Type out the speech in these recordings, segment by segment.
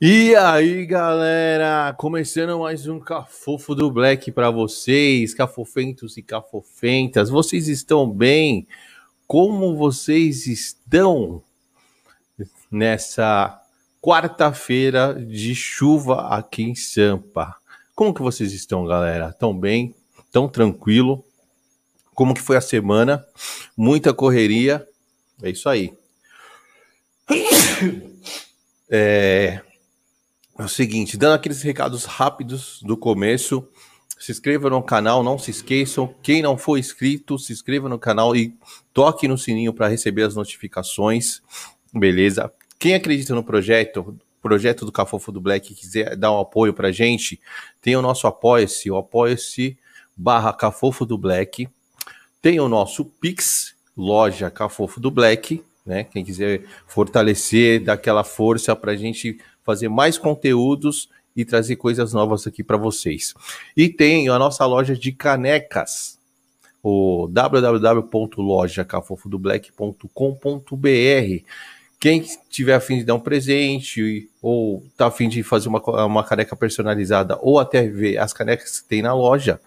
E aí, galera, começando mais um Cafofo do Black para vocês, cafofentos e cafofentas. Vocês estão bem? Como vocês estão nessa quarta-feira de chuva aqui em Sampa? Como que vocês estão, galera? Tão bem? Tão tranquilo? Como que foi a semana? Muita correria? É isso aí. É, é o seguinte, dando aqueles recados rápidos do começo, se inscreva no canal, não se esqueçam. Quem não for inscrito, se inscreva no canal e toque no sininho para receber as notificações. Beleza? Quem acredita no projeto, projeto do Cafofo do Black, quiser dar um apoio para gente, tem o nosso Apoia-se, o Apoia-se barra Cafofo do Black. Tem o nosso Pix, loja Cafofo do Black, né? Quem quiser fortalecer, dar aquela força para a gente fazer mais conteúdos e trazer coisas novas aqui para vocês. E tem a nossa loja de canecas, o www.lojacafofodoblack.com.br. Quem tiver a fim de dar um presente ou tá a fim de fazer uma, uma caneca personalizada ou até ver as canecas que tem na loja,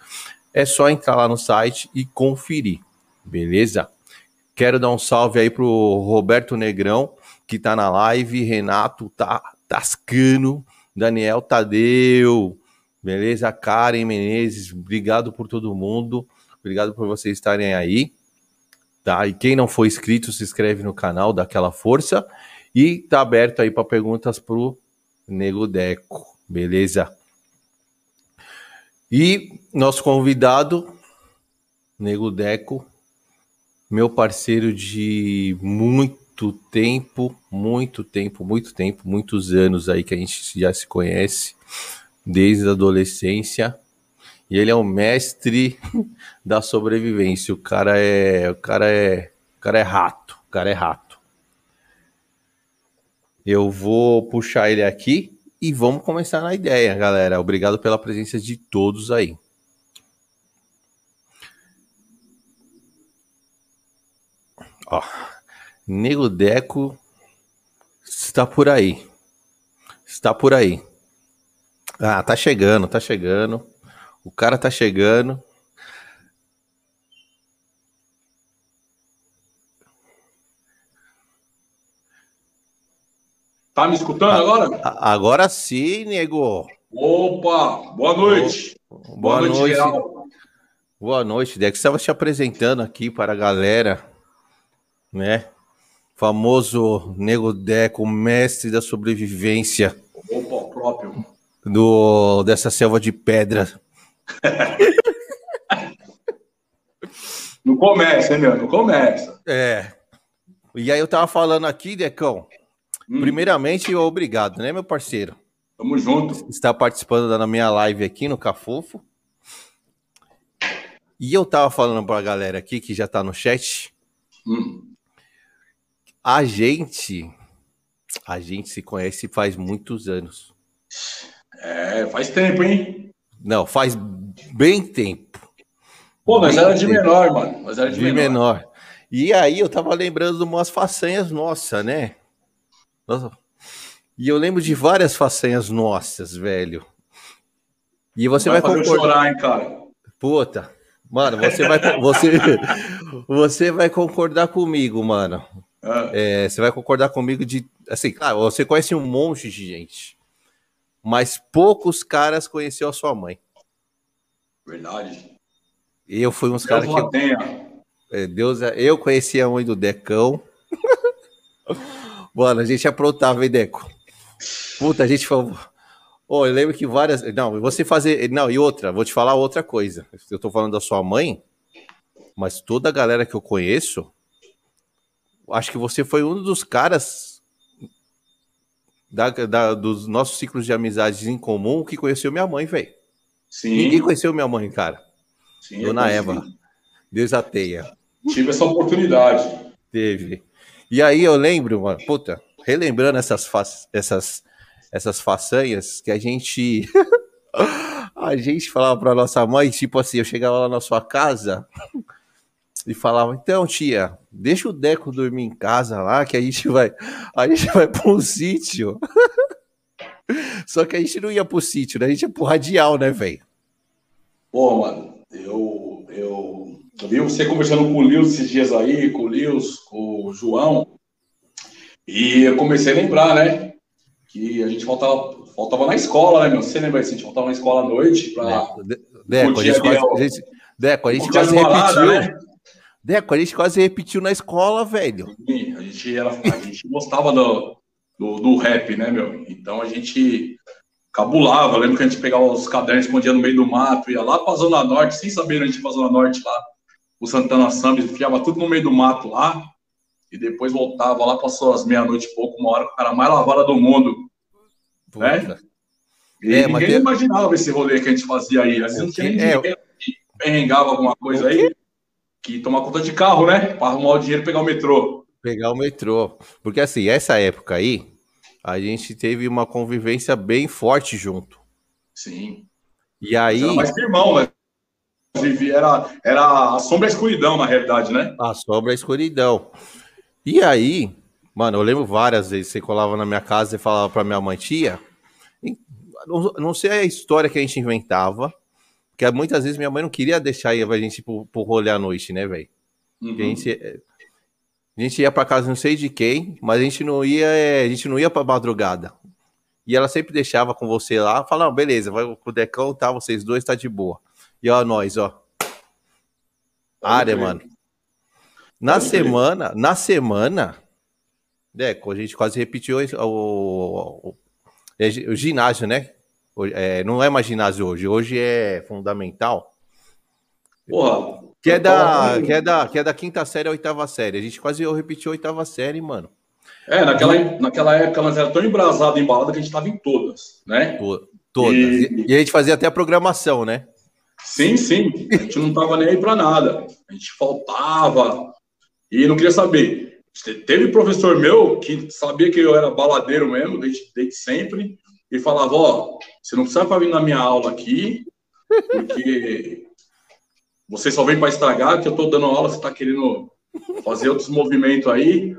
é só entrar lá no site e conferir, beleza? Quero dar um salve aí pro Roberto Negrão, que tá na live, Renato tá Tascano, Daniel Tadeu, beleza? Karen Menezes, obrigado por todo mundo, obrigado por vocês estarem aí, tá? E quem não for inscrito, se inscreve no canal, dá aquela força e tá aberto aí para perguntas pro Nego Deco, beleza? E nosso convidado, Nego Deco, meu parceiro de muito muito tempo, muito tempo, muito tempo, muitos anos aí que a gente já se conhece, desde a adolescência. E ele é o mestre da sobrevivência. O cara é, o cara é, o cara é rato, o cara é rato. Eu vou puxar ele aqui e vamos começar na ideia, galera. Obrigado pela presença de todos aí. Ó. Nego Deco está por aí. Está por aí. Ah, tá chegando, tá chegando. O cara tá chegando. Tá me escutando agora? Agora sim, nego. Opa, boa noite. Boa, boa noite. noite boa noite, Deco. Estava te apresentando aqui para a galera, né? Famoso Nego Deco, mestre da sobrevivência. Opa, próprio. Do, dessa selva de pedra. Não começa, hein, meu? Não começa. É. E aí eu tava falando aqui, Decão. Hum. Primeiramente, obrigado, né, meu parceiro? Tamo junto. Está participando da minha live aqui no Cafofo. E eu tava falando pra galera aqui que já tá no chat. Hum. A gente, a gente se conhece faz muitos anos. É, faz tempo, hein? Não, faz bem tempo. Pô, mas era de tempo. menor, mano. Mas era de, de menor. menor. E aí eu tava lembrando de umas façanhas nossas, né? Nossa. E eu lembro de várias façanhas nossas, velho. E você vai, vai concordar. chorar, hein, cara? Puta. Mano, você vai, você, você vai concordar comigo, mano. Ah. É, você vai concordar comigo de. Assim, claro, você conhece um monte de gente, mas poucos caras conheceu a sua mãe. Verdade. Eu fui uns caras que. É, Deus, eu conhecia a mãe do Decão. Mano, a gente aprontava, hein, Deco? Puta, a gente falou. Oh, eu lembro que várias. Não, você fazer. Não, e outra, vou te falar outra coisa. Eu tô falando da sua mãe, mas toda a galera que eu conheço acho que você foi um dos caras da, da, dos nossos ciclos de amizades em comum que conheceu minha mãe, velho. Sim. Ninguém conheceu minha mãe, cara. Sim, Dona Eva. Deus a teia. Tive essa oportunidade. Teve. E aí eu lembro, mano, puta, relembrando essas, fa essas, essas façanhas que a gente. a gente falava pra nossa mãe, tipo assim, eu chegava lá na sua casa e falava: então, tia, deixa o Deco dormir em casa lá, que a gente vai, a gente vai para um sítio. Só que a gente não ia pro sítio, né? A gente ia pro radial, né, velho? Pô, mano, eu, eu, eu vi você conversando com o Lils esses dias aí, com o Lils, com o João, e eu comecei a lembrar, né? Que a gente faltava, faltava na escola, né, meu? Você lembra disso? A gente faltava na escola à noite pra. Deco, a gente quase, a gente, Deco, a gente quase repetiu. Né? Deco, a gente quase repetiu na escola, velho. Sim, a gente, era, a gente gostava do, do, do, rap, né, meu? Então a gente cabulava. lembro que a gente pegava os cadernos, escondia no meio do mato, ia lá pra Zona Norte, sem saber onde a gente ia pra Zona Norte lá. O Santana Samba, enfiava tudo no meio do mato lá. E depois voltava lá, passou as meia-noite e pouco, uma hora, a cara mais lavada do mundo. Puta. Né? E é, ninguém imaginava esse rolê que a gente fazia aí. Vezes não tinha é, ninguém que perrengava alguma coisa aí que tomar conta de carro, né? Para arrumar o dinheiro e pegar o metrô. Pegar o metrô. Porque assim, essa época aí, a gente teve uma convivência bem forte junto. Sim. E aí. Era mais que irmão, né? Era, era a sombra e a escuridão, na realidade, né? A sombra e a escuridão. E aí, mano, eu lembro várias vezes, você colava na minha casa e falava pra minha mãe, tia, não, não sei a história que a gente inventava, porque muitas vezes minha mãe não queria deixar a gente ir pro, pro rolê à noite, né, velho? Uhum. A, gente, a gente ia pra casa não sei de quem, mas a gente não ia, a gente não ia pra madrugada. E ela sempre deixava com você lá, falava, beleza, vai pro decão, tá, vocês dois tá de boa. E ó, nós, ó. Área, mano. Na semana, na semana, Deco, a gente quase repetiu o, o, o, o ginásio, né? É, não é mais ginásio hoje, hoje é fundamental. Porra. Que é, da, que, é da, que é da quinta série à oitava série. A gente quase repetiu a oitava série, mano. É, naquela, naquela época nós era tão embrasado em balada que a gente tava em todas, né? Todas. E... e, a gente fazia até a programação, né? Sim, sim. A gente não tava nem aí pra nada. A gente faltava e não queria saber. Teve professor meu que sabia que eu era baladeiro mesmo, desde, desde sempre, e falava: Ó, você não precisa vir na minha aula aqui, porque você só vem para estragar, que eu estou dando aula, você está querendo fazer outros movimentos aí,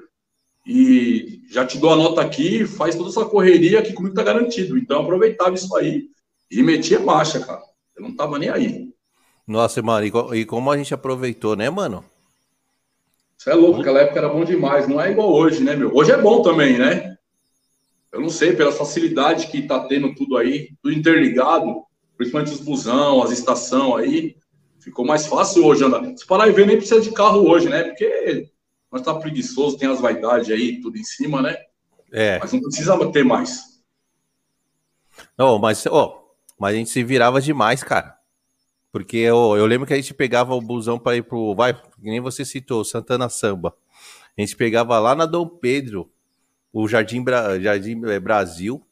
e já te dou a nota aqui, faz toda essa correria que comigo tá garantido. Então aproveitava isso aí e metia marcha, cara. Eu não tava nem aí. Nossa, mano, e como a gente aproveitou, né, mano? Você é louco, aquela época era bom demais. Não é igual hoje, né, meu? Hoje é bom também, né? Eu não sei, pela facilidade que está tendo tudo aí, tudo interligado, principalmente os busão, as estação aí, ficou mais fácil hoje andar. Se parar e ver, nem precisa de carro hoje, né? Porque nós tá preguiçoso, tem as vaidades aí, tudo em cima, né? É. Mas não precisa ter mais. Não, mas, ó, mas a gente se virava demais, cara. Porque ó, eu lembro que a gente pegava o busão para ir pro. Vai, que nem você citou, Santana Samba. A gente pegava lá na Dom Pedro, o Jardim, Bra... Jardim é, Brasil,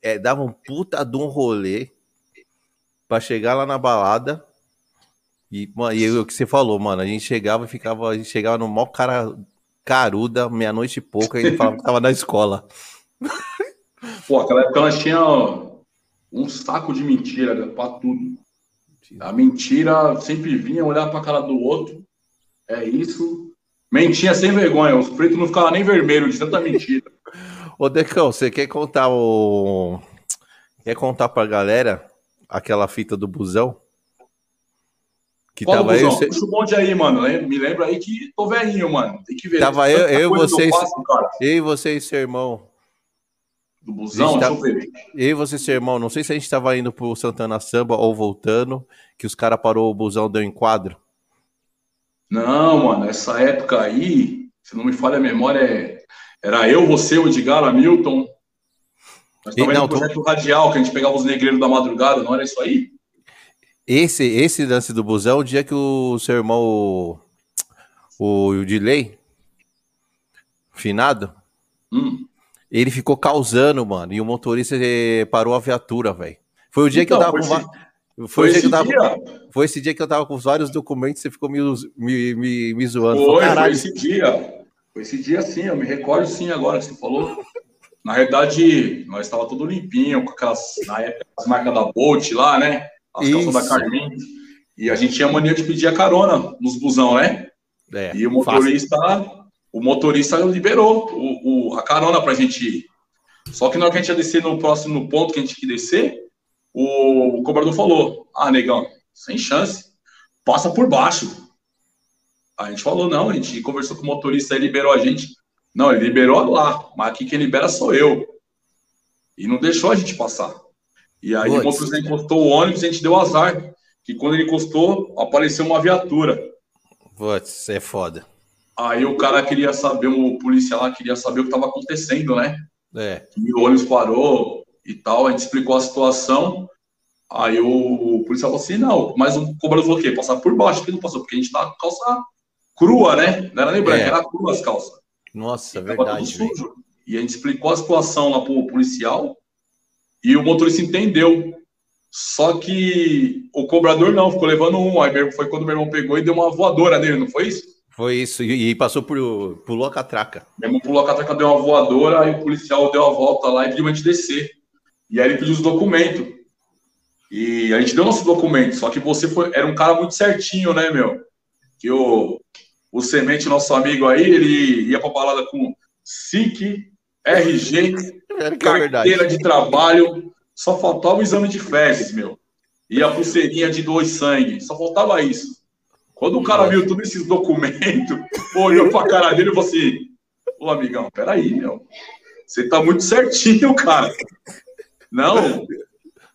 é, dava um puta de um rolê para chegar lá na balada. E, e o que você falou, mano, a gente chegava e ficava, a gente chegava no maior cara caruda, meia-noite e pouco, e ele falava que tava na escola. Pô, aquela época nós tinha um saco de mentira para tudo. A mentira sempre vinha olhar para cara do outro. É isso, Mentinha sem vergonha, os pretos não ficavam nem vermelhos de tanta mentira. Ô, Decão, você quer contar o. Quer contar pra galera aquela fita do busão? Que Qual tava busão? Você... Puxa o bonde aí, mano. Me lembra aí que tô velhinho, mano. Tem que ver. Tava eu, eu, vocês, eu e você e seu irmão. Do busão? Tá... Deixa eu ver. Eu e você e seu irmão. Não sei se a gente tava indo pro Santana Samba ou voltando, que os caras parou o busão, deu enquadro. Não, mano, essa época aí, se não me falha a memória, é, era eu, você, o Edgar, Hamilton. Nós estávamos no projeto tô... radial, que a gente pegava os negreiros da madrugada, não era isso aí? Esse, esse lance do busão, o dia que o seu irmão, o, o Dilei, finado, hum. ele ficou causando, mano, e o motorista eh, parou a viatura, velho. Foi o dia então, que eu então, tava com... Foi, esse tava, foi, esse dia que eu tava com vários documentos, você ficou me, me, me, me zoando. Foi, foi esse dia. Foi esse dia sim, eu me recordo sim agora que você falou. Na realidade, nós estava tudo limpinho, com aquelas, na época, as marcas da Bolt lá, né? As Isso. calças da Carmin. E a gente tinha mania de pedir a carona nos busão, né? É, e o motorista, fácil. o motorista liberou o, o, a carona pra gente ir. Só que na hora que a gente ia descer no próximo ponto que a gente tinha que descer, o, cobrador falou: Ah, negão, sem chance, passa por baixo. A gente falou: Não, a gente conversou com o motorista, ele liberou a gente. Não, ele liberou lá, mas aqui quem libera sou eu. E não deixou a gente passar. E aí o motorista encostou o ônibus e a gente deu azar. Que quando ele encostou, apareceu uma viatura. Putz, é foda. Aí o cara queria saber, o policial lá queria saber o que estava acontecendo, né? É. E o ônibus parou e tal, a gente explicou a situação. Aí o, policial falou assim: não, mas o cobrador falou o quê? Passar por baixo, que não passou, porque a gente tá com calça crua, né? Não era nem branca, é. era crua as calças. Nossa, e verdade. E a gente explicou a situação lá pro policial e o motorista entendeu. Só que o cobrador não, ficou levando um. Aí foi quando meu irmão pegou e deu uma voadora nele, não foi isso? Foi isso, e, e passou por. pulou a catraca. Meu irmão pulou a catraca, deu uma voadora, aí o policial deu a volta lá e pediu a gente descer. E aí ele pediu os documentos. E a gente deu nosso documento, só que você foi, era um cara muito certinho, né, meu? Que o, o Semente, nosso amigo aí, ele ia pra balada com SIC, RG, é carteira de trabalho, só faltava o exame de fezes, meu. E a pulseirinha de dois sangue. Só faltava isso. Quando o cara viu todos esses documentos, olhou pra cara dele e falou assim: Ô amigão, peraí, meu. Você tá muito certinho, cara. Não.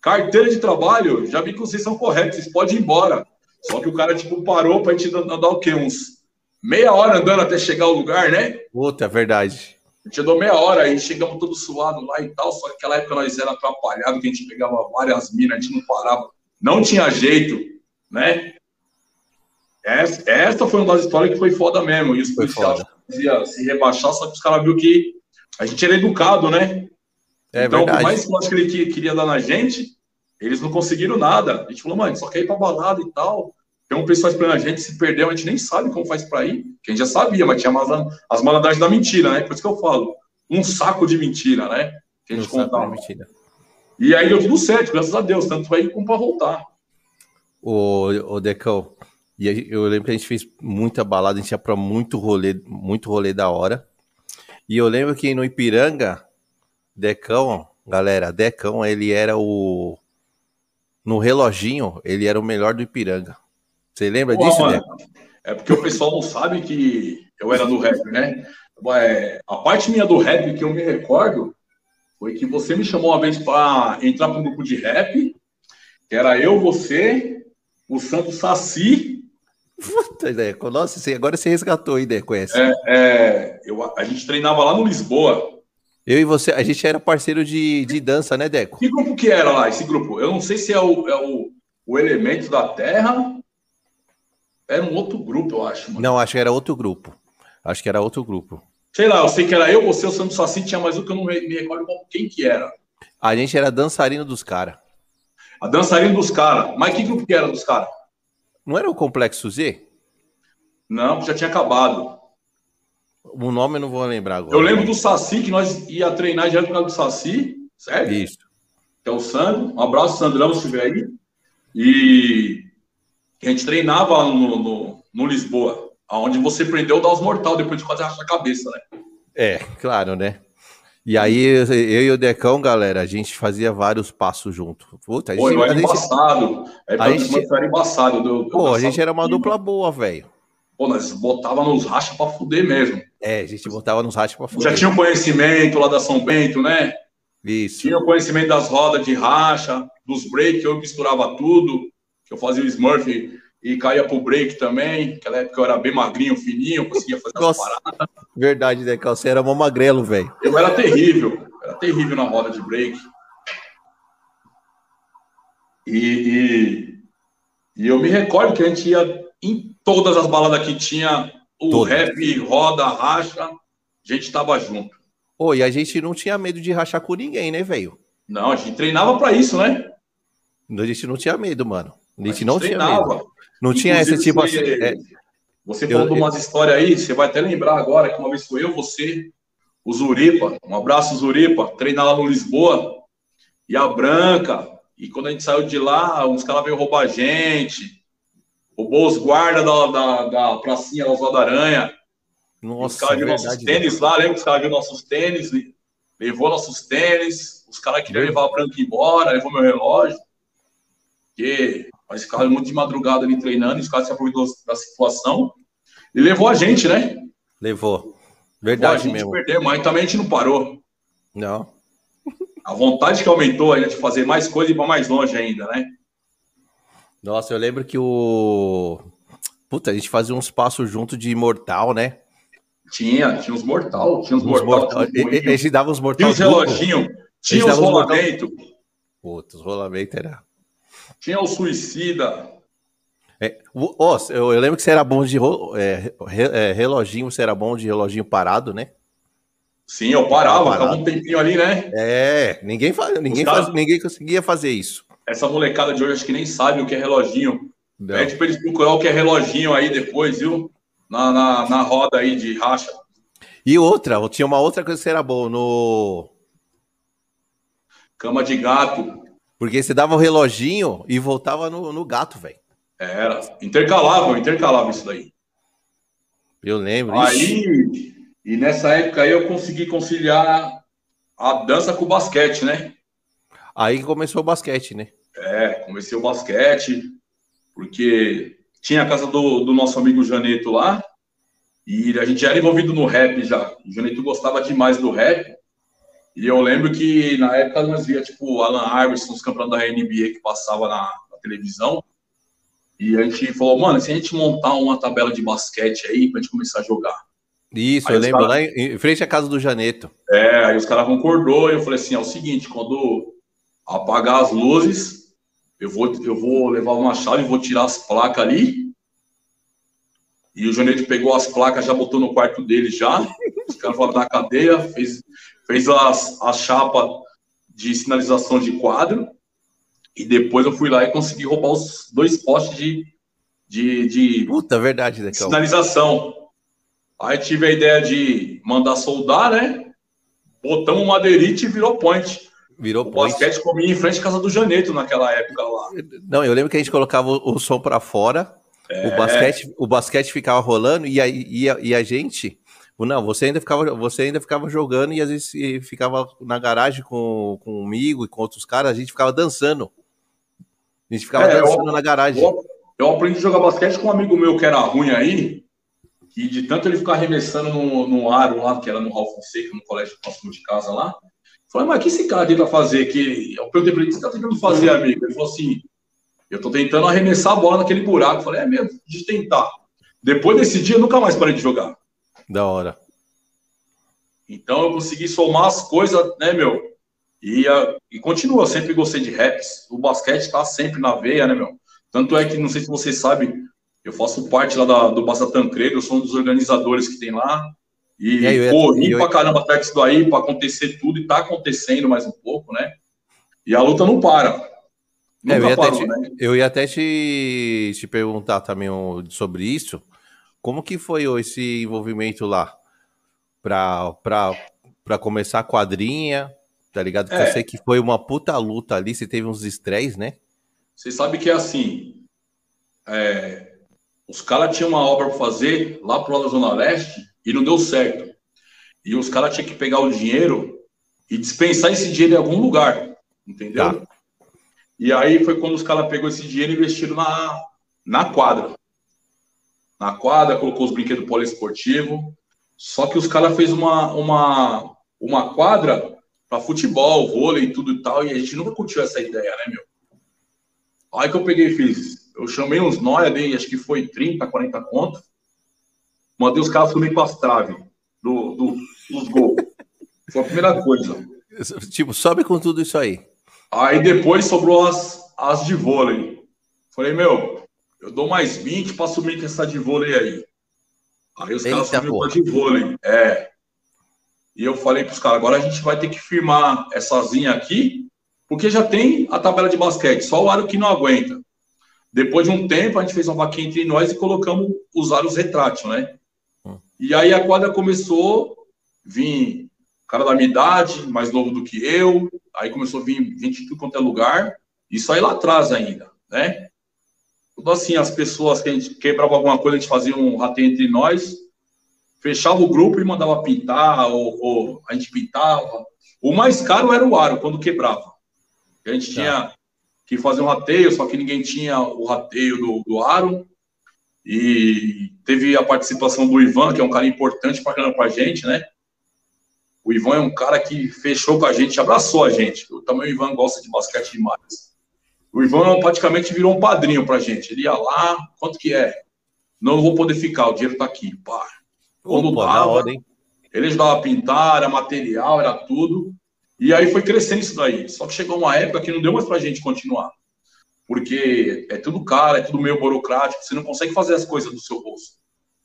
Carteira de trabalho, já vi que vocês são corretos, vocês podem ir embora. Só que o cara, tipo, parou pra gente andar o quê? Uns meia hora andando até chegar ao lugar, né? Puta, é verdade. A gente andou meia hora, aí chegamos todos suados lá e tal, só que naquela época nós era atrapalhado, que a gente pegava várias minas, a gente não parava, não tinha jeito, né? Essa, essa foi uma das histórias que foi foda mesmo, e os policiais se rebaixar, só que os caras viram que a gente era educado, né? É então, verdade. por mais que que ele queria dar na gente, eles não conseguiram nada. A gente falou, mano, só quer ir pra balada e tal. Tem um pessoal esperando a gente, se perdeu, a gente nem sabe como faz para ir. Que a gente já sabia, mas tinha as, as malandragens da mentira, né? Por isso que eu falo. Um saco de mentira, né? Que a gente um contava. Mentira. E aí deu tudo certo, graças a Deus, tanto aí como para voltar. O, o Decão, e eu lembro que a gente fez muita balada, a gente ia pra muito rolê, muito rolê da hora. E eu lembro que no Ipiranga, Decão, galera, Decão, ele era o. No reloginho, ele era o melhor do Ipiranga. Você lembra Pô, disso, mano, É porque o pessoal não sabe que eu era do rap, né? É, a parte minha do rap que eu me recordo foi que você me chamou uma vez para entrar para um grupo de rap, que era eu, você, o Santo Saci. Puta ideia. Nossa, agora você resgatou a ideia, conhece? É, é, eu, a gente treinava lá no Lisboa. Eu e você, a gente era parceiro de, de dança, né, Deco? Que grupo que era lá, esse grupo? Eu não sei se é o, é o, o Elemento da Terra era um outro grupo, eu acho. Mano. Não, acho que era outro grupo. Acho que era outro grupo. Sei lá, eu sei que era eu, você, o Santos Saci, tinha mais um que eu não me recordo quem que era. A gente era dançarino dos caras. A dançarino dos caras. Mas que grupo que era dos caras? Não era o Complexo Z? Não, já tinha acabado. O nome eu não vou lembrar agora. Eu lembro do Saci, que nós ia treinar direto com o do Saci, certo? Isso. Que é o Sandro. Um abraço, Sandrão, se estiver aí. E a gente treinava no, no, no Lisboa, onde você prendeu o Daos Mortal depois de quase rachar a cabeça, né? É, claro, né? E aí, eu e o Decão, galera, a gente fazia vários passos junto. Puta, a gente, Pô, era a gente, embaçado. É, a gente era embaçado. Deu, Pô, a gente era uma dupla boa, velho. Pô, nós botava nos rachas pra fuder mesmo. É, a gente botava nos rachas pra fuder. Já tinha o conhecimento lá da São Bento, né? Isso. Tinha o conhecimento das rodas de racha, dos break, eu misturava tudo que eu fazia o Smurf e caía pro break também. Naquela época eu era bem magrinho, fininho, conseguia fazer Nossa, as paradas. Verdade, né, Você era mó magrelo, velho. Eu era terrível, era terrível na roda de break. E, e, e, eu me recordo que a gente ia em todas as baladas que tinha o Todas. rap, roda, racha, a gente tava junto. Pô, e a gente não tinha medo de rachar com ninguém, né, velho? Não, a gente treinava para isso, né? A gente não tinha medo, mano. A gente não tinha medo. Não tinha esse tipo assim. É... Você falou eu, de umas histórias aí, você vai até lembrar agora que uma vez foi eu, você, o Zuripa, um abraço, Zuripa, treinar lá no Lisboa, e a Branca, e quando a gente saiu de lá, uns caras veio roubar a gente, roubou os guardas da, da, da pracinha da Aranha. Nossa, os caras viram nossos tênis lá, lembra que os caras viram nossos tênis? levou nossos tênis, os caras queriam levar a branca embora, levou meu relógio. Porque nós ficávamos muito de madrugada ali treinando, os caras se aproveitou da situação. E levou a gente, né? Levou. Verdade levou a gente mesmo. mas também a gente não parou. Não. A vontade que aumentou a gente fazer mais coisa e ir para mais longe ainda, né? Nossa, eu lembro que o. Puta, a gente fazia uns passos junto de imortal, né? Tinha, tinha uns mortal, tinha uns, uns mortal. mortal. A gente dava os mortal. Tinha os reloginhos, tinha os rolamentos. Puta, os rolamentos era. Tinha o suicida. É, oh, eu, eu, lembro que você era bom de é, é, reloginho, você era bom de reloginho parado, né? Sim, eu parava, ficava um tempinho ali, né? É, ninguém, faz, ninguém, faz, ninguém conseguia fazer isso. Essa molecada de hoje acho que nem sabe o que é reloginho. Não. Pede pra eles procurar o que é reloginho aí depois, viu? Na, na, na roda aí de racha. E outra, tinha uma outra coisa que era bom no. Cama de gato. Porque você dava o reloginho e voltava no, no gato, velho. Era. Intercalava, intercalava isso daí. Eu lembro. Aí, e nessa época aí eu consegui conciliar a dança com o basquete, né? Aí começou o basquete, né? É, comecei o basquete, porque tinha a casa do, do nosso amigo Janeto lá, e a gente já era envolvido no rap já. O Janeto gostava demais do rap. E eu lembro que na época nós via, tipo, Alan Iverson, os campeões da NBA que passava na, na, televisão. E a gente falou, mano, se a gente montar uma tabela de basquete aí pra gente começar a jogar. Isso, aí eu lembro, cara... lá em frente à casa do Janeto. É, aí os caras concordou, e eu falei assim, é o seguinte, quando apagar as luzes, eu vou, eu vou levar uma chave, vou tirar as placas ali, e o Janeto pegou as placas, já botou no quarto dele já, os caras foram na cadeia, fez, fez as, a chapa de sinalização de quadro, e depois eu fui lá e consegui roubar os dois postes de, de, de Puta, verdade, Decão. sinalização. Aí tive a ideia de mandar soldar, né? Botamos madeirite e virou point. Virou o point. basquete comia em frente à casa do Janeto naquela época lá. Não, eu lembro que a gente colocava o, o som para fora, é. o, basquete, o basquete ficava rolando e a, e a, e a gente. Não, você ainda ficava, você ainda ficava jogando e às vezes ficava na garagem com, comigo e com outros caras, a gente ficava dançando. A gente ficava é, dançando eu, na garagem. Eu, eu aprendi a jogar basquete com um amigo meu que era ruim aí, e de tanto ele ficar arremessando no, no aro lá, que era no Ralph Fonseca, no colégio próximo de casa lá, falei, mas o que esse cara tenta fazer? Que... Eu perguntei para ele, o que você está tentando fazer, amigo? Ele falou assim, eu estou tentando arremessar a bola naquele buraco. Eu falei, é mesmo, de tentar. Depois desse dia, eu nunca mais parei de jogar. Da hora. Então eu consegui somar as coisas, né, meu? E, uh, e continua, eu sempre gostei de raps. O basquete está sempre na veia, né, meu? Tanto é que, não sei se vocês sabem, eu faço parte lá da, do Basta Tancredo, eu sou um dos organizadores que tem lá. E, e corri eu... pra caramba atrás disso daí, para acontecer tudo, e tá acontecendo mais um pouco, né? E a luta não para. É, eu, ia parou, te, né? eu, ia até te, te perguntar também sobre isso. Como que foi esse envolvimento lá? Para começar a quadrinha, tá ligado? É. Eu sei que foi uma puta luta ali, você teve uns estresses, né? Você sabe que é assim. É, os caras tinham uma obra para fazer lá pro lado da Zona Leste e não deu certo. E os caras tinham que pegar o dinheiro e dispensar esse dinheiro em algum lugar, entendeu? Tá. E aí foi quando os caras pegou esse dinheiro e investiram na, na quadra. Na quadra, colocou os brinquedos poliesportivos. Só que os caras fez uma, uma, uma quadra para futebol, vôlei e tudo e tal, e a gente nunca curtiu essa ideia, né, meu? Aí que eu peguei e fiz, eu chamei uns nóia, dei, acho que foi 30, 40 conto. Mandei os caras subir com as traves do, do, dos gols. Foi a primeira coisa. Tipo, sobe com tudo isso aí. Aí depois sobrou as, as de vôlei. Falei, meu, eu dou mais 20 para subir com essa de vôlei aí. Aí os Eita, caras subiram com a de vôlei. É. E eu falei para os caras, agora a gente vai ter que firmar essazinha aqui, porque já tem a tabela de basquete, só o aro que não aguenta. Depois de um tempo, a gente fez uma vaquinha entre nós e colocamos os retrátil, né? E aí a quadra começou, vir cara da minha idade, mais novo do que eu, aí começou a vir gente de tudo quanto é lugar, isso aí lá atrás ainda, né? Tudo assim, as pessoas que a gente quebrava alguma coisa, a gente fazia um rateio entre nós, fechava o grupo e mandava pintar, ou, ou a gente pintava. O mais caro era o aro, quando quebrava. A gente tá. tinha que fazer um rateio, só que ninguém tinha o rateio do, do aro. E teve a participação do Ivan, que é um cara importante para a gente, né? O Ivan é um cara que fechou com a gente, abraçou a gente. Eu, também o Ivan gosta de basquete demais. O Ivan praticamente virou um padrinho pra gente. Ele ia lá, quanto que é? Não vou poder ficar, o dinheiro tá aqui. Pá. Quando Opa, dava, hora, hein? ele ajudava a pintar, era material, era tudo. E aí foi crescendo isso daí. Só que chegou uma época que não deu mais pra gente continuar. Porque é tudo caro, é tudo meio burocrático, você não consegue fazer as coisas do seu bolso.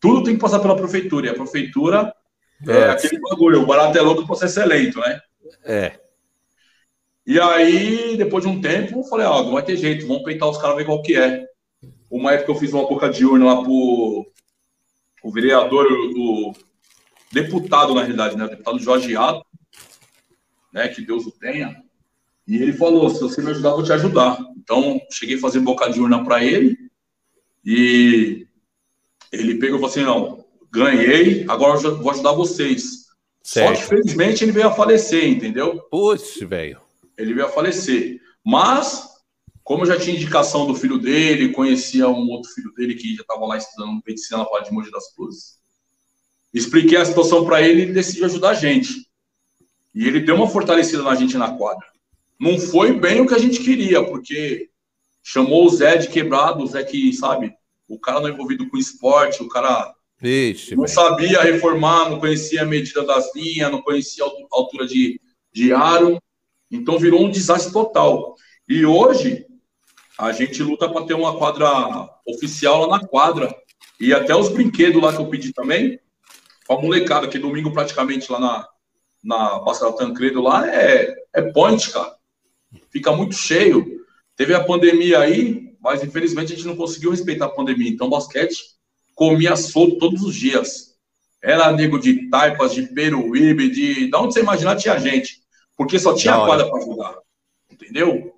Tudo tem que passar pela prefeitura. E a prefeitura é, é aquele bagulho, o barato é louco, o processo é lento, né? É. E aí, depois de um tempo, eu falei, ó, ah, não vai ter jeito, vamos peitar os caras, ver qual que é. Uma época eu fiz uma boca de urna lá pro o vereador, o, o deputado, na realidade, né? O deputado Jorge Ato, né? Que Deus o tenha. E ele falou, se você me ajudar, eu vou te ajudar. Então, cheguei a fazer boca de urna para ele. E ele pegou e falou assim, não, ganhei, agora eu vou ajudar vocês. Certo. Só que, felizmente, ele veio a falecer, entendeu? Putz, velho. Ele veio a falecer. Mas, como eu já tinha indicação do filho dele, conhecia um outro filho dele que já estava lá estudando medicina na parte de Mogi das Cruzes, expliquei a situação para ele e ele decidiu ajudar a gente. E ele deu uma fortalecida na gente na quadra. Não foi bem o que a gente queria, porque chamou o Zé de quebrado, o Zé que, sabe, o cara não é envolvido com esporte, o cara Vixe, não sabia reformar, não conhecia a medida das linhas, não conhecia a altura de, de aro. Então virou um desastre total. E hoje a gente luta para ter uma quadra oficial lá na quadra. E até os brinquedos lá que eu pedi também, com a molecada, que domingo praticamente lá na, na Passada Tancredo lá é, é point, cara. Fica muito cheio. Teve a pandemia aí, mas infelizmente a gente não conseguiu respeitar a pandemia. Então, basquete comia solto todos os dias. Era nego de taipas, de peruíbe, de. Da onde você imaginar tinha gente. Porque só tinha quadra para jogar. Entendeu?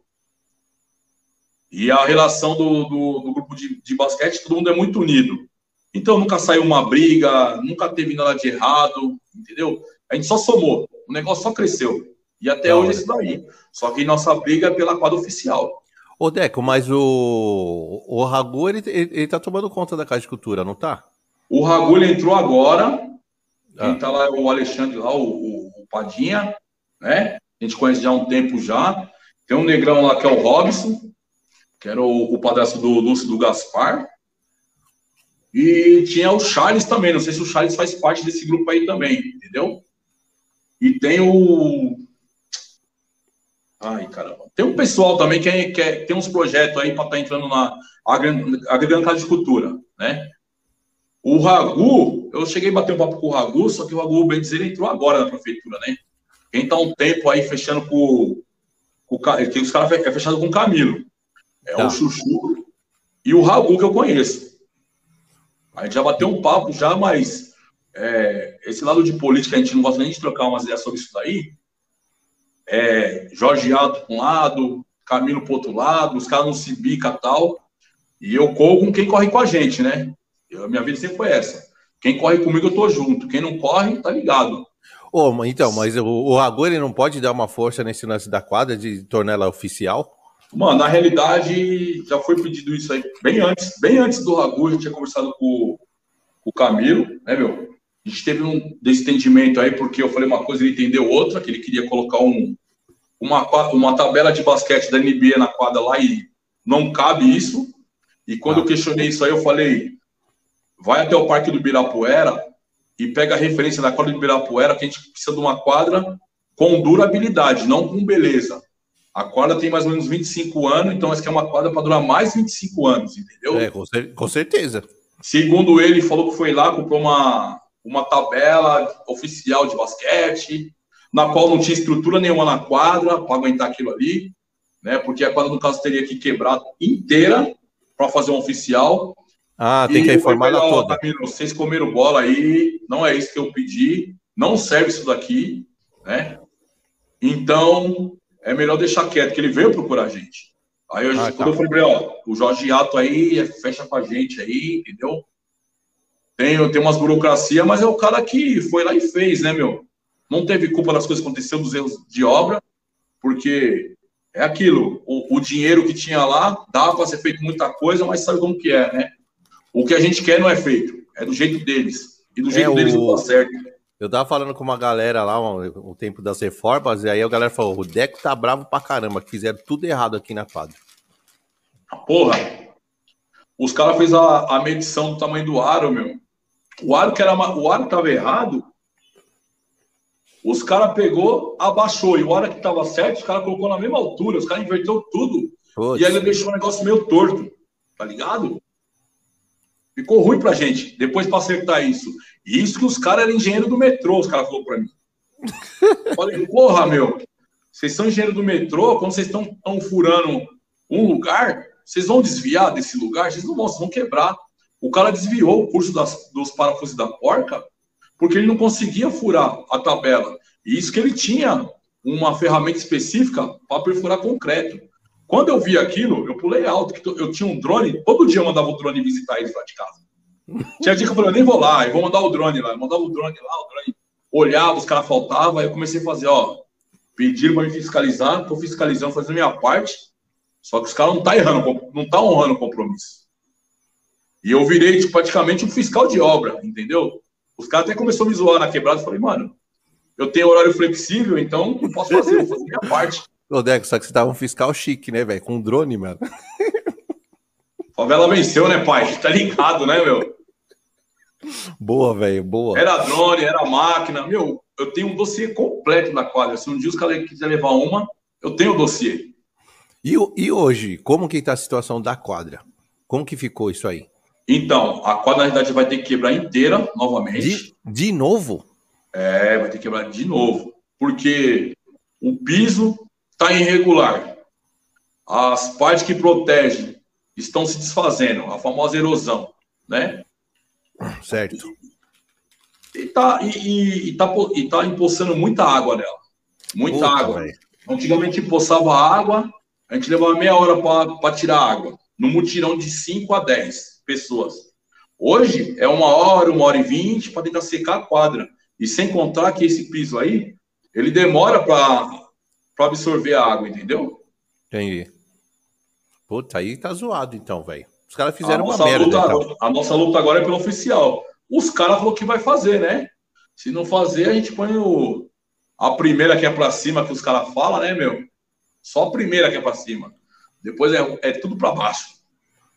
E a relação do, do, do grupo de, de, basquete, todo mundo é muito unido. Então nunca saiu uma briga, nunca teve nada de errado, entendeu? A gente só somou, o negócio só cresceu. E até Não, hoje é isso daí. Só que nossa briga é pela quadra oficial. Ô, Deco, mas o, o Ragu, ele, ele, ele tá tomando conta da Casa de Cultura, não tá? O Ragu, ele entrou agora. Ah. Quem tá lá é o Alexandre lá, o, o, o, Padinha, né? A gente conhece já há um tempo já. Tem um negrão lá que é o Robson, que era o, o padrasto do Lúcio do Gaspar. E tinha o Charles também. Não sei se o Charles faz parte desse grupo aí também, entendeu? E tem o Ai, caramba. Tem um pessoal também que, é, que é, tem uns projetos aí para estar tá entrando na agregando de cultura, né? O Ragu, eu cheguei a bater um papo com o Ragu, só que o Ragu, bem dizer, entrou agora na prefeitura, né? Quem tá um tempo aí fechando com, com que os caras é fechado com o Camilo. É tá. o Chuchu e o Ragu que eu conheço. A gente já bateu um papo já, mas é, esse lado de política a gente não gosta nem de trocar umas ideias sobre isso daí é, Jorge Alto para um lado, Camilo para outro lado, os caras não se bica tal. E eu corro com quem corre com a gente, né? Eu, minha vida sempre foi essa. Quem corre comigo, eu tô junto. Quem não corre, tá ligado. Oh, então, mas o, o ele não pode dar uma força nesse lance da quadra de tornar ela oficial? Mano, na realidade, já foi pedido isso aí bem antes, bem antes do Ragu, a gente tinha conversado com, com o Camilo, né, meu? A gente teve um desentendimento aí, porque eu falei uma coisa e ele entendeu outra, que ele queria colocar um, uma, uma tabela de basquete da NBA na quadra lá e não cabe isso. E quando ah. eu questionei isso aí, eu falei: vai até o Parque do Ibirapuera e pega a referência da quadra do Ibirapuera, que a gente precisa de uma quadra com durabilidade, não com beleza. A quadra tem mais ou menos 25 anos, então essa é uma quadra para durar mais 25 anos, entendeu? É, com, cer com certeza. Segundo ele, falou que foi lá, comprou uma, uma tabela oficial de basquete, na qual não tinha estrutura nenhuma na quadra para aguentar aquilo ali, né? Porque a quadra, no caso, teria que quebrar inteira para fazer um oficial. Ah, tem e que reformar ela toda. Vocês comeram bola aí, não é isso que eu pedi, não serve isso daqui, né? Então, é melhor deixar quieto, que ele veio procurar a gente. Aí eu, ah, quando tá. eu falei, ó, o Jorge Ato aí, fecha com a gente aí, entendeu? tem, tem umas burocracia, mas é o cara que foi lá e fez, né, meu? Não teve culpa das coisas que aconteceram, dos erros de obra, porque é aquilo, o, o dinheiro que tinha lá, dava para ser feito muita coisa, mas sabe como que é, né? O que a gente quer não é feito, é do jeito deles. E do jeito é, deles o... não tá certo. Eu tava falando com uma galera lá, o tempo das reformas, e aí a galera falou: o Deco tá bravo pra caramba, que fizeram tudo errado aqui na quadra. Porra, os caras fez a, a medição do tamanho do aro, meu. O aro que era o aro tava errado. Os caras pegou, abaixou. E o aro que tava certo, os caras colocou na mesma altura. Os caras inverteu tudo. Putz. E aí ele deixou o negócio meio torto. Tá ligado? Ficou ruim pra gente. Depois pra acertar isso. E isso que os caras eram engenheiro do metrô, os caras falaram pra mim. Falei, porra, meu. Vocês são engenheiro do metrô, quando vocês estão furando um lugar, vocês vão desviar desse lugar? Vocês não vão, vocês vão quebrar. O cara desviou o curso das, dos parafusos da porca porque ele não conseguia furar a tabela. E isso que ele tinha uma ferramenta específica para perfurar concreto. Quando eu vi aquilo, eu pulei alto, que eu tinha um drone, todo dia eu mandava o drone visitar eles lá de casa. Tinha dia que eu falei, eu nem vou lá, eu vou mandar o drone lá. Eu mandava o drone lá, o drone olhava, os caras faltavam, aí eu comecei a fazer, ó, pediram para me fiscalizar, estou fiscalizando, fazendo a minha parte, só que os caras não tá errando, não tá honrando o compromisso. E eu virei tipo, praticamente um fiscal de obra, entendeu? Os caras até começaram a me zoar na quebrada. Eu falei, mano, eu tenho horário flexível, então não posso fazer, vou fazer minha parte. Ô, Deco, só que você tava um fiscal chique, né, velho? Com um drone, mano. Favela venceu, né, pai? Tá ligado, né, meu? Boa, velho, boa. Era drone, era máquina. Meu, eu tenho um dossiê completo na quadra. Se um dia os caras quiserem levar uma, eu tenho o dossiê. E, e hoje, como que está a situação da quadra? Como que ficou isso aí? Então, a quadra, na verdade, vai ter que quebrar inteira novamente. De, de novo? É, vai ter que quebrar de novo. Porque o piso está irregular. As partes que protegem estão se desfazendo, a famosa erosão, né? Certo. E está e, e, e tá, e tá empoçando muita água nela. Muita Puta, água. Véio. Antigamente empoçava água, a gente levava meia hora para tirar água, no mutirão de 5 a 10 pessoas. Hoje é uma hora, uma hora e vinte para tentar secar a quadra. E sem contar que esse piso aí, ele demora para absorver a água, entendeu? Entendi. Puta, aí tá zoado então, velho. Os caras fizeram uma merda. Luta, então. A nossa luta agora é pelo oficial. Os caras falaram que vai fazer, né? Se não fazer, a gente põe o, a primeira que é para cima, que os caras falam, né, meu? Só a primeira que é para cima. Depois é, é tudo para baixo.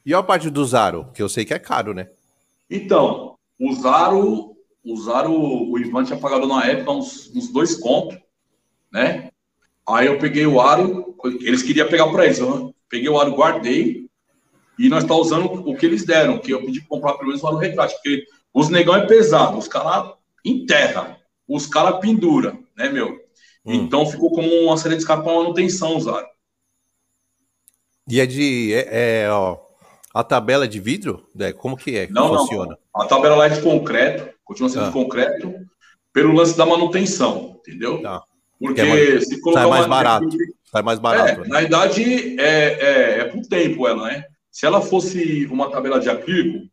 E a parte do Zaro, que eu sei que é caro, né? Então, o Zaro, o Zaro, o Ivan tinha pagado na época uns, uns dois contos, né? Aí eu peguei o aro, eles queriam pegar para eles, eu peguei o aro, guardei, e nós estamos tá usando o que eles deram, que eu pedi para comprar pelo menos o aro retrátil, porque os negão é pesado, os caras enterra, os caras pendura, né, meu? Hum. Então ficou como uma série de escape para manutenção usar. E é de. É, é, ó, a tabela é de vidro? É, como que é? Não, funciona? Não. A tabela lá é de concreto, continua sendo ah. de concreto, pelo lance da manutenção, entendeu? Tá. Porque é mais, se colocar. Sai mais barato. Sai mais barato. É, né? Na verdade, é, é, é por tempo ela, né? Se ela fosse uma tabela de acrílico,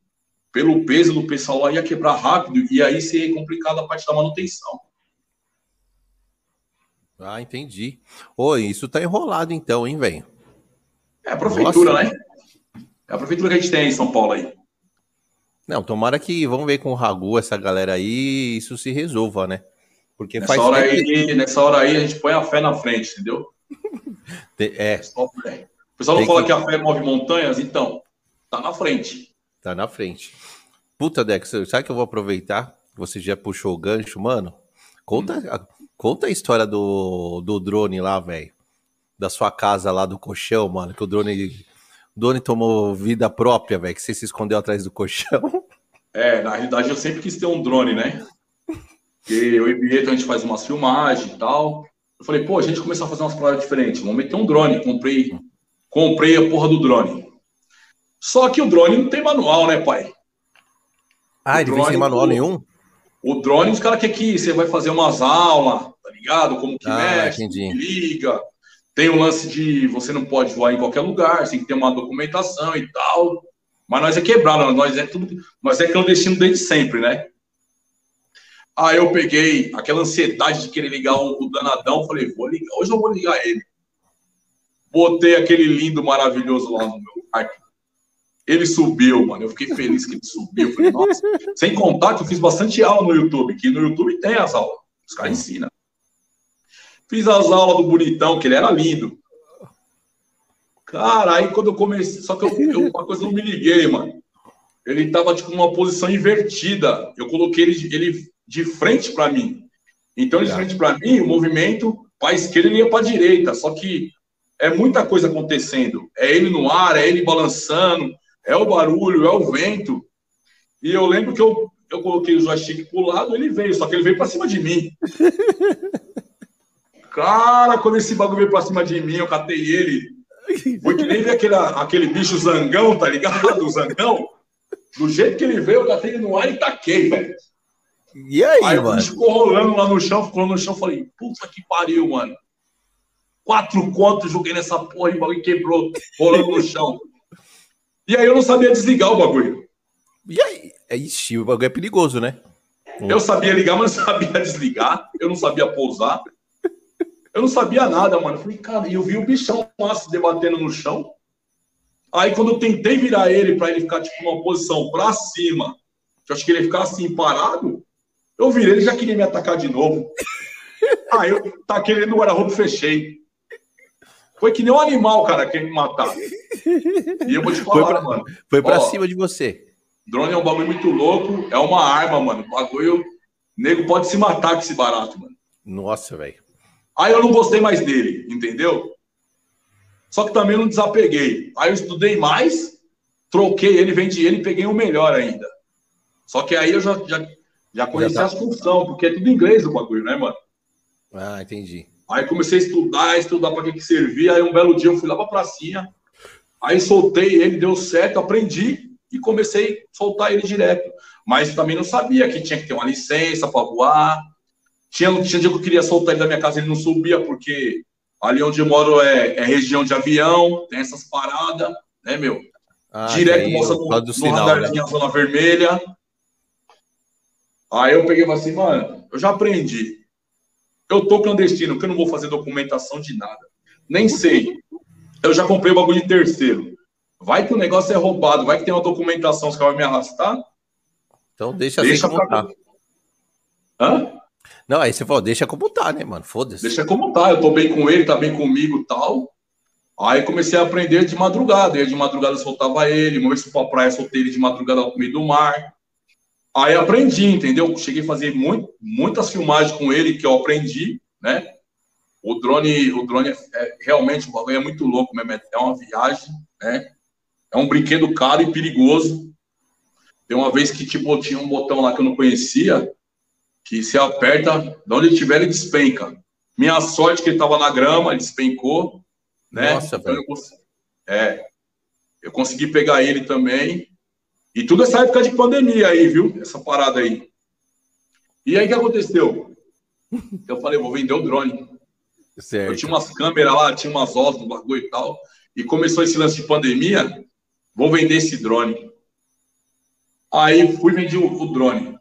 pelo peso do pessoal lá ia quebrar rápido e aí seria complicado a parte da manutenção. Ah, entendi. Oi, isso tá enrolado então, hein, velho? É a prefeitura, Nossa. né? É a prefeitura que a gente tem em São Paulo aí. Não, tomara que vamos ver com o Ragu, essa galera aí, isso se resolva, né? Porque nessa, hora aí, nessa hora aí a gente põe a fé na frente, entendeu? é. O pessoal não fala que... que a fé move montanhas, então, tá na frente. Tá na frente. Puta, Dex, sabe que eu vou aproveitar? Você já puxou o gancho, mano? Conta, hum. Conta a história do, do drone lá, velho. Da sua casa lá do colchão, mano. Que o drone, o drone tomou vida própria, velho. Que você se escondeu atrás do colchão. É, na realidade eu sempre quis ter um drone, né? Porque eu e Bieto a gente faz umas filmagens e tal. Eu falei, pô, a gente começou a fazer umas paradas diferentes. Vamos meter um drone. Comprei, comprei a porra do drone. Só que o drone não tem manual, né, pai? Ah, o ele vem sem manual nenhum? O drone, os caras querem que você vai fazer umas aulas, tá ligado? Como que ah, mexe, como que liga. Tem o lance de você não pode voar em qualquer lugar, tem que ter uma documentação e tal. Mas nós é quebrado, nós é tudo, nós é clandestino desde sempre, né? Aí eu peguei aquela ansiedade de querer ligar o, o danadão, falei, vou ligar, hoje eu vou ligar ele. Botei aquele lindo, maravilhoso lá no meu quarto. Ele subiu, mano. Eu fiquei feliz que ele subiu. Falei, nossa. Sem contar que eu fiz bastante aula no YouTube, que no YouTube tem as aulas. Os caras ensinam. Fiz as aulas do bonitão, que ele era lindo. Cara, aí quando eu comecei. Só que eu, eu uma coisa eu não me liguei, mano. Ele tava, tipo, numa posição invertida. Eu coloquei ele, ele de frente para mim. Então, de frente para mim, o movimento para esquerda e ia para direita. Só que é muita coisa acontecendo. É ele no ar, é ele balançando, é o barulho, é o vento. E eu lembro que eu, eu coloquei o joystick pro lado, ele veio, só que ele veio para cima de mim. Cara, quando esse bagulho veio para cima de mim, eu catei ele. Foi que nem aquele, aquele bicho zangão, tá ligado? O zangão. Do jeito que ele veio, eu catei ele no ar e taquei, velho. E aí, aí mano? ficou rolando lá no chão, ficou no chão. Falei, puta que pariu, mano. Quatro contos, joguei nessa porra e o bagulho quebrou, rolando no chão. E aí eu não sabia desligar o bagulho. E aí? É, ixi, o bagulho é perigoso, né? Eu sabia ligar, mas não sabia desligar. Eu não sabia pousar. Eu não sabia nada, mano. Falei, cara, e eu vi o bichão lá se debatendo no chão. Aí quando eu tentei virar ele para ele ficar tipo numa posição para cima, eu acho que ele ia ficar assim parado, eu virei, ele já queria me atacar de novo. Aí eu taquei ele no guarda-roupa e fechei. Foi que nem um animal, cara, quer me matar. E eu vou te falar, foi pra, mano. Foi pra ó, cima de você. Drone é um bagulho muito louco, é uma arma, mano. O bagulho. O nego pode se matar com esse barato, mano. Nossa, velho. Aí eu não gostei mais dele, entendeu? Só que também não desapeguei. Aí eu estudei mais, troquei ele, vendi ele e peguei o melhor ainda. Só que aí eu já, já já conheci Já tá... as funções, porque é tudo inglês o bagulho, né, mano? Ah, entendi. Aí comecei a estudar, estudar para que, que servia. Aí um belo dia eu fui lá para pracinha. Aí soltei ele, deu certo, aprendi e comecei a soltar ele direto. Mas também não sabia que tinha que ter uma licença para voar. Tinha, tinha dia que eu queria soltar ele da minha casa, ele não subia, porque ali onde eu moro é, é região de avião, tem essas paradas, né, meu? Ah, direto mostra no, no sinal, radarzinho né? zona vermelha. Aí eu peguei e falei assim, mano, eu já aprendi. Eu tô clandestino, que eu não vou fazer documentação de nada. Nem sei. Eu já comprei o bagulho de terceiro. Vai que o negócio é roubado, vai que tem uma documentação, os caras vão me arrastar. Então deixa, deixa assim como pra... tá. Hã? Não, aí você falou, deixa como tá, né, mano? Foda-se. Deixa como tá. Eu tô bem com ele, tá bem comigo tal. Aí comecei a aprender de madrugada. E de madrugada soltava ele. Uma vez fui pra praia, soltei ele de madrugada no meio do mar. Aí aprendi, entendeu? Cheguei a fazer muito, muitas filmagens com ele que eu aprendi, né? O drone, o drone é, é realmente o bagulho é muito louco mesmo, é uma viagem, né? É um brinquedo caro e perigoso. Tem uma vez que tipo tinha um botão lá que eu não conhecia, que se aperta, de onde tiver ele despenca. Minha sorte que ele estava na grama, ele despencou, né? Nossa, então, eu, é, eu consegui pegar ele também e tudo essa época de pandemia aí, viu? Essa parada aí. E aí o que aconteceu? Eu falei, vou vender o drone. Certo. Eu tinha umas câmeras lá, tinha umas osas no bagulho e tal. E começou esse lance de pandemia, vou vender esse drone. Aí fui vender o, o drone.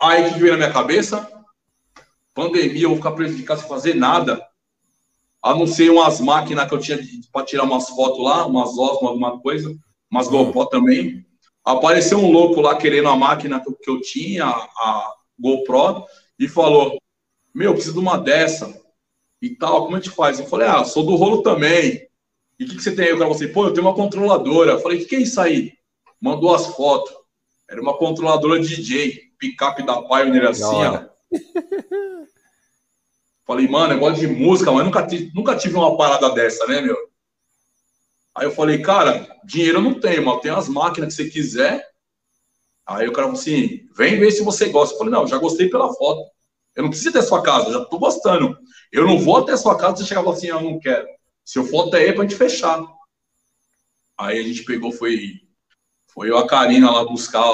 Aí o que veio na minha cabeça? Pandemia, eu vou ficar preso de casa sem fazer nada. A não ser umas máquinas que eu tinha para tirar umas fotos lá, umas osas, alguma coisa, umas GoPro também. Apareceu um louco lá querendo a máquina que eu tinha, a GoPro, e falou: Meu, preciso de uma dessa e tal, como a gente faz? Eu falei: Ah, sou do rolo também. E o que, que, você tem aí? Eu falei assim: Pô, eu tenho uma controladora. Eu falei: O que, que é isso aí? Mandou as fotos. Era uma controladora DJ, picape da Pioneer assim, ó. Falei, mano, negócio de música, mas nunca, nunca tive uma parada dessa, né, meu? Aí eu falei, cara, dinheiro eu não tenho, mas eu tenho as máquinas que você quiser. Aí o cara falou assim, vem ver se você gosta. Eu falei, não, já gostei pela foto. Eu não preciso ter sua casa, já tô gostando. Eu não vou até sua casa e você chegar e falar assim, eu não quero. Se eu for até aí, é pra gente fechar. Aí a gente pegou, foi, foi eu a Karina lá buscar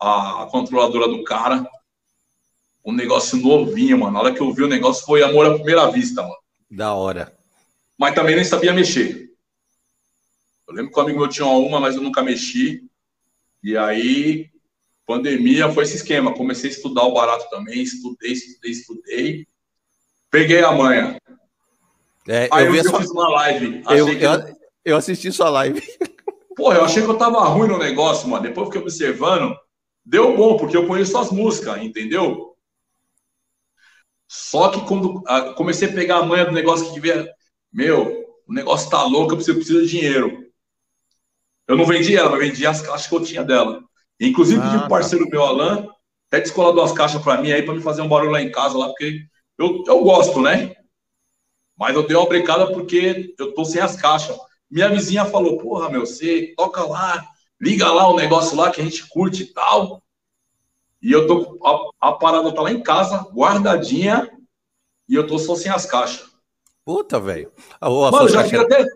a, controladora do cara. Um negócio novinho, mano. Na hora que eu vi o negócio, foi amor à primeira vista, mano. Da hora. Mas também nem sabia mexer. Eu lembro que o amigo meu tinha uma, mas eu nunca mexi. E aí, pandemia foi esse esquema. Comecei a estudar o barato também, estudei, estudei, estudei. Peguei a manha. É, aí eu, vi eu fiz uma live. Eu, que... eu, eu, assisti sua live. Porra, eu achei que eu tava ruim no negócio, mano. Depois fiquei observando. Deu bom, porque eu conheço as músicas, entendeu? Só que quando ah, comecei a pegar a manha do negócio que devia. Meu, o negócio tá louco, eu preciso, preciso de dinheiro. Eu não vendi ela, mas vendi as caixas que eu tinha dela. Inclusive, ah, pedi pro tá. parceiro meu, Alan, até descolar duas caixas para mim aí, para me fazer um barulho lá em casa, lá, porque eu, eu gosto, né? Mas eu dei uma brecada porque eu tô sem as caixas. Minha vizinha falou, porra, meu, você toca lá, liga lá o negócio lá que a gente curte e tal. E eu tô. A, a, parada tá lá em casa, guardadinha, e eu tô só sem as caixas. Puta, velho. Mano, já fiz até.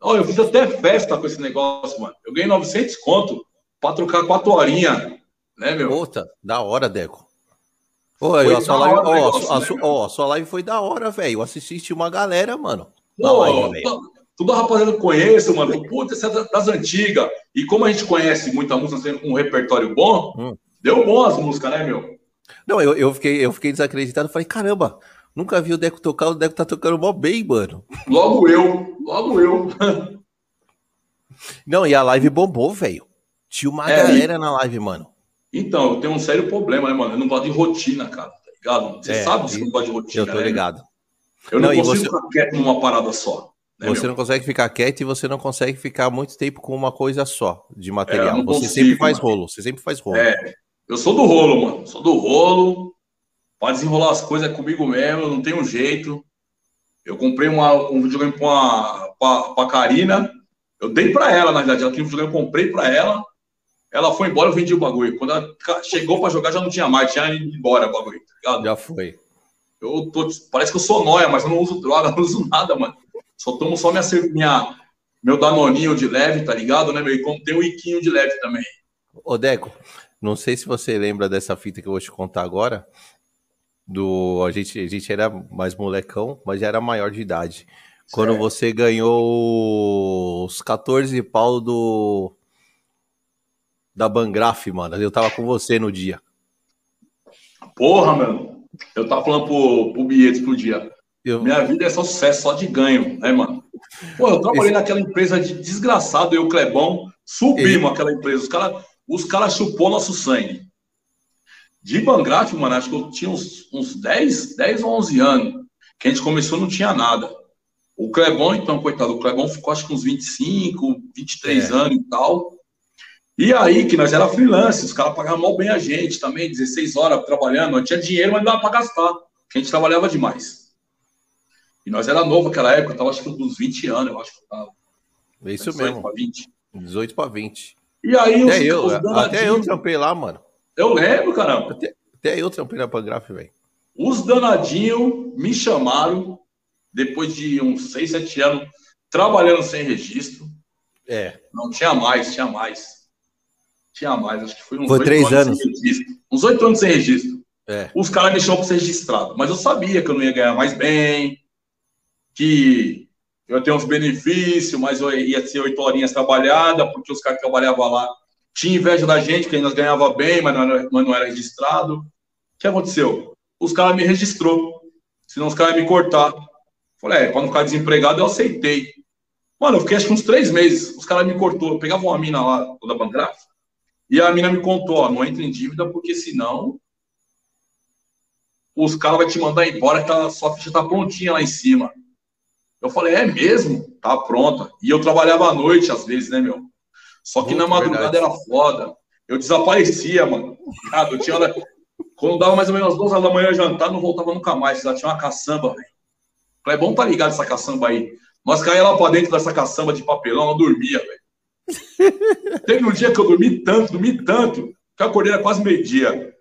Ó, eu fiz até festa com esse negócio, mano. Eu ganhei 900 conto pra trocar quatro horinhas, né, meu? Puta, da hora, Deco. Ô, a, sua live, ó, negócio, a, né, ó, a sua live foi da hora, velho. Assististe uma galera, mano. Pô, live, tudo a rapaziada que conheço, mano. Puta, essa é das antigas. E como a gente conhece muita música, com um repertório bom, hum. Deu bom as músicas, né, meu? Não, eu, eu, fiquei, eu fiquei desacreditado. Falei, caramba, nunca vi o Deco tocar, o Deco tá tocando mó bem, mano. Logo eu, logo eu. Não, e a live bombou, velho. Tinha uma é, galera e... na live, mano. Então, eu tenho um sério problema, né, mano? Eu não gosto de rotina, cara, tá ligado? Você é, sabe que eu não gosto de rotina. Eu tô né, ligado. Eu não, não consigo você... ficar quieto numa parada só. Né, você meu? não consegue ficar quieto e você não consegue ficar muito tempo com uma coisa só de material. É, você consigo, sempre faz mano. rolo, você sempre faz rolo. É, eu sou do rolo, mano. Sou do rolo. Pode desenrolar as coisas comigo mesmo, não tem um jeito. Eu comprei uma, um videogame pra, pra, pra Karina. Eu dei pra ela, na verdade. Ela tinha um videogame, eu comprei pra ela. Ela foi embora, eu vendi o bagulho. Quando ela chegou pra jogar, já não tinha mais. Tinha ido embora o bagulho, tá? Já foi. Eu tô, parece que eu sou nóia, mas eu não uso droga, não uso nada, mano. Só tomo só minha, minha, meu danoninho de leve, tá ligado, né, meu? E tem um iquinho de leve também. Ô, Deco, não sei se você lembra dessa fita que eu vou te contar agora. Do a gente, a gente era mais molecão, mas já era maior de idade. Quando você ganhou os 14 pau do da Bangraf, mano. Eu tava com você no dia. Porra, mano. Eu tava falando pro, pro Bietes pro dia. Eu... Minha vida é só sucesso, só de ganho, né, mano? Pô, eu trabalhei Esse... naquela empresa de desgraçado, eu e o Clebão, subimos aquela empresa. Os caras os caras chupou nosso sangue. De Bangraf, mano, acho que eu tinha uns, uns 10, 10 ou 11 anos, que a gente começou não tinha nada. O Clebão, então, coitado, o Clebão ficou acho que uns 25, 23 é. anos e tal. E aí, que nós era freelance, os caras pagavam mal bem a gente também, 16 horas trabalhando, não tinha dinheiro, mas não dava para gastar, porque a gente trabalhava demais. E nós era novo naquela época, eu tava acho que uns 20 anos, eu acho que eu tava. É isso mesmo. 20. 18 para 20. E aí até os, eu, os até eu trampei lá, mano. Eu lembro, caramba. Até, até eu trampei na Pangraf, velho. Os danadinhos me chamaram depois de uns 6, 7 anos trabalhando sem registro. É. Não tinha mais, tinha mais. Tinha mais, acho que foi uns foi 8 anos. anos. Uns 8 anos sem registro. É. Os caras me chamam para ser registrado. Mas eu sabia que eu não ia ganhar mais bem, que eu tenho uns benefícios, mas eu ia ser oito horinhas trabalhada, porque os caras que trabalhavam lá tinham inveja da gente, que nós ganhava bem, mas não era, mas não era registrado. O que aconteceu? Os caras me registrou, senão os caras iam me cortar. Falei, é, para não ficar desempregado, eu aceitei. Mano, eu fiquei acho que uns três meses. Os caras me cortou. Eu pegava uma mina lá, da Bangraf, e a mina me contou, ó, não entra em dívida, porque senão os caras vão te mandar embora, a sua ficha tá prontinha lá em cima. Eu falei, é mesmo? Tá pronta. E eu trabalhava à noite, às vezes, né, meu? Só que Muito na madrugada verdade. era foda. Eu desaparecia, mano. Cara, eu tinha... Quando dava mais ou menos as duas horas da manhã jantar, não voltava nunca mais. Já tinha uma caçamba, velho. Falei, é bom tá ligado essa caçamba aí. Nós caía lá pra dentro dessa caçamba de papelão, eu dormia, velho. Teve um dia que eu dormi tanto, dormi tanto, que eu acordei era quase meio-dia.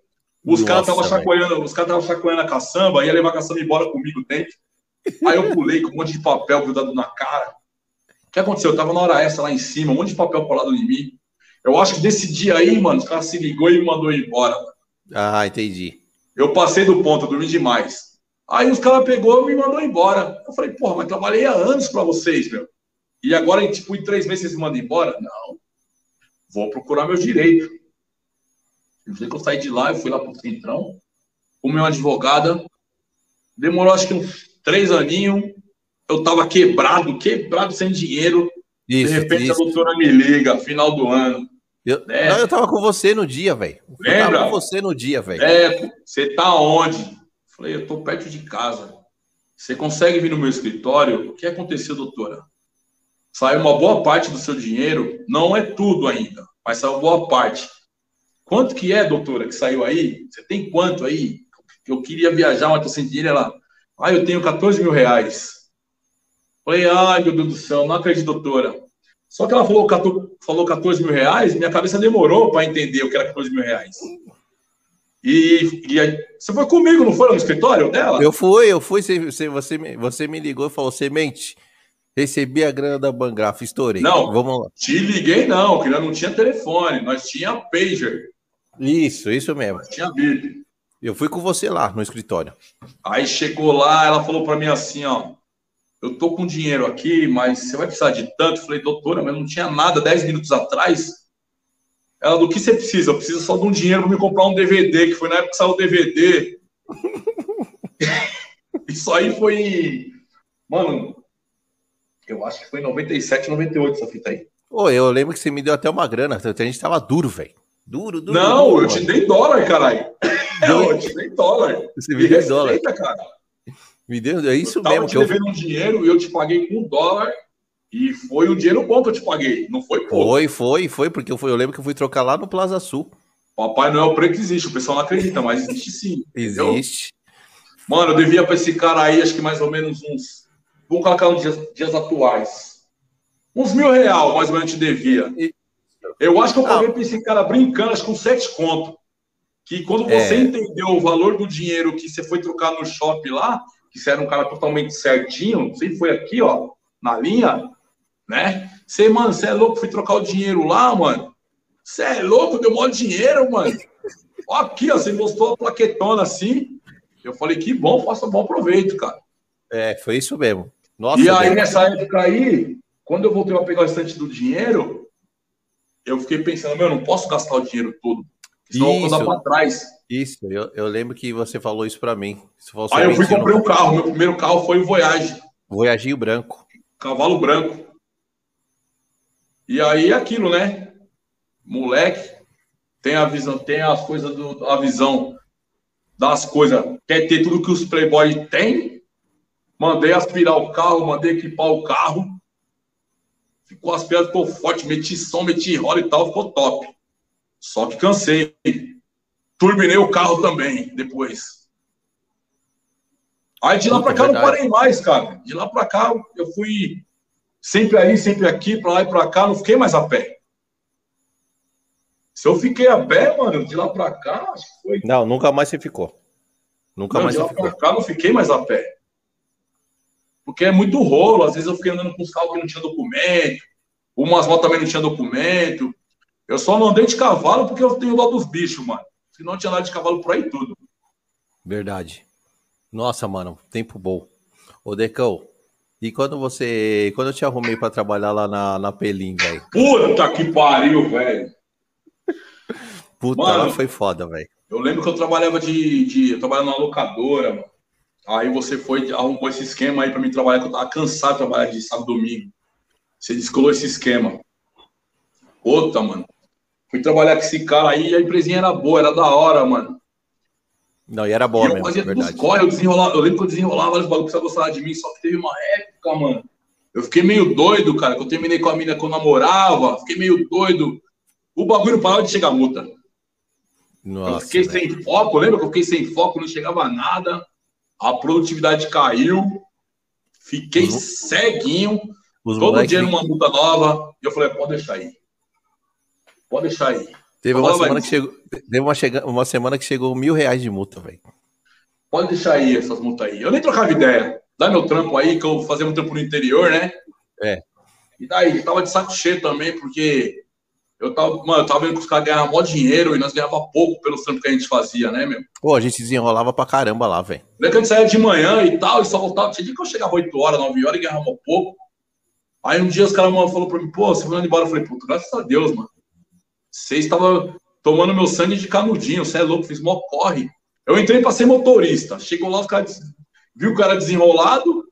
Os caras estavam chacoalhando, os caras estavam chacoalhando a caçamba, ia levar a caçamba embora comigo dentro. Aí eu pulei com um monte de papel grudado na cara. O que aconteceu? Eu tava na hora essa lá em cima, um monte de papel colado em mim. Eu acho que desse dia aí, mano, os caras se ligou e me mandou embora. Ah, entendi. Eu passei do ponto, eu dormi demais. Aí os caras pegou e me mandou embora. Eu falei, porra, mas trabalhei há anos para vocês, meu. E agora, tipo, em três meses vocês me mandam embora? Não. vou procurar meu direito. Eu que eu saí de lá, eu fui lá pro Centrão, com minha advogada, demorou acho que uns três aninhos, eu tava quebrado, quebrado sem dinheiro, isso, de repente isso. a doutora me liga, final do ano. Eu, é. não, eu tava com você no dia, velho. Lembra? Eu tava com você no dia, velho. É, você tá onde? Falei, eu tô perto de casa. Você consegue vir no meu escritório? O que aconteceu, doutora? Saiu uma boa parte do seu dinheiro, não é tudo ainda, mas saiu boa parte. Quanto que é, doutora, que saiu aí? Você tem quanto aí? Eu queria viajar, mas tô sem dinheiro. Ela, ah, eu tenho 14 mil reais. Falei, ai, meu Deus do céu, não acredito, doutora. Só que ela falou 14, falou 14 mil reais, minha cabeça demorou para entender o que era 14 mil reais. E, e aí, você foi comigo, não foi no escritório dela? Eu fui, eu fui. Você, você, você me ligou e falou: Semente, recebi a grana da Bangraf, estourei. Não, vamos lá. Te liguei, não, que não tinha telefone, nós tinha pager. Isso, isso mesmo. Nós tinha bip. Eu fui com você lá no escritório. Aí chegou lá, ela falou para mim assim: ó, eu tô com dinheiro aqui, mas você vai precisar de tanto? Eu falei, doutora, mas não tinha nada 10 minutos atrás. Ela, do que você precisa? Eu preciso só de um dinheiro para me comprar um DVD, que foi na época que saiu o DVD. Isso aí foi. Mano, eu acho que foi em 97, 98 essa fita aí. Pô, eu lembro que você me deu até uma grana. A gente tava duro, velho. Duro, duro. Não, duro, eu mano. te dei dólar, caralho. Eu te dei dólar. Você me deu dólar. Cara. Me deu, é isso eu mesmo. que eu devendo um dinheiro e eu te paguei com um dólar e foi um dinheiro bom que eu te paguei, não foi pouco. Foi, foi, foi, porque eu, fui, eu lembro que eu fui trocar lá no Plaza Sul. Papai Noel preto existe, o pessoal não acredita, mas existe sim. Existe. Entendeu? Mano, eu devia para esse cara aí, acho que mais ou menos uns. Vamos colocar nos dias, dias atuais. Uns mil real, mais ou menos, te devia. Eu acho que eu paguei para esse cara brincando, acho que com sete conto. Que quando você é. entendeu o valor do dinheiro que você foi trocar no shopping lá, que você era um cara totalmente certinho, você foi aqui, ó, na linha, né? Você, mano, você é louco, fui trocar o dinheiro lá, mano. Você é louco, deu maior dinheiro, mano. Ó, aqui, ó, você mostrou a plaquetona assim. Eu falei, que bom, faça bom proveito, cara. É, foi isso mesmo. Nossa, e aí, Deus. nessa época aí, quando eu voltei a pegar o restante do dinheiro, eu fiquei pensando, meu, eu não posso gastar o dinheiro todo. Senão isso, eu vou dar pra trás. Isso, eu, eu lembro que você falou isso para mim. Aí eu fui comprei um carro. Meu primeiro carro foi o Voyage. Voyaginho branco. Cavalo branco. E aí aquilo, né? Moleque tem a visão, tem as coisas do a visão das coisas, quer ter tudo que os playboy tem. Mandei aspirar o carro, mandei equipar o carro. Ficou aspirado, ficou forte, meti som, meti roda e tal, ficou top. Só que cansei. Turbinei o carro também depois. Aí de lá para cá não parei mais, cara. De lá para cá eu fui sempre ali, sempre aqui, para lá e para cá, não fiquei mais a pé. Se eu fiquei a pé, mano, de lá para cá, acho que foi. Não, nunca mais você ficou. Nunca não, mais de lá para cá não fiquei mais a pé. Porque é muito rolo, às vezes eu fiquei andando com os carros que não tinha documento, umas motos também não tinha documento. Eu só não andei de cavalo porque eu tenho dó dos bichos, mano. Se não tinha nada de cavalo por aí tudo. Verdade. Nossa, mano, tempo bom. Ô, Decão, e quando você. Quando eu te arrumei para trabalhar lá na, na Pelim, velho? Puta que pariu, velho. Puta, mano, foi foda, velho. Eu lembro que eu trabalhava de. de eu trabalhava na locadora, mano. Aí você foi, arrumou esse esquema aí para mim trabalhar, que eu tava cansado de trabalhar de sábado e domingo. Você descolou esse esquema. Puta, mano. Fui trabalhar com esse cara aí e a empresinha era boa, era da hora, mano. Não, e era boa e mesmo, eu fazia verdade. Corre, eu, desenrolava, eu lembro que eu desenrolava os bagulhos pra gostar de mim, só que teve uma época, mano. Eu fiquei meio doido, cara, que eu terminei com a mina que eu namorava, fiquei meio doido. O bagulho parava de chegar multa. Nossa, eu fiquei sem foco, lembra que eu fiquei sem foco, não chegava nada. A produtividade caiu. Fiquei uhum. ceguinho. Os todo dia numa multa nova. E eu falei, pode deixar aí. Pode deixar aí. Teve uma, semana que chegou, teve uma, chega, uma semana que chegou mil reais de multa, velho. Pode deixar aí essas multas aí. Eu nem trocava ideia. Dá meu trampo aí, que eu fazia um trampo no interior, né? É. E daí, tava de saco cheio também, porque eu tava, mano, eu tava vendo que os caras ganhavam mó dinheiro e nós ganhava pouco pelos trampos que a gente fazia, né, meu? Pô, a gente desenrolava pra caramba lá, velho. Lembra que a gente saía de manhã e tal, e só voltava. Tinha dia que eu chegava 8 horas, 9 horas e ganhava pouco. Aí um dia os caras falaram pra mim, pô, você foi embora. Eu falei, puta, graças a Deus, mano. Você estava tomando meu sangue de canudinho, você é louco, fiz mó corre. Eu entrei para ser motorista. Chegou lá, os caras viu o cara desenrolado,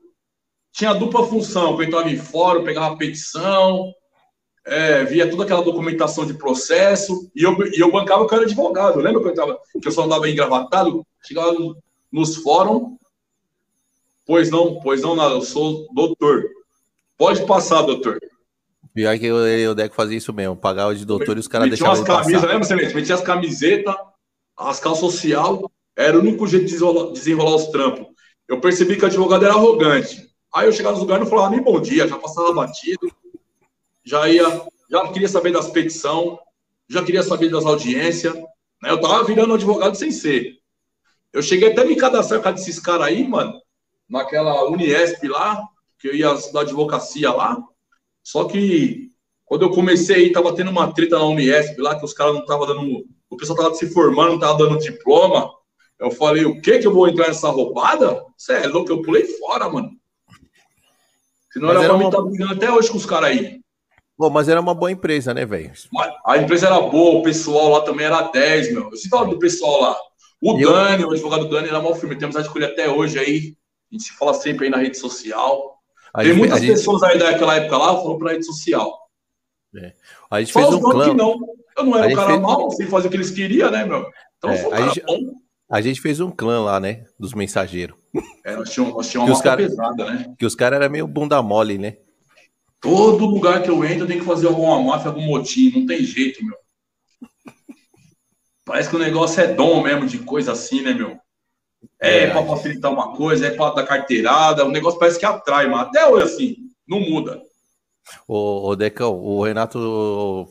tinha dupla função, eu entrava em fórum, pegava petição, é, via toda aquela documentação de processo, e eu, e eu bancava o cara advogado. Lembra que eu, tava, que eu só andava engravatado? Chegava nos fóruns, pois não, pois não nada, eu sou doutor. Pode passar, doutor. Pior que eu, eu Deco fazia isso mesmo, pagava de doutor e os caras deixavam umas camisas, lembra, Celeste? Metia as camisetas, as calças social, era o único jeito de desenrolar, os trampos. Eu percebi que o advogado era arrogante. Aí eu chegava nos lugares e não falava nem bom dia, já passava batido, já ia, já queria saber das petições, já queria saber das audiências. Né? Eu tava virando advogado sem ser. Eu cheguei até me cadastrar com desses caras aí, mano, naquela Uniesp lá, que eu ia da advocacia lá. Só que quando eu comecei aí, tava tendo uma treta na Uniesp lá, que os caras não estavam dando. O pessoal tava se formando, não tava dando diploma. Eu falei, o que que eu vou entrar nessa roubada? Você é louco, eu pulei fora, mano. Senão mas era, era pra uma... mim estar tá brigando até hoje com os caras aí. Bom, mas era uma boa empresa, né, velho? A empresa era boa, o pessoal lá também era 10, meu. Eu sempre falo do pessoal lá. O eu... Dani, o advogado Dani, era mal firme. Temos a escolha até hoje aí. A gente se fala sempre aí na rede social. Tem gente, muitas pessoas gente... aí daquela época lá foram pra rede social. É. A gente Só fez um clã. Que não. Eu não era um cara fez... mal, sem fazer o que eles queriam, né, meu? Então é, eu sou um a gente... bom. A gente fez um clã lá, né? Dos mensageiros. É, nós tínhamos, nós tínhamos uma cara, pesada, né? Que os caras eram meio bunda mole, né? Todo lugar que eu entro eu tenho que fazer alguma máfia, algum motim. Não tem jeito, meu. Parece que o negócio é dom mesmo, de coisa assim, né, meu? É, é para facilitar uma coisa, é para dar carteirada. O negócio parece que atrai, mas até hoje, assim, não muda. Ô, ô Decão, o Renato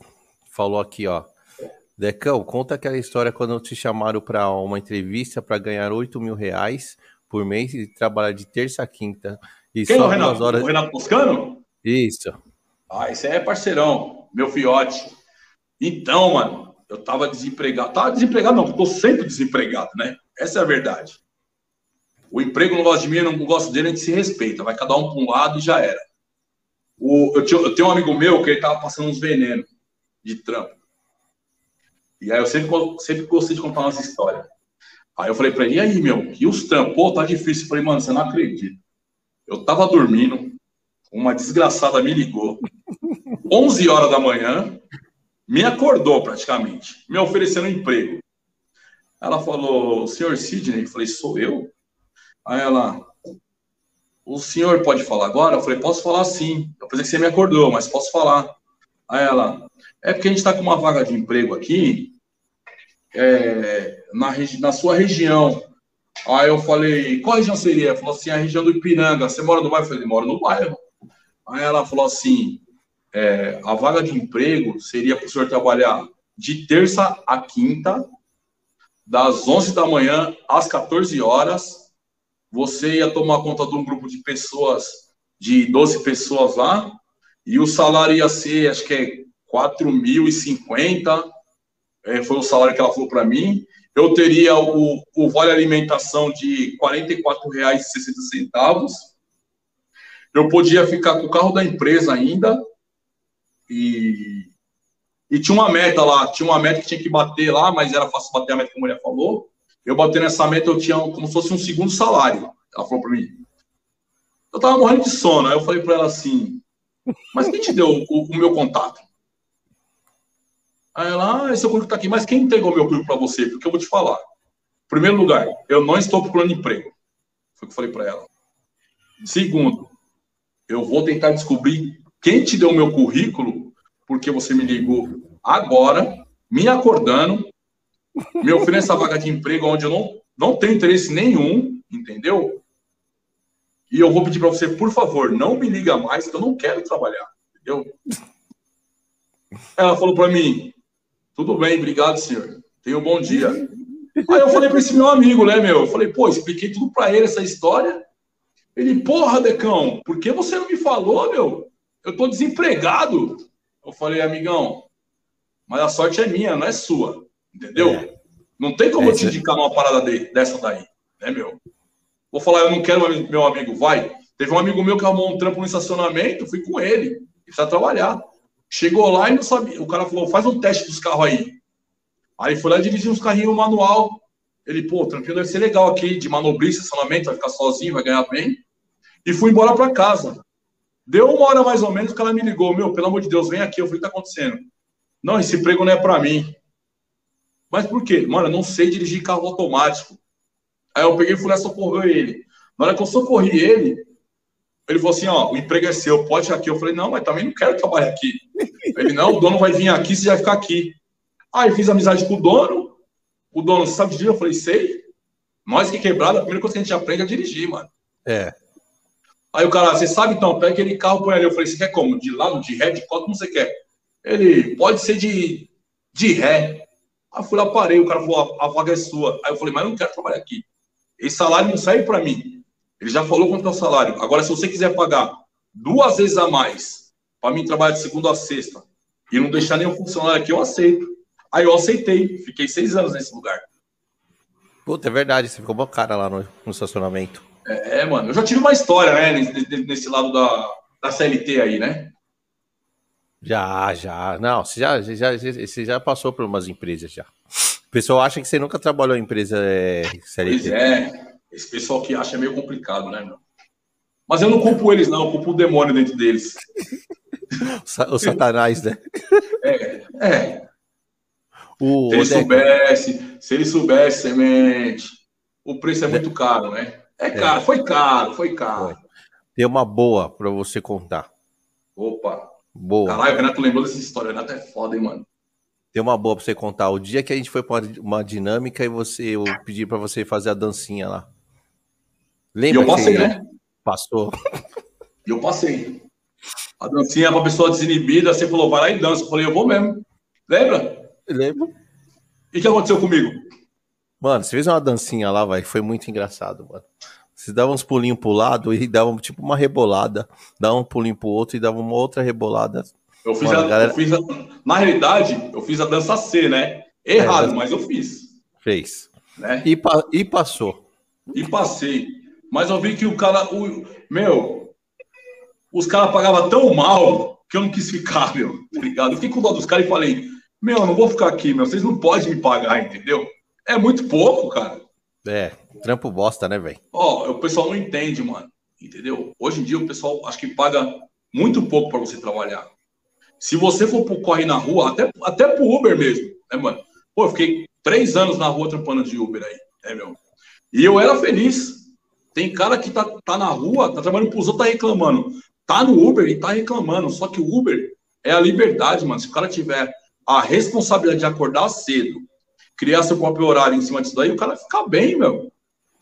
falou aqui, ó. Decão, conta aquela história quando te chamaram para uma entrevista para ganhar 8 mil reais por mês e trabalhar de terça a quinta. E Quem só é o Renato? Horas... O Renato Toscano? Isso. Ah, esse é parceirão, meu fiote. Então, mano, eu tava desempregado. Tava desempregado, não, tô sempre desempregado, né? Essa é a verdade. O emprego não gosta de mim, eu não gosto dele, a gente se respeita. Vai cada um para um lado e já era. O, eu, tinha, eu tenho um amigo meu que ele tava passando uns venenos de trampo. E aí eu sempre, sempre gostei de contar umas histórias. Aí eu falei para ele, e aí, meu? E os trampos? Pô, tá difícil. Eu falei, mano, você não acredita. Eu tava dormindo, uma desgraçada me ligou, 11 horas da manhã, me acordou praticamente, me oferecendo um emprego. Ela falou, senhor Sidney? Eu falei, sou eu? Aí ela, o senhor pode falar agora? Eu falei, posso falar sim. Eu pensei que você me acordou, mas posso falar. Aí ela, é porque a gente está com uma vaga de emprego aqui é, na, na sua região. Aí eu falei, qual região seria? Ela falou assim, a região do Ipiranga. Você mora no bairro? Eu falei, moro no bairro. Aí ela falou assim, é, a vaga de emprego seria para o senhor trabalhar de terça a quinta, das 11 da manhã às 14 horas. Você ia tomar conta de um grupo de pessoas, de 12 pessoas lá, e o salário ia ser, acho que é 4.050 é, foi o salário que ela falou para mim. Eu teria o, o vale alimentação de R$ 44,60. Eu podia ficar com o carro da empresa ainda. E, e tinha uma meta lá, tinha uma meta que tinha que bater lá, mas era fácil bater a meta que a mulher falou. Eu bater nessa meta, eu tinha como se fosse um segundo salário. Ela falou para mim. Eu tava morrendo de sono. Aí eu falei para ela assim: Mas quem te deu o, o meu contato? Aí ela, ah, esse é o currículo está aqui, mas quem entregou meu currículo para você? Porque eu vou te falar. Primeiro lugar, eu não estou procurando emprego. Foi o que eu falei para ela. Segundo, eu vou tentar descobrir quem te deu o meu currículo, porque você me ligou agora, me acordando, me oferece essa vaga de emprego onde eu não, não tenho interesse nenhum, entendeu? E eu vou pedir para você, por favor, não me liga mais, que eu não quero trabalhar, entendeu? Ela falou para mim, tudo bem, obrigado, senhor. Tenha um bom dia. Aí eu falei para esse meu amigo, né, meu? Eu falei, pô, expliquei tudo para ele essa história. Ele, porra, Decão, por que você não me falou, meu? Eu tô desempregado. Eu falei, amigão, mas a sorte é minha, não é sua. Entendeu? É. Não tem como é, te indicar uma parada de, dessa daí, né, meu? Vou falar, eu não quero, meu amigo, vai. Teve um amigo meu que arrumou um trampo no estacionamento, fui com ele. Ele precisa trabalhar. Chegou lá e não sabia. O cara falou: faz um teste dos carros aí. Aí foi lá dirigir uns carrinhos manual. Ele, pô, tranquilo, deve ser legal aqui, de manobrista, estacionamento, vai ficar sozinho, vai ganhar bem. E fui embora para casa. Deu uma hora mais ou menos, o cara me ligou: Meu, pelo amor de Deus, vem aqui. Eu falei: O que tá acontecendo? Não, esse emprego não é para mim. Mas por quê? Mano, eu não sei dirigir carro automático. Aí eu peguei e fui lá socorrer ele. Na hora que eu socorri ele, ele falou assim: Ó, o emprego é seu, pode ir aqui. Eu falei: Não, mas também não quero trabalhar aqui. Ele: Não, o dono vai vir aqui, você vai ficar aqui. Aí fiz amizade com o dono. O dono sabe dirigir? Eu falei: Sei. Nós que quebrado, a primeira coisa que a gente aprende é dirigir, mano. É. Aí o cara, você sabe então, pega aquele carro, põe ali. Eu falei: Você quer como? De lado, de ré, de cota, como você quer? Ele, pode ser de, de ré. Aí fui lá, parei, o cara falou, a, vaga é sua. Aí eu falei, mas eu não quero trabalhar aqui. Esse salário não serve para mim. Ele já falou quanto é o salário. Agora, se você quiser pagar duas vezes a mais para mim trabalhar de segunda a sexta e não deixar nenhum funcionário aqui, eu aceito. Aí eu aceitei. Fiquei seis anos nesse lugar. Puta, é verdade. Você ficou bom cara lá no, no estacionamento. É, é, mano. Eu já tive uma história, né, nesse, nesse lado da, da CLT aí, né? Já, já. Não, você já, já, você já passou por umas empresas já. O pessoal acha que você nunca trabalhou em empresa é. Pois é. Esse pessoal que acha é meio complicado, né, meu? Mas eu não culpo eles, não. Eu culpo o demônio dentro deles. o satanás, né? É, é. O, se ele soubesse, se ele soubesse, semente, o preço é muito caro, né? É, é. caro, é. foi caro, foi caro. Tem uma boa para você contar. Opa. Boa. Caralho, o Renato lembrou dessa história. O Renato é foda, hein, mano. Tem uma boa pra você contar. O dia que a gente foi pra uma dinâmica e você, eu pedi pra você fazer a dancinha lá. Lembra? E eu passei, né? Passou. E eu passei. A dancinha pra pessoa desinibida, você falou, vai lá e dança. Eu falei, eu vou mesmo. Lembra? Lembro. E o que aconteceu comigo? Mano, você fez uma dancinha lá, vai, foi muito engraçado, mano. Você dava uns pulinhos pro lado e dava tipo uma rebolada, dava um pulinho pro outro e dava uma outra rebolada. Eu fiz, Mano, a, galera... eu fiz a, na realidade, eu fiz a dança C, né? Errado, é, mas eu fiz. Fez. Né? E, pa, e passou. E passei. Mas eu vi que o cara, o, meu, os caras pagavam tão mal que eu não quis ficar, meu. Tá ligado? Eu fiquei com dó dos caras e falei, meu, eu não vou ficar aqui, meu. Vocês não podem me pagar, entendeu? É muito pouco, cara. É, trampo bosta, né, velho? Ó, o pessoal não entende, mano. Entendeu? Hoje em dia o pessoal acho que paga muito pouco para você trabalhar. Se você for pro corre na rua, até, até pro Uber mesmo, né, mano? Pô, eu fiquei três anos na rua trampando de Uber aí, né, meu? E eu era feliz. Tem cara que tá, tá na rua, tá trabalhando pros outros, tá reclamando. Tá no Uber e tá reclamando. Só que o Uber é a liberdade, mano. Se o cara tiver a responsabilidade de acordar cedo, criar seu próprio horário em cima disso daí, o cara fica bem, meu.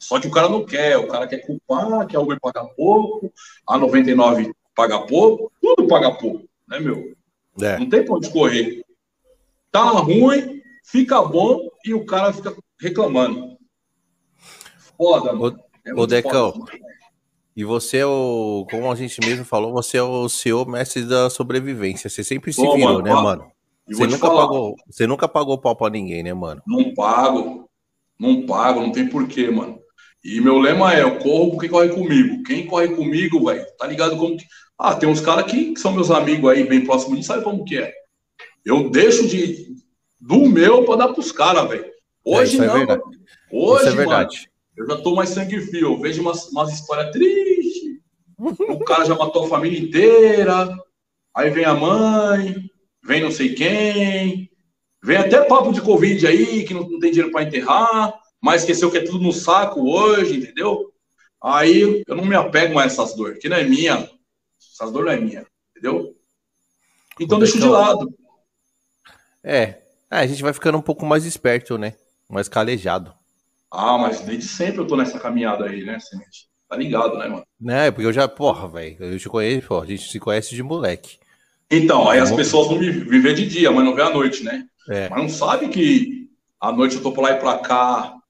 Só que o cara não quer, o cara quer culpar, que a Uber paga pouco, a 99 paga pouco, tudo paga pouco, né, meu? É. Não tem pra onde correr. Tá ruim, fica bom e o cara fica reclamando. Foda, mano. É ô, Decão, foda, e você é o, como a gente mesmo falou, você é o CEO mestre da sobrevivência. Você sempre se virou, mano, né, mano? Você nunca, pagou, você nunca pagou pau pra ninguém, né, mano? Não pago. Não pago, não tem porquê, mano. E meu lema é: eu corro porque corre comigo. Quem corre comigo, velho, tá ligado como que. Ah, tem uns caras que, que, são meus amigos aí, bem próximos de sabe como que é. Eu deixo de do meu pra dar pros caras, velho. Hoje é, não. É Hoje, é verdade. Mano, eu já tô mais sangue frio. Eu vejo umas, umas histórias tristes. o cara já matou a família inteira. Aí vem a mãe, vem não sei quem, vem até papo de Covid aí, que não, não tem dinheiro para enterrar, mas esqueceu que é tudo no saco hoje, entendeu? Aí eu não me apego mais a essas dores, que não é minha. Essas dores não é minha, entendeu? Então deixa de lado. É. é, a gente vai ficando um pouco mais esperto, né? Mais calejado. Ah, mas desde sempre eu tô nessa caminhada aí, né, Semente? Tá ligado, né, mano? Né, porque eu já, porra, velho, eu te conheço, porra, a gente se conhece de moleque. Então, aí as pessoas vão me viver de dia, mas não vê à noite, né? É. Mas não sabe que à noite eu tô por lá e pra cá,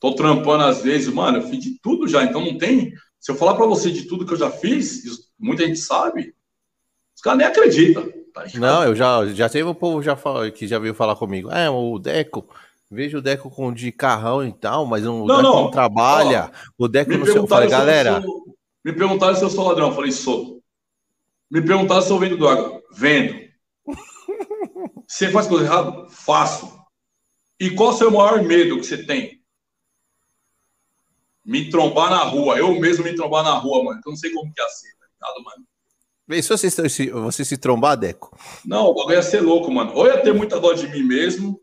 tô trampando às vezes, mano, eu fiz de tudo já, então não tem. Se eu falar para você de tudo que eu já fiz, muita gente sabe, os caras nem acreditam. Tá não, eu já, já teve um povo já fala, que já veio falar comigo. É, o Deco, vejo o Deco com de carrão e tal, mas o não, Deco não, não trabalha. Ó, o Deco não sei. Eu falei, galera. Sou, me perguntaram se eu sou ladrão. Eu falei, sou. Me perguntaram se eu vendo droga. Vendo. Você faz coisa errada? Faço. E qual o seu maior medo que você tem? Me trombar na rua. Eu mesmo me trombar na rua, mano. Eu não sei como que ia ser, tá ligado, mano? Vê se você, se você se trombar, Deco. Não, o bagulho ia ser louco, mano. Ou ia ter muita dó de mim mesmo,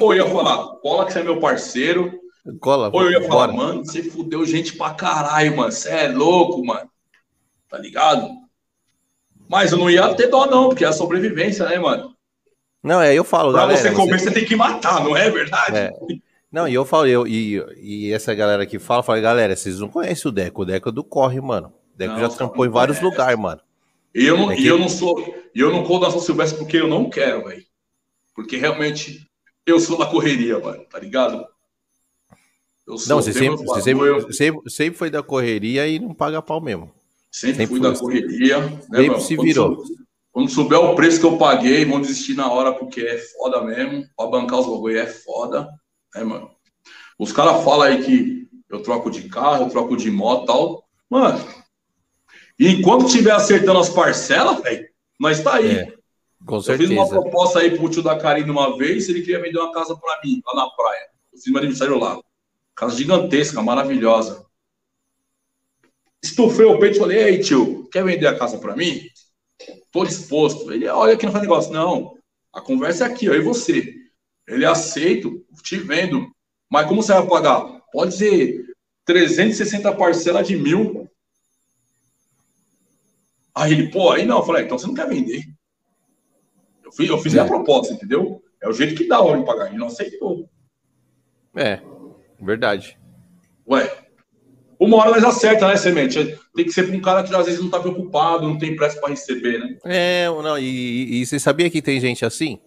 ou ia falar, cola que você é meu parceiro. Cola, ou eu ia falar, bora. mano, você fudeu gente pra caralho, mano. Você é louco, mano. Tá ligado? Mas eu não ia ter dó, não, porque é a sobrevivência, né, mano? Não, é, eu falo, pra galera. Pra você comer, você... você... tem que matar, não é verdade? É. Não, e eu falo, eu, e, e essa galera que fala, fala, galera, vocês não conhecem o Deco, o Deco é do corre, mano. O Deco não, já trampou em vários lugares, mano. E eu não, é que... eu não sou, e eu não corro São Silvestre porque eu não quero, velho. Porque realmente eu sou da correria, mano, tá ligado? Eu sou, não, você sempre, você sempre, sempre, sempre, foi da correria e não paga pau mesmo. Sempre, sempre fui da assim. correria. Né, sempre se virou. Quando, quando souber o preço que eu paguei, vão desistir na hora porque é foda mesmo. Pra bancar os bagulho é foda, né, mano? Os caras falam aí que eu troco de carro, eu troco de moto tal. Mano, e enquanto estiver acertando as parcelas, velho, nós tá aí. É, com certeza. Eu fiz uma proposta aí pro tio da Karine uma vez, ele queria vender uma casa para mim, lá na praia. Eu fiz meu aniversário lá. Casa gigantesca, maravilhosa. Estufei o peito e falei, ei, tio, quer vender a casa para mim? Tô disposto. Ele, olha aqui não faz negócio. Não, a conversa é aqui, eu e você. Ele aceito, te vendo. Mas como você vai pagar? Pode ser 360 parcelas de mil. Aí ele, pô, aí não. Eu falei, então você não quer vender. Eu fiz, eu fiz é. a proposta, entendeu? É o jeito que dá hora de pagar. Ele não aceitou. É, verdade. Ué, uma hora nós acerta, né, Semente? Tem que ser para um cara que às vezes não está preocupado, não tem pressa para receber, né? É, não, e, e, você sabia que tem gente assim?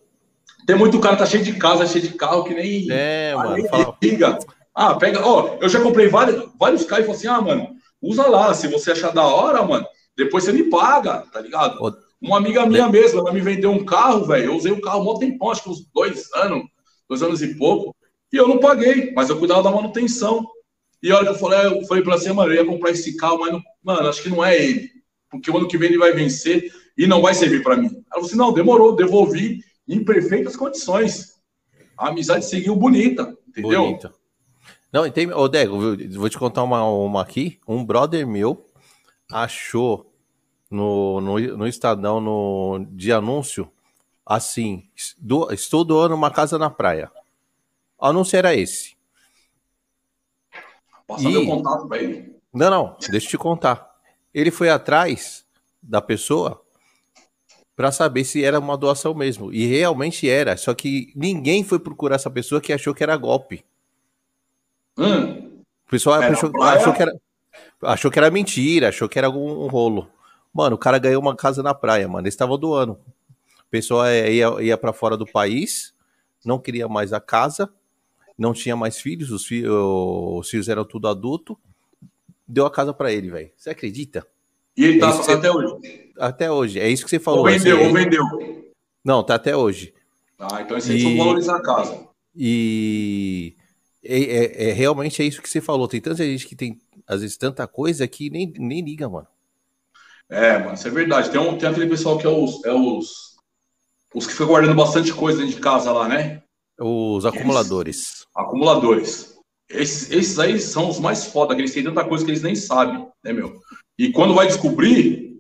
Tem muito cara, tá cheio de casa, cheio de carro, que nem. É, mano. Fala... liga. Ah, pega. Ó, eu já comprei vários, vários carros e falei assim: ah, mano, usa lá. Se você achar da hora, mano, depois você me paga, tá ligado? Ô, Uma amiga minha mesmo, ela me vendeu um carro, velho. Eu usei o carro um tempão, acho que uns dois anos, dois anos e pouco. E eu não paguei, mas eu cuidava da manutenção. E a hora que eu falei, eu falei para você, mano, eu ia comprar esse carro, mas, não, mano, acho que não é ele. Porque o ano que vem ele vai vencer e não vai servir para mim. Ela falou assim: não, demorou, devolvi em perfeitas condições. A amizade seguiu bonita, entendeu? Bonita. Não, tem, ô Dego, vou te contar uma, uma aqui. Um brother meu achou no, no, no Estadão, no, de anúncio, assim, do, estou doando uma casa na praia. O anúncio era esse. Passa e... meu contato para ele. Não, não, deixa eu te contar. Ele foi atrás da pessoa para saber se era uma doação mesmo. E realmente era. Só que ninguém foi procurar essa pessoa que achou que era golpe. Hum. O pessoal achou, achou, que era, achou que era mentira, achou que era algum um rolo. Mano, o cara ganhou uma casa na praia, mano. Eles estavam doando. O pessoal ia, ia para fora do país, não queria mais a casa não tinha mais filhos, os, fi os filhos eram tudo adulto, deu a casa para ele, velho. Você acredita? E ele tá é até hoje? Até hoje, é isso que você falou. Ou vendeu, assim, ou vendeu. Não, tá até hoje. Ah, então esse e... valorizar a casa. E é, é, é, realmente é isso que você falou. Tem tanta gente que tem, às vezes, tanta coisa que nem, nem liga, mano. É, mano, isso é verdade. Tem, um, tem aquele pessoal que é os, é os, os que ficam guardando bastante coisa dentro de casa lá, né? Os acumuladores. acumuladores. Esses, esses aí são os mais foda, que eles têm tanta coisa que eles nem sabem, né, meu? E quando vai descobrir,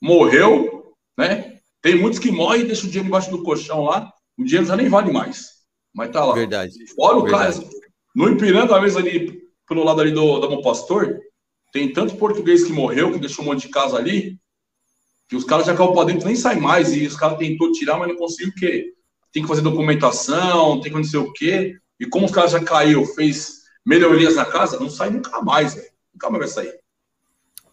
morreu, né? Tem muitos que morrem e deixam o dinheiro embaixo do colchão lá, o dinheiro já nem vale mais. Mas tá lá. Verdade. Fora o cara. No Ipiranga, mesmo ali, pelo lado ali do, do Bom Pastor, tem tanto português que morreu, que deixou um monte de casa ali, que os caras já caíram pra dentro nem saem mais. E os caras tentou tirar, mas não conseguiu o quê? tem que fazer documentação, tem que não sei o quê. E como os caras já caiu, fez melhorias na casa, não sai nunca mais, velho. Nunca mais vai sair.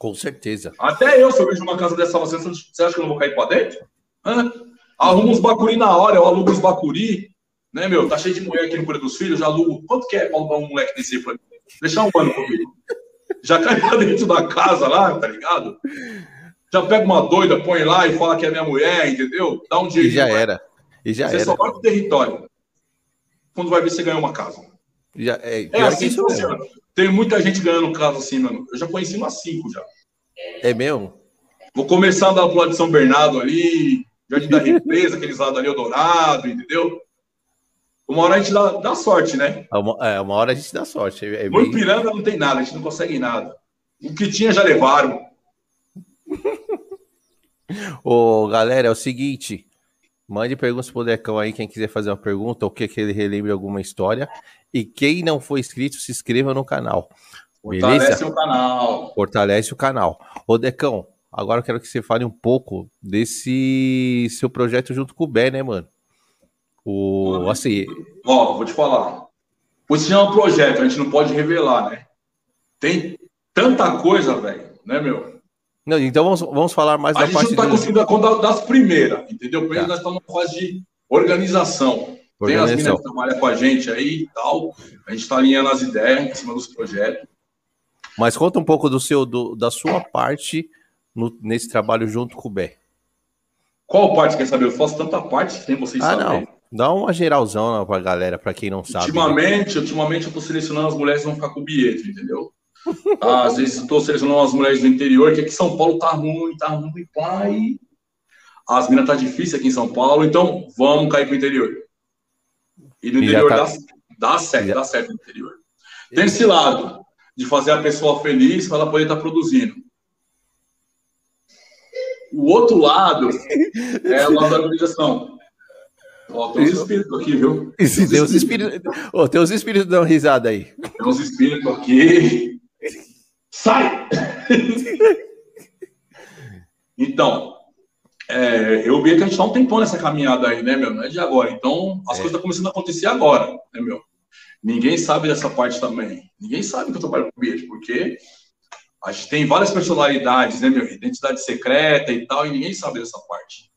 Com certeza. Até eu, se eu vejo uma casa dessa, você, você acha que eu não vou cair para dentro? Hã? Arruma uns bacuri na hora, eu alugo uns bacuri, né, meu? Tá cheio de mulher aqui no Coreia dos Filhos, já alugo. Quanto que é para alugar um moleque desse aí pra Deixar um ano comigo. Já cai pra dentro da casa lá, tá ligado? Já pega uma doida, põe lá e fala que é minha mulher, entendeu? Dá um dia. E já era. E já você era. só vai pro território. Quando vai ver, você ganhou uma casa. Já, é, é assim que funciona. Tem muita gente ganhando casa assim, mano. Eu já conheci umas cinco já. É mesmo? Vou começar a andar pro lado de São Bernardo ali, Jardim da Represa, aqueles lados ali, Eldorado, entendeu? Uma hora a gente dá, dá sorte, né? É uma, é, uma hora a gente dá sorte. É, é bem... Piranga não tem nada, a gente não consegue nada. O que tinha já levaram. Ô, galera, é o seguinte. Mande perguntas pro Decão aí, quem quiser fazer uma pergunta, ou quer que ele relembre alguma história. E quem não for inscrito, se inscreva no canal. Beleza? Fortalece o canal. Fortalece o canal. Ô, Decão, agora eu quero que você fale um pouco desse seu projeto junto com o Bé, né, mano? O, assim... Ó, vou te falar. Você é um projeto, a gente não pode revelar, né? Tem tanta coisa, velho, né, meu? Não, então vamos, vamos falar mais a da parte... A gente não está conseguindo dar conta das primeiras, entendeu? Primeiro tá. nós estamos numa fase de organização. Tem as meninas que trabalham com a gente aí e tal. A gente está alinhando as ideias em cima dos projetos. Mas conta um pouco do seu, do, da sua parte no, nesse trabalho junto com o Bé. Qual parte quer saber? Eu faço tanta parte que tem vocês ah, saberem. Não. Dá uma geralzão pra galera, para quem não sabe. Ultimamente, né? ultimamente eu tô selecionando as mulheres que vão ficar com o bilhete, entendeu? Às vezes eu tô selecionando as mulheres do interior, que aqui em São Paulo tá ruim, tá ruim, pai. As minas tá difícil aqui em São Paulo, então vamos cair pro interior. E no e interior tá... dá, dá certo, já... dá certo no interior. Tem esse lado de fazer a pessoa feliz para ela poder estar tá produzindo. O outro lado é o lado da organização. Ó, tem uns espíritos aqui, viu? Tem, tem uns espíritos. Oh, tem uns espíritos dando risada aí. Tem uns espíritos aqui. Sai! então, é, eu vi que a gente tá um tempão nessa caminhada aí, né, meu? Não é de agora. Então, as é. coisas estão começando a acontecer agora, né, meu? Ninguém sabe dessa parte também. Ninguém sabe que eu trabalho com bilhete, porque a gente tem várias personalidades, né, meu? Identidade secreta e tal, e ninguém sabe dessa parte.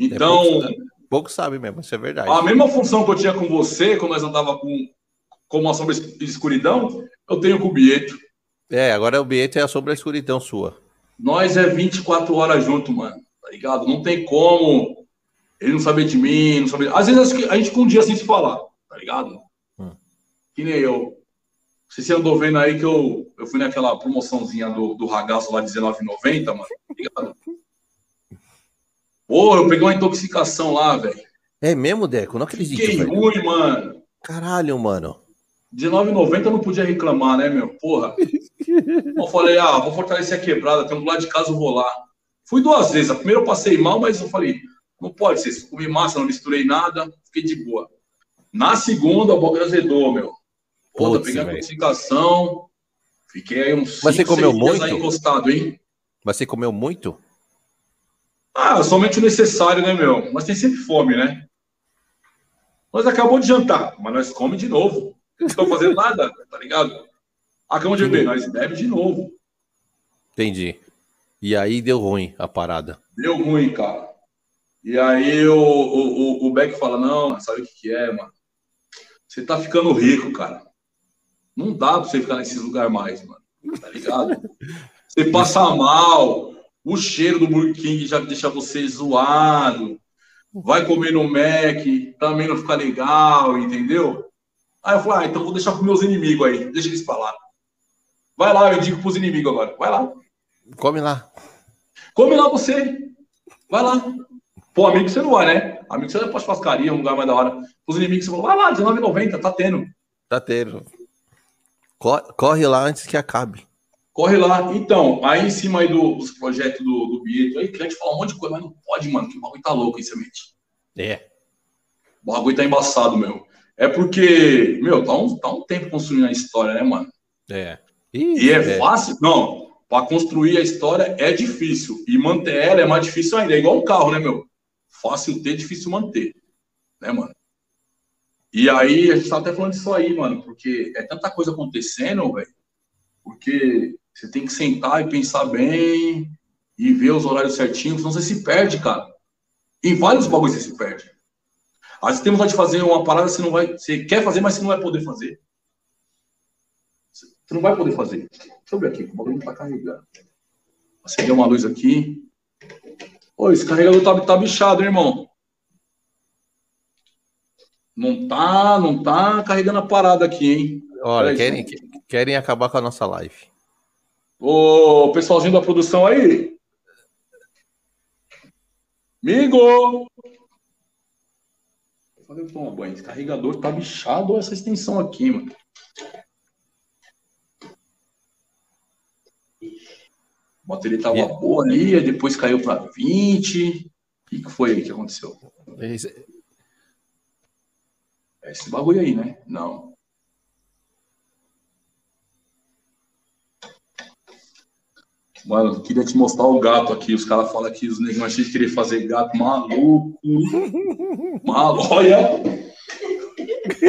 É então. É pouco, pouco, sabe mesmo, isso é verdade. A mesma função que eu tinha com você, quando nós andava com, com uma sombra escuridão, eu tenho com o Bieto. É, agora o Bieto é a sombra de escuridão sua. Nós é 24 horas junto, mano. Tá ligado? Não tem como ele não saber de mim, não saber. Às vezes a gente com um dia sem se falar, tá ligado? Hum. Que nem eu. Você andou vendo aí que eu, eu fui naquela promoçãozinha do, do ragaço lá de R$19,90, mano. Tá ligado? Pô, eu peguei uma intoxicação lá, velho. É mesmo, Deco? Não acredito. Fiquei velho. ruim, mano. Caralho, mano. R$19,90 eu não podia reclamar, né, meu? Porra. eu falei, ah, vou fortalecer a quebrada, tem um lado de casa, eu vou lá. Fui duas vezes. A primeira eu passei mal, mas eu falei, não pode ser. Comi massa, não misturei nada, fiquei de boa. Na segunda, o boca azedou, meu. Puta, peguei a intoxicação. Fiquei aí uns Mas você comeu muito? aí encostado, hein? Mas você comeu muito? Ah, somente o necessário, né, meu? Mas tem sempre fome, né? Nós acabou de jantar, mas nós come de novo. Não estão fazendo nada, tá ligado? Acabamos de beber, nós bebe de novo. Entendi. E aí deu ruim a parada. Deu ruim, cara. E aí o, o, o Beck fala, não, sabe o que, que é, mano? Você tá ficando rico, cara. Não dá pra você ficar nesses lugares mais, mano. Tá ligado? Você passa mal, o cheiro do Burger King já deixa você zoado. Vai comer no Mac, também não fica legal, entendeu? Aí eu falei, ah, então vou deixar pros meus inimigos aí, deixa eles falar. Vai lá, eu digo pros inimigos agora. Vai lá. Come lá. Come lá você. Vai lá. Pô, amigo você não vai, né? Amigo você vai pra churrascaria, um lugar mais da hora. Os inimigos você falou, vai lá, R$19,90, tá tendo. Tá tendo. Corre lá antes que acabe. Corre lá. Então, aí em cima aí do, dos projetos do, do Bieto, aí cliente fala um monte de coisa, mas não pode, mano, que o bagulho tá louco aí, semente. É. O bagulho tá embaçado, meu. É porque, meu, tá um, tá um tempo construindo a história, né, mano? É. Ih, e é, é, fácil? Não, para construir a história é difícil. E manter ela é mais difícil ainda. É igual um carro, né, meu? Fácil ter, difícil manter. Né, mano? E aí, a gente tá até falando disso aí, mano, porque é tanta coisa acontecendo, velho, porque você tem que sentar e pensar bem e ver os horários certinhos, senão você se perde, cara. Em vários bagulhos você se perde. Às vezes tem vontade de fazer uma parada, você não vai. Você quer fazer, mas você não vai poder fazer. Você não vai poder fazer. Deixa eu ver aqui, o bagulho não tá carregando. Acendeu uma luz aqui. Ô, esse carregador tá, tá bichado, hein, irmão. Não tá, não tá carregando a parada aqui, hein? Olha, querem, querem acabar com a nossa live. Ô, pessoalzinho da produção aí. Migo! Eu falei, toma banho. Esse carregador tá bichado essa extensão aqui, mano. A bateria tava yeah. boa ali, depois caiu para 20. O que, que foi aí que aconteceu? Esse... É esse bagulho aí, né? Não. Mano, queria te mostrar o gato aqui. Os caras falam que os negros acham que querer fazer gato maluco. Maluco, olha.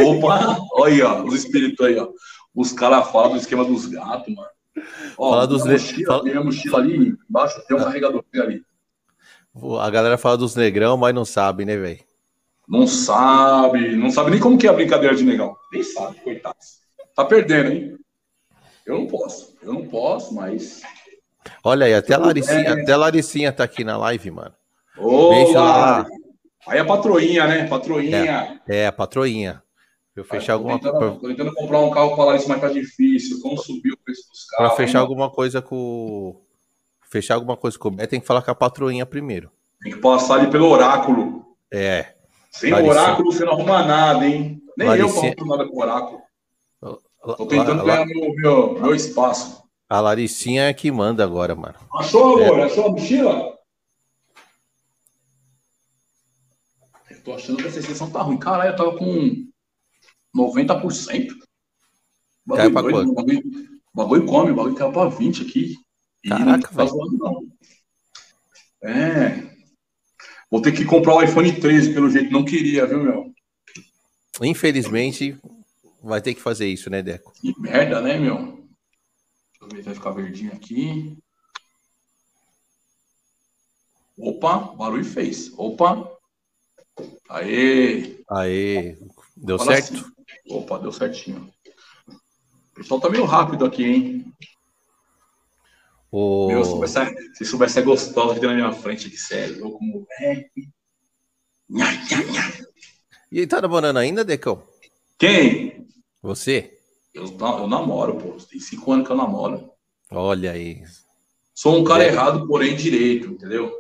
Opa, olha, os espíritos aí, ó. Os caras falam do esquema dos gatos, mano. Ó, fala dos mochila, fala... minha mochila ali embaixo tem um ah. carregador ali. A galera fala dos negrão, mas não sabe, né, velho? Não sabe, não sabe nem como que é a brincadeira de negão. Nem sabe, coitado. Tá perdendo, hein? Eu não posso, eu não posso, mas Olha aí, até a Laricinha, é. até a Laricinha tá aqui na live, mano. Olá. Aí a patroinha, né? Patroinha. É, é a patroinha. Eu fechar alguma coisa. Tô tentando comprar um carro para Larissa, mas tá difícil. Como subir o preço dos carros? Para fechar alguma coisa com. Fechar alguma coisa com o Beto, tem que falar com a patroinha primeiro. Tem que passar ali pelo oráculo. É. Sem Laricinha. oráculo você não arruma nada, hein? Nem Laricinha. eu faço nada com oráculo. Tô tentando ganhar meu, meu, meu espaço. A Laricinha é que manda agora, mano. Achou, amor? É. Achou a mochila? Eu tô achando que essa extensão tá ruim. Caralho, eu tava com 90%. Caiu pra quanto? Bagulho, bagulho come, o bagulho caiu pra 20 aqui. Caraca, não tá zoando, não. É. Vou ter que comprar o iPhone 13, pelo jeito. Não queria, viu, meu? Infelizmente, vai ter que fazer isso, né, Deco? Que merda, né, meu? Vai ficar verdinho aqui. Opa, barulho fez. Opa. Aê. Aê. Deu Fala certo? Assim. Opa, deu certinho. O pessoal tá meio rápido aqui, hein? O... Meu, se soubesse, se soubesse é gostosa que tem na minha frente aqui, sério. Eu como rap. E ele tá namorando ainda, Decão? Quem? Você? Eu, eu namoro, pô. Tem cinco anos que eu namoro. Olha aí. Sou um cara é. errado, porém direito, entendeu?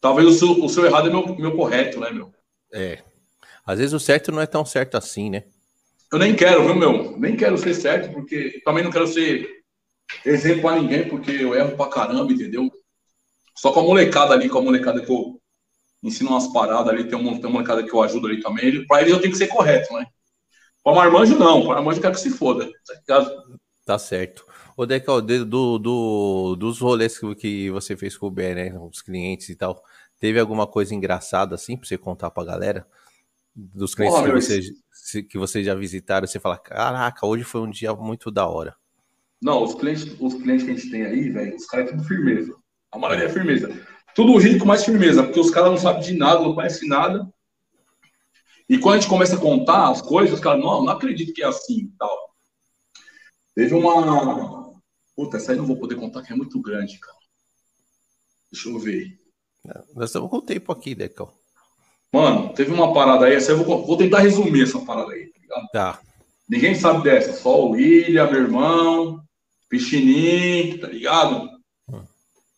Talvez o seu, o seu errado é meu, meu correto, né, meu? É. Às vezes o certo não é tão certo assim, né? Eu nem quero, viu, meu? Nem quero ser certo, porque também não quero ser exemplo pra ninguém, porque eu erro pra caramba, entendeu? Só com a molecada ali, com a molecada que eu ensino umas paradas ali, tem uma, tem uma molecada que eu ajudo ali também. Ele, pra eles eu tenho que ser correto, né? Para marmanjo, não. Para marmanjo, eu quero que se foda. Tá certo. Ô, Decal, do, do, dos rolês que, que você fez com o BR, né? Os clientes e tal, teve alguma coisa engraçada assim para você contar pra galera? Dos clientes Porra, que, você, que vocês já visitaram, você fala, caraca, hoje foi um dia muito da hora. Não, os clientes, os clientes que a gente tem aí, velho, os caras é tudo firmeza. A maioria é firmeza. Tudo rico, mais firmeza, porque os caras não sabem de nada, não conhecem nada. E quando a gente começa a contar as coisas, cara, não, não acredito que é assim tal. Teve uma. Puta, essa aí não vou poder contar, que é muito grande, cara. Deixa eu ver. Nós estamos com o tempo aqui, Decão. Mano, teve uma parada aí, essa eu vou, vou tentar resumir essa parada aí, tá ligado? Tá. Ninguém sabe dessa, só o William, meu irmão, Pichinim, tá ligado? Hum.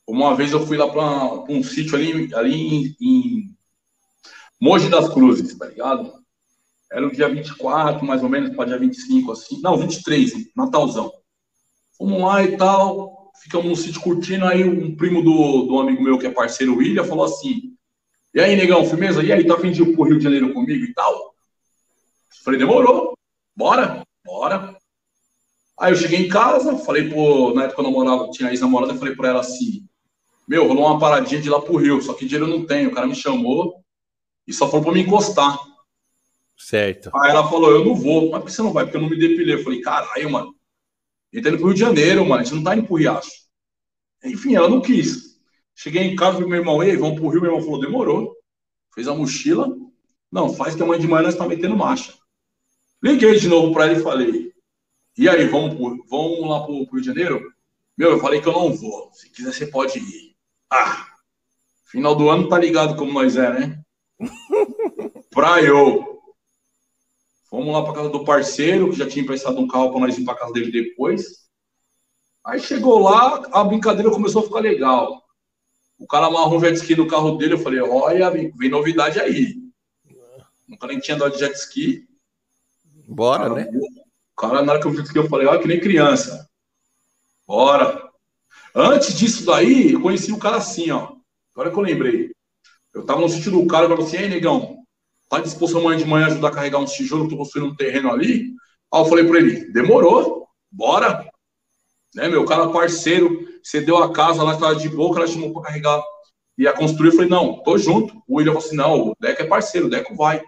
Uma vez eu fui lá para um sítio ali, ali em, em Mogi das Cruzes, tá ligado? Era o dia 24, mais ou menos, para dia 25, assim. Não, 23, Natalzão. Fomos lá e tal, ficamos no sítio curtindo. Aí um primo do, do amigo meu, que é parceiro, William, falou assim: E aí, negão, firmeza? E aí, tá ir pro Rio de Janeiro comigo e tal? Falei, demorou, bora, bora. Aí eu cheguei em casa, falei, pô, na época eu namorava, tinha ex-namorada, eu falei pra ela assim: Meu, rolou uma paradinha de ir lá pro Rio, só que dinheiro eu não tenho. O cara me chamou, e só falou para me encostar. Certo. Aí ela falou, eu não vou. Mas por que você não vai? Porque eu não me depilei. Eu falei, caralho, mano. Ele tá indo pro Rio de Janeiro, mano. A gente não tá indo pro Riacho. Enfim, ela não quis. Cheguei em casa, vi meu irmão, ei, vamos pro Rio. Meu irmão falou, demorou. Fez a mochila. Não, faz que amanhã de manhã nós tá metendo marcha. Liguei de novo para ele e falei, e aí, vamos, pro, vamos lá pro, pro Rio de Janeiro? Meu, eu falei que eu não vou. Se quiser, você pode ir. Ah, final do ano tá ligado como nós é, né? Praio. Fomos lá para casa do parceiro, que já tinha emprestado um carro para nós ir para casa dele depois. Aí chegou lá, a brincadeira começou a ficar legal. O cara amarrou um jet ski no carro dele. Eu falei, olha, vem novidade aí. Nunca nem tinha dado de jet ski. Bora, cara, né? O cara, na hora que eu vi jet ski, eu falei, olha, que nem criança. Bora. Antes disso daí, eu conheci o cara assim, ó. Agora que eu lembrei. Eu tava no sítio do cara, eu falei assim, ei, negão, tá disposto amanhã de manhã ajudar a carregar uns tijolos eu construí um terreno ali? Aí eu falei pra ele, demorou, bora. Né, meu, cara parceiro, cedeu a casa lá, estava de boa, ela chamou pra carregar, ia construir, eu falei, não, tô junto. O William falou assim, não, o Deco é parceiro, o Deco vai.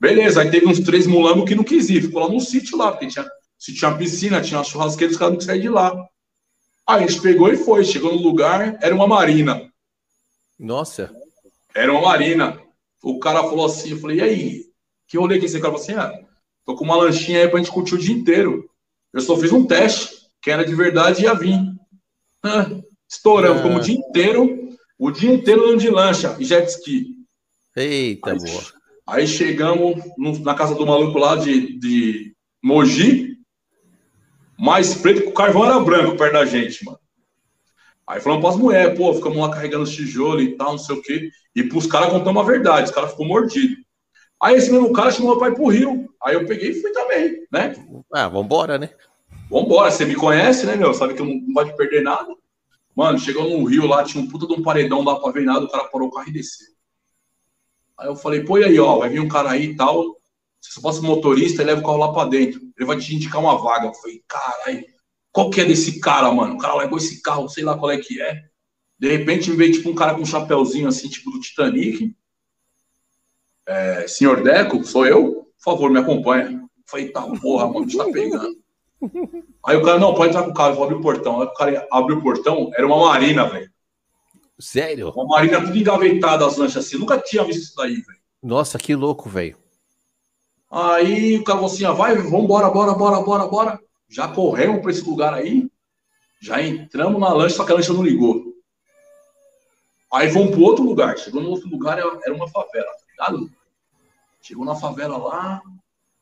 Beleza, aí teve uns três mulambos que não quis ir, ficou lá no sítio lá, porque tinha, se tinha piscina, tinha churrasqueira, os caras não sair de lá. Aí a gente pegou e foi, chegou no lugar, era uma marina. Nossa. Era uma marina. O cara falou assim, eu falei, e aí? Que rolê que esse cara falou assim, ah, tô com uma lanchinha aí pra gente curtir o dia inteiro. Eu só fiz um teste, que era de verdade e ia vir. Ah, estouramos, como o dia inteiro, o dia inteiro andando de lancha e jet ski. Eita, aí, boa. Aí chegamos no, na casa do maluco lá de, de Mogi, mais preto que o carvão era branco perto da gente, mano. Aí falamos para as mulheres, pô, ficamos lá carregando os tijolos e tal, não sei o quê. E pros caras contamos a verdade, os caras ficou mordido. Aí esse mesmo cara chamou meu pai pro Rio. Aí eu peguei e fui também, né? Ah, vambora, né? Vambora, você me conhece, né, meu? Sabe que eu não, não gosto de perder nada. Mano, chegou no Rio lá, tinha um puta de um paredão lá pra ver nada, o cara parou o carro e desceu. Aí eu falei, pô, e aí, ó, vai vir um cara aí e tal. Se você fosse motorista, ele leva o carro lá pra dentro. Ele vai te indicar uma vaga. Eu falei, caralho, qual que é desse cara, mano? O cara levou esse carro, sei lá qual é que é. De repente me veio tipo um cara com um chapéuzinho assim, tipo do Titanic. É, senhor Deco, sou eu? Por favor, me acompanha. Eu falei, tá, porra, mano, te tá pegando. Aí o cara, não, pode entrar com o carro, eu vou abrir o portão. Aí o cara abriu o portão, era uma marina, velho. Sério? Uma marina tudo engavetada, as lanchas assim. Eu nunca tinha visto isso daí, velho. Nossa, que louco, velho. Aí o cara falou assim: ah, vai, vambora, bora, bora, bora, bora. Já corremos para esse lugar aí. Já entramos na lancha, só que a lancha não ligou. Aí vamos para outro lugar. Chegou no outro lugar, era uma favela, tá ligado? Chegou na favela lá,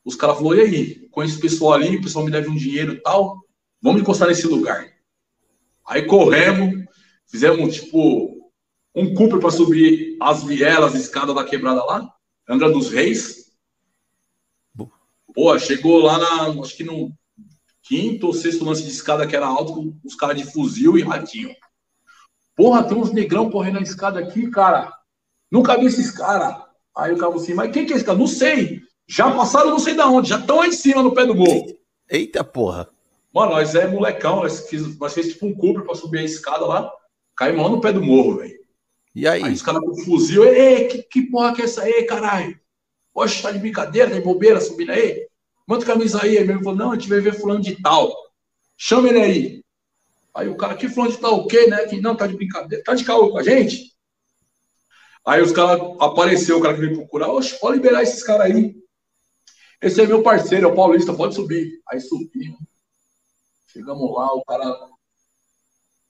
os caras falaram: e aí? Conheço o pessoal ali, o pessoal me deve um dinheiro e tal. Vamos encostar nesse lugar. Aí corremos, fizemos tipo um Cooper para subir as vielas, as escadas da quebrada lá, Angra dos Reis. Pô, chegou lá na, acho que no quinto ou sexto lance de escada que era alto, com os caras de fuzil e ratinho. Porra, tem uns negrão correndo na escada aqui, cara. Nunca vi esses caras. Aí o cara assim, mas quem que é esse cara? Não sei. Já passaram não sei da onde, já estão aí em cima no pé do morro. Eita porra. Mano, nós é molecão, nós fez, nós fez tipo um cubro pra subir a escada lá, caímos lá no pé do morro, velho. E aí? Aí os caras com fuzil, ei, que, que porra que é essa aí, caralho? Poxa, tá de brincadeira, tá de bobeira subindo aí? Manda camisa aí. Aí mesmo falou, não, a gente vai ver fulano de tal. Chama ele aí. Aí o cara, que fulano de tal o quê, né? Que não, tá de brincadeira, tá de caô com a gente? Aí os caras, apareceu o cara que veio procurar, oxe, pode liberar esses caras aí. Esse é meu parceiro, é o Paulista, pode subir. Aí subimos. Chegamos lá, o cara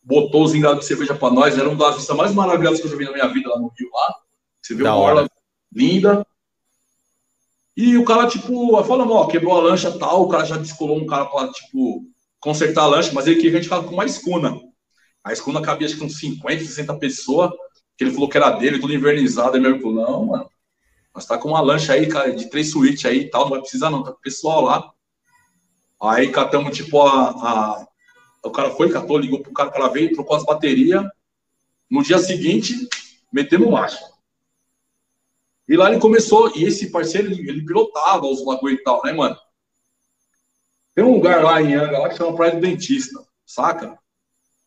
botou os engados de cerveja para nós. Era uma das vistas mais maravilhosas que eu já vi na minha vida lá no Rio. Lá. Você viu da uma orla linda. E o cara, tipo, falando, ó, quebrou a lancha tal, o cara já descolou um cara pra, tipo, consertar a lancha, mas ele queria que a gente com uma escuna. A escuna cabia, acho que uns 50, 60 pessoas, que ele falou que era dele, tudo invernizado, e mesmo falou, não, mano, nós tá com uma lancha aí, cara, de três suítes aí e tal, não vai precisar não, tá com o pessoal lá. Aí catamos, tipo, a, a, O cara foi, catou, ligou pro cara, o cara veio, trocou as baterias. No dia seguinte, metemos marcha. E lá ele começou, e esse parceiro, ele, ele pilotava os bagulho e tal, né, mano? Tem um lugar lá em Anga, lá que chama Praia do Dentista, saca?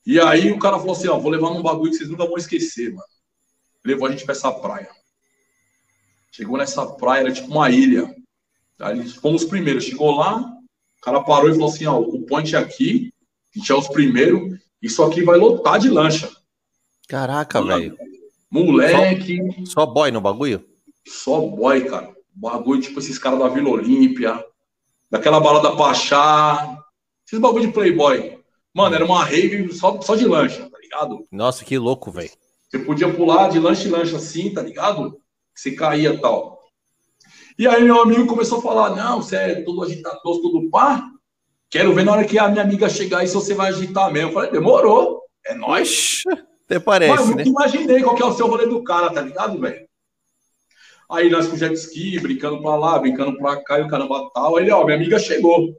E aí o cara falou assim, ó, vou levar num bagulho que vocês nunca vão esquecer, mano. Levou a gente pra essa praia. Chegou nessa praia, era tipo uma ilha. Aí fomos os primeiros. Chegou lá, o cara parou e falou assim, ó, o point é aqui, a gente é os primeiros, isso aqui vai lotar de lancha. Caraca, velho. Moleque. Só, só boy no bagulho? Só boy, cara. Bagulho tipo esses caras da Vila Olímpia, daquela balada Pachá, esses bagulho de Playboy. Mano, era uma rave só, só de lancha, tá ligado? Nossa, que louco, velho. Você podia pular de lanche em lanche assim, tá ligado? Você caía tal. E aí meu amigo começou a falar: não, você é todo agitador, tudo pá. Quero ver na hora que a minha amiga chegar aí se você vai agitar mesmo. Eu falei, demorou, é nóis. Até parece, Mas eu né? imaginei qual que é o seu rolê do cara, tá ligado, velho? Aí nós com jet ski, brincando pra lá, brincando pra cá, e o caramba tal. Aí ele, ó, minha amiga chegou.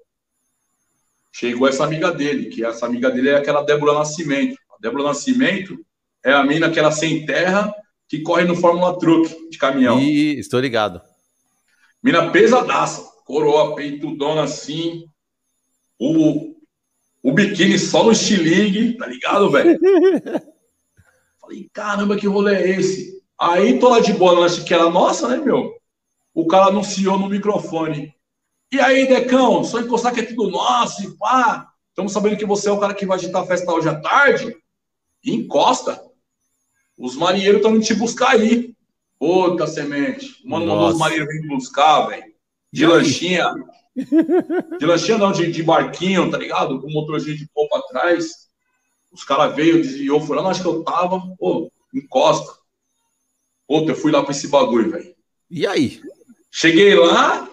Chegou essa amiga dele, que essa amiga dele é aquela Débora Nascimento. A Débora Nascimento é a mina que era sem terra, que corre no Fórmula Truck de caminhão. Ih, estou ligado. Mina pesadaça, coroa, peitudona assim, o, o biquíni só no estilingue, tá ligado, velho? Falei, caramba, que rolê é esse? Aí tô lá de boa, lanche que era nossa, né, meu? O cara anunciou no microfone. E aí, Decão, só encostar que é tudo nosso e pá. Estamos sabendo que você é o cara que vai agitar a festa hoje à tarde. E encosta. Os marinheiros estão indo te buscar aí. Outra semente. Mano, mandou os marinheiros vir buscar, velho. De lanchinha. De lanchinha não, de, de, barquinho, tá ligado? Com motorzinho de pouco atrás. Os caras veio, desviou, foi lá, acho que eu tava. Pô, encosta. Puta, eu fui lá pra esse bagulho, velho. E aí? Cheguei lá,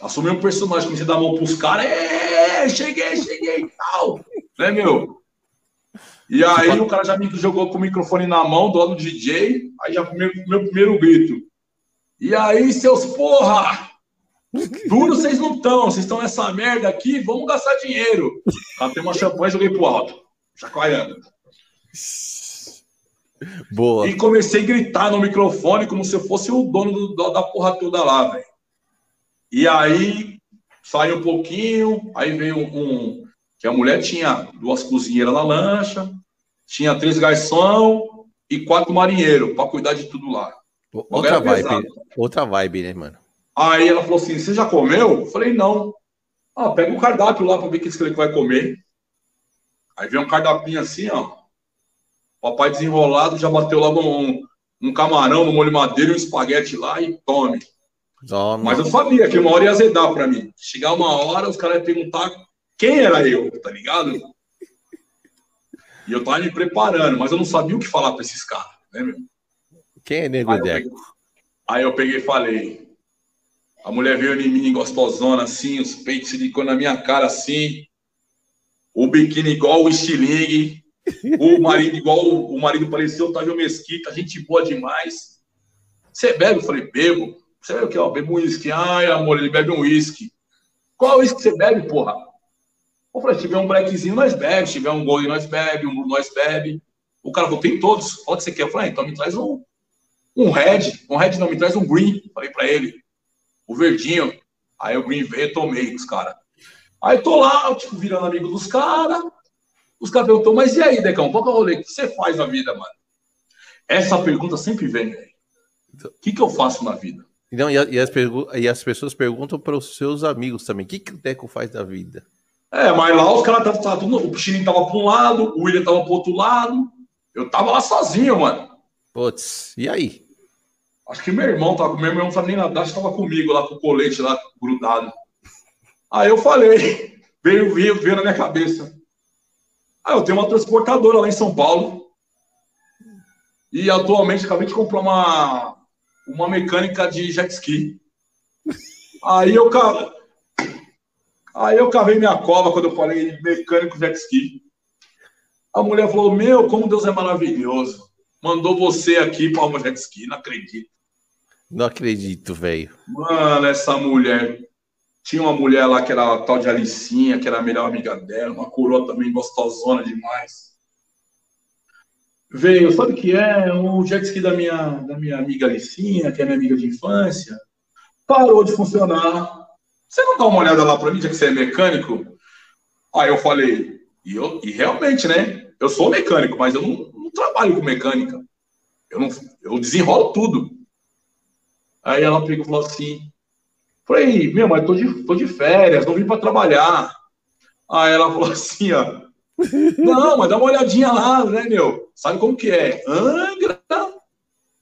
assumi um personagem, comecei a dar a mão pros caras. É, cheguei, cheguei e tal. Né, meu? E aí o cara já me jogou com o microfone na mão, do lado do DJ, aí já meu, meu primeiro grito. E aí, seus porra! Duro vocês não estão, vocês estão nessa merda aqui, vamos gastar dinheiro. Catei uma champanhe e joguei pro alto, chacoalhando. Boa. E comecei a gritar no microfone como se eu fosse o dono do, da porra toda lá, velho. E aí, saiu um pouquinho, aí veio um, que a mulher tinha duas cozinheiras na lancha, tinha três garçom e quatro marinheiros para cuidar de tudo lá. Outra vibe, outra vibe, né, mano? Aí ela falou assim: Você já comeu? Eu falei: Não. Ah, pega o cardápio lá para ver o que ele vai comer. Aí vem um cardápio assim, ó. Papai desenrolado já bateu logo um, um camarão no molho madeira e um espaguete lá e tome. tome. Mas eu sabia que uma hora ia azedar para mim. Chegar uma hora, os caras iam perguntar quem era eu, tá ligado? E eu tava me preparando, mas eu não sabia o que falar para esses caras, né, meu? Quem é Nego Deco? Aí eu peguei e falei. A mulher veio em mim gostosona assim, os peitos silicone na minha cara assim, o biquíni igual o estilingue, o marido igual o marido parecia o Otávio Mesquita, gente boa demais. Você bebe? Eu falei, bebo. Você bebe o que? Eu bebo um uísque. Ai, amor, ele bebe um uísque. Qual uísque você bebe, porra? Eu falei, se tiver um blackzinho, nós bebe. Se tiver um gold, nós bebe. Um nós bebe. O cara falou, tem todos. O que você quer. Eu falei, ah, então me traz um, um red. Um red não, me traz um green. Falei pra ele. O verdinho. Aí o green veio, tomei os caras. Aí tô lá, tipo, virando amigo dos caras. Os caras perguntam, mas e aí, Decão? Qual que é o rolê? O que você faz na vida, mano? Essa pergunta sempre vem, velho. O que, que eu faço na vida? Não, e, as, e as pessoas perguntam para os seus amigos também: o que, que o Deco faz da vida? É, mas lá os caras estavam. O Pichininho tava para um lado, o William tava para outro lado. Eu tava lá sozinho, mano. Putz, e aí? Acho que meu irmão tava. Meu irmão não sabia nem nadar, acho que tava comigo lá com o colete lá grudado. Aí eu falei, veio, veio, veio na minha cabeça. Ah, eu tenho uma transportadora lá em São Paulo. E atualmente acabei de comprar uma, uma mecânica de jet ski. Aí eu, Aí eu cavei minha cova quando eu falei mecânico jet ski. A mulher falou: Meu, como Deus é maravilhoso. Mandou você aqui para o jet ski. Não acredito. Não acredito, velho. Mano, essa mulher. Tinha uma mulher lá que era tal de Alicinha, que era a melhor amiga dela, uma coroa também gostosona demais. Veio, sabe o que é? O jet ski da minha, da minha amiga Alicinha, que é minha amiga de infância, parou de funcionar você não dá uma olhada lá para mim, já que você é mecânico? Aí eu falei, e, eu, e realmente, né? Eu sou mecânico, mas eu não, não trabalho com mecânica. Eu, não, eu desenrolo tudo. Aí ela pegou e falou assim: Falei, meu, mas tô de, tô de férias, não vim para trabalhar. Aí ela falou assim: ó. Não, mas dá uma olhadinha lá, né, meu? Sabe como que é? Angra.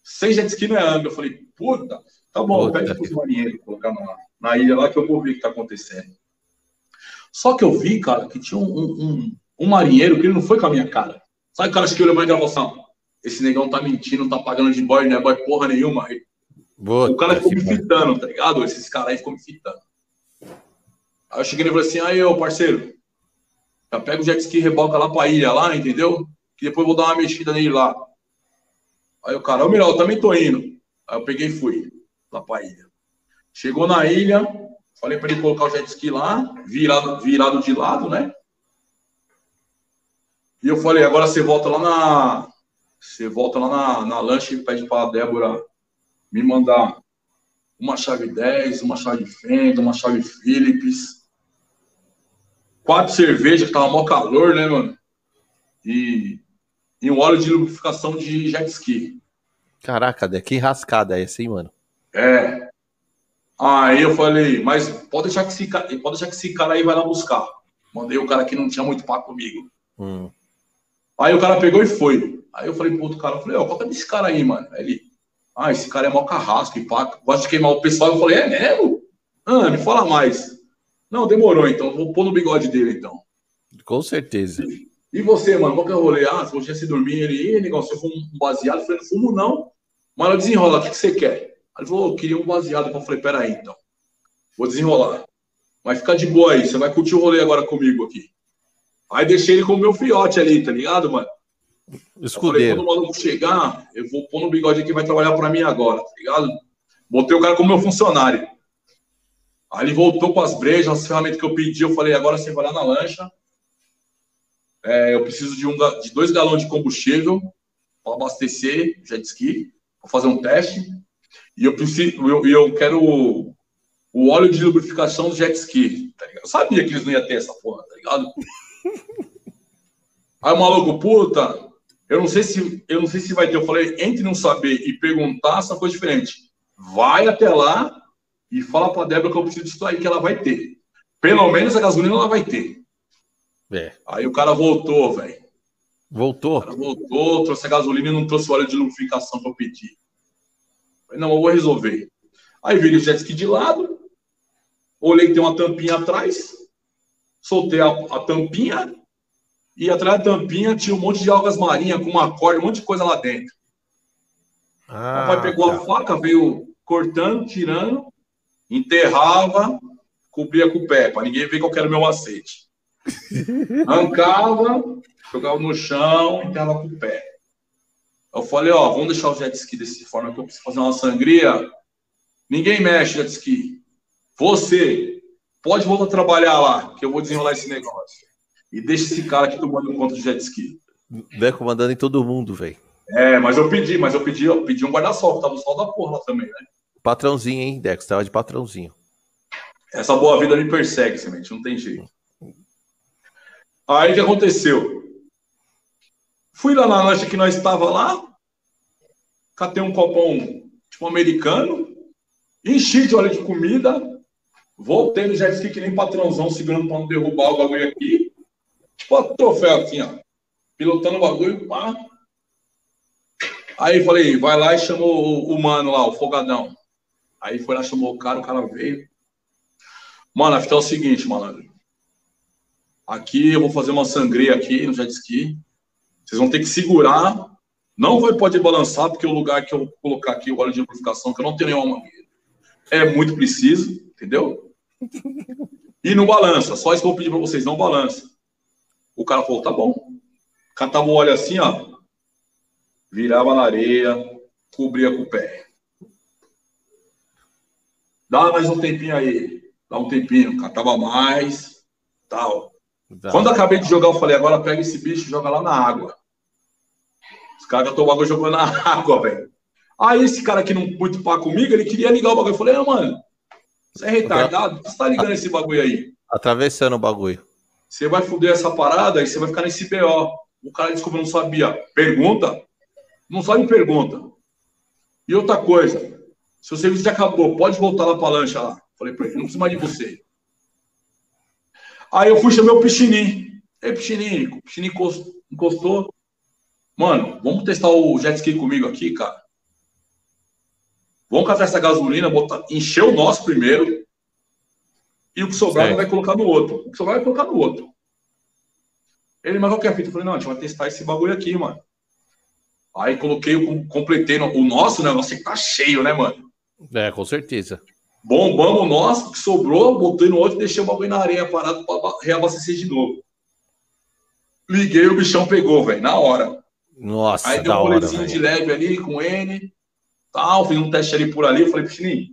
Sem jet ski não é Angra. Eu falei, puta, tá bom, puta. pede pros marinheiros colocar lá na ilha lá que eu vou ver o que está acontecendo. Só que eu vi, cara, que tinha um, um, um, marinheiro que ele não foi com a minha cara. Sabe o cara que olhou mais gravação? Esse negão tá mentindo, tá pagando de boy, não é boy porra nenhuma. Boa, o cara ficou me fitando, tá ligado? Esses caras aí ficou me fitando. Aí eu cheguei e falei assim, aí, ô parceiro, já pega o jet ski e reboca lá pra ilha lá, entendeu? que depois eu vou dar uma mexida nele lá. Aí o cara, ô Miral, eu também tô indo. Aí eu peguei e fui lá pra ilha. Chegou na ilha, falei para ele colocar o jet ski lá, virado, virado de lado, né? E eu falei, agora você volta lá na. Você volta lá na, na lancha e pede pra Débora me mandar uma chave 10, uma chave Fenda, uma chave Philips, quatro cervejas, que tava mó calor, né, mano? E, e um óleo de lubrificação de jet ski. Caraca, que rascada é essa, hein, mano? É. Aí eu falei, mas pode deixar que esse, pode deixar que esse cara aí vai lá buscar. Mandei o cara que não tinha muito papo comigo. Hum. Aí o cara pegou e foi. Aí eu falei pro outro cara, eu falei, ó, qual é desse cara aí, mano? Aí ele, ah, esse cara é mó carrasco e pá, gosta de queimar o pessoal. Eu falei, é mesmo? Ah, me fala mais. Não, demorou, então. Vou pôr no bigode dele, então. Com certeza. E, você, mano, qual que é o rolê? Ah, se você se dormir, ele, negócio, eu fumo um baseado. Eu falei, não fumo não. Mas ela desenrola, o que, que você quer? Ele falou, eu queria um baseado. Eu falei, peraí, então. Vou desenrolar. Vai ficar de boa aí, você vai curtir o rolê agora comigo aqui. Aí deixei ele com o meu fiote ali, tá ligado, mano? Escudeiro. quando o maluco chegar, eu vou pôr no bigode aqui, vai trabalhar para mim agora, tá ligado? Botei o cara como meu funcionário. Aí ele voltou com as brejas, as ferramentas que eu pedi. Eu falei, agora você vai lá na lancha. É, eu preciso de, um, de dois galões de combustível para abastecer jet ski, para fazer um teste. E eu preciso, eu, eu quero o, o óleo de lubrificação do jet ski. Tá eu sabia que eles não iam ter essa porra, tá ligado? Aí o maluco, puta, eu não sei se eu não sei se vai ter. Eu falei, entre não saber e perguntar são coisa diferente. Vai até lá e fala para Débora que eu preciso disso aí que ela vai ter. Pelo menos a gasolina ela vai ter. É. Aí o cara voltou, velho. Voltou? O cara voltou, trouxe a gasolina e não trouxe o óleo de lubrificação que eu pedi. Falei, não, eu vou resolver. Aí virei o jet ski de lado, olhei que tem uma tampinha atrás, soltei a, a tampinha, e atrás da tampinha tinha um monte de algas marinhas com uma corda, um monte de coisa lá dentro. Ah, o papai pegou tá. a faca, veio cortando, tirando, enterrava, cobria com o pé, para ninguém ver qual era o meu macete. Arrancava, jogava no chão, enterrava com o pé. Eu falei, ó, vamos deixar o jet ski dessa forma que eu preciso fazer uma sangria. Ninguém mexe jet ski. Você pode voltar a trabalhar lá, que eu vou desenrolar esse negócio. E deixa esse cara aqui tomando conta do jet ski. Deco mandando em todo mundo, velho. É, mas eu pedi, mas eu pedi, eu pedi um guarda-sol, tava no sol da porra lá também, né? Patrãozinho, hein, Deco? Você tava de patrãozinho. Essa boa vida me persegue, semente, não tem jeito. Aí o que aconteceu? Fui lá na lancha que nós estava lá, catei um copão tipo americano, enchi de óleo de comida, voltei no jet ski que nem patrãozão, segurando para não derrubar o bagulho aqui. Tipo, troféu assim, ó. Pilotando o bagulho, pá. Aí falei, vai lá e chamou o, mano lá, o folgadão. Aí foi lá, chamou o cara, o cara veio. Mano, a fita é o seguinte, malandro. Aqui eu vou fazer uma sangria aqui no jet ski. Vocês vão ter que segurar. Não vai poder balançar, porque o lugar que eu vou colocar aqui o óleo de lubrificação, que eu não tenho nenhuma é muito preciso, entendeu? E não balança. Só isso que eu vou pedir para vocês, não balança. O cara falou, tá bom. Catava o óleo assim, ó. Virava na areia, cobria com o pé. Dá mais um tempinho aí. Dá um tempinho. Catava mais. Tal. Dá. Quando acabei de jogar, eu falei, agora pega esse bicho e joga lá na água. Os caras o bagulho jogando na água, velho. Aí esse cara que não muito pá comigo, ele queria ligar o bagulho. Eu falei, ah, mano, você é retardado? Você tá ligando esse bagulho aí? Atravessando o bagulho. Você vai foder essa parada e você vai ficar nesse BO. O cara descobriu, não sabia. Pergunta? Não sabe pergunta. E outra coisa, seu serviço já acabou, pode voltar lá para a lancha lá. Falei para ele, não precisa mais de você. Aí eu fui chamar o Pichinim. Ei, Pichinim, o encostou. Mano, vamos testar o jet ski comigo aqui, cara. Vamos catar essa gasolina, botar, encher o nosso primeiro. E o que sobrar vai colocar no outro. O que sobrar vai colocar no outro. Ele, mas qual que é a fita? Eu falei, não, a gente vai testar esse bagulho aqui, mano. Aí coloquei, completei o nosso negócio que tá cheio, né, mano? É, com certeza. Bombamos o nosso, que sobrou, botei no outro e deixei o bagulho na areia parado para reabastecer de novo. Liguei, o bichão pegou, velho, na hora. Nossa, Aí deu um rolezinho de leve ali com ele, tal, fiz um teste ali por ali. Eu falei, Pichininho,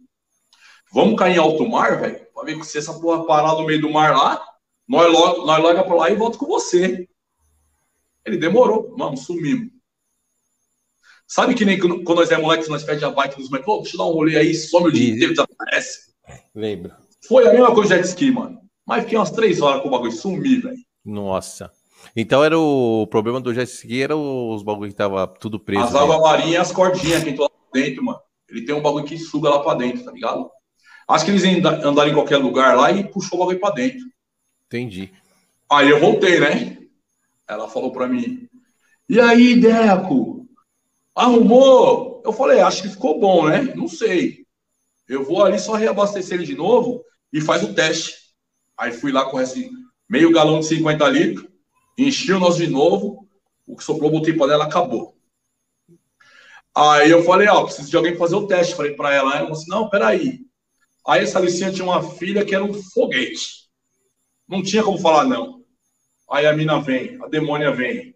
vamos cair em alto mar, velho? Pra ver se essa porra parar no meio do mar lá, nós logo, nós logo pra lá e volto com você. Ele demorou, vamos, sumimos. Sabe que nem quando nós é moleque, nós pedimos a bike dos moleques, deixa eu dar um rolê aí, some o dia inteiro, desaparece. Lembra. Foi a mesma coisa de jet ski, mano. Mas fiquei umas três horas com o bagulho, sumi, velho. Nossa. Então era o problema do jet ski, era os bagulho que tava tudo preso. As águas marinhas e as cordinhas que entrou lá dentro, mano. Ele tem um bagulho que suga lá pra dentro, tá ligado? Acho que eles andaram em qualquer lugar lá e puxou o bagulho pra dentro. Entendi. Aí eu voltei, né? Ela falou pra mim: E aí, Deco? Arrumou? Eu falei: Acho que ficou bom, né? Não sei. Eu vou ali só reabastecer ele de novo e faz o teste. Aí fui lá com esse meio galão de 50 litros, enchi o nosso de novo, o que soprou, botei para ela, acabou. Aí eu falei, ó, preciso de alguém fazer o teste. Falei para ela, ela falou assim, não, peraí. Aí essa Licinha tinha uma filha que era um foguete. Não tinha como falar não. Aí a mina vem, a demônia vem.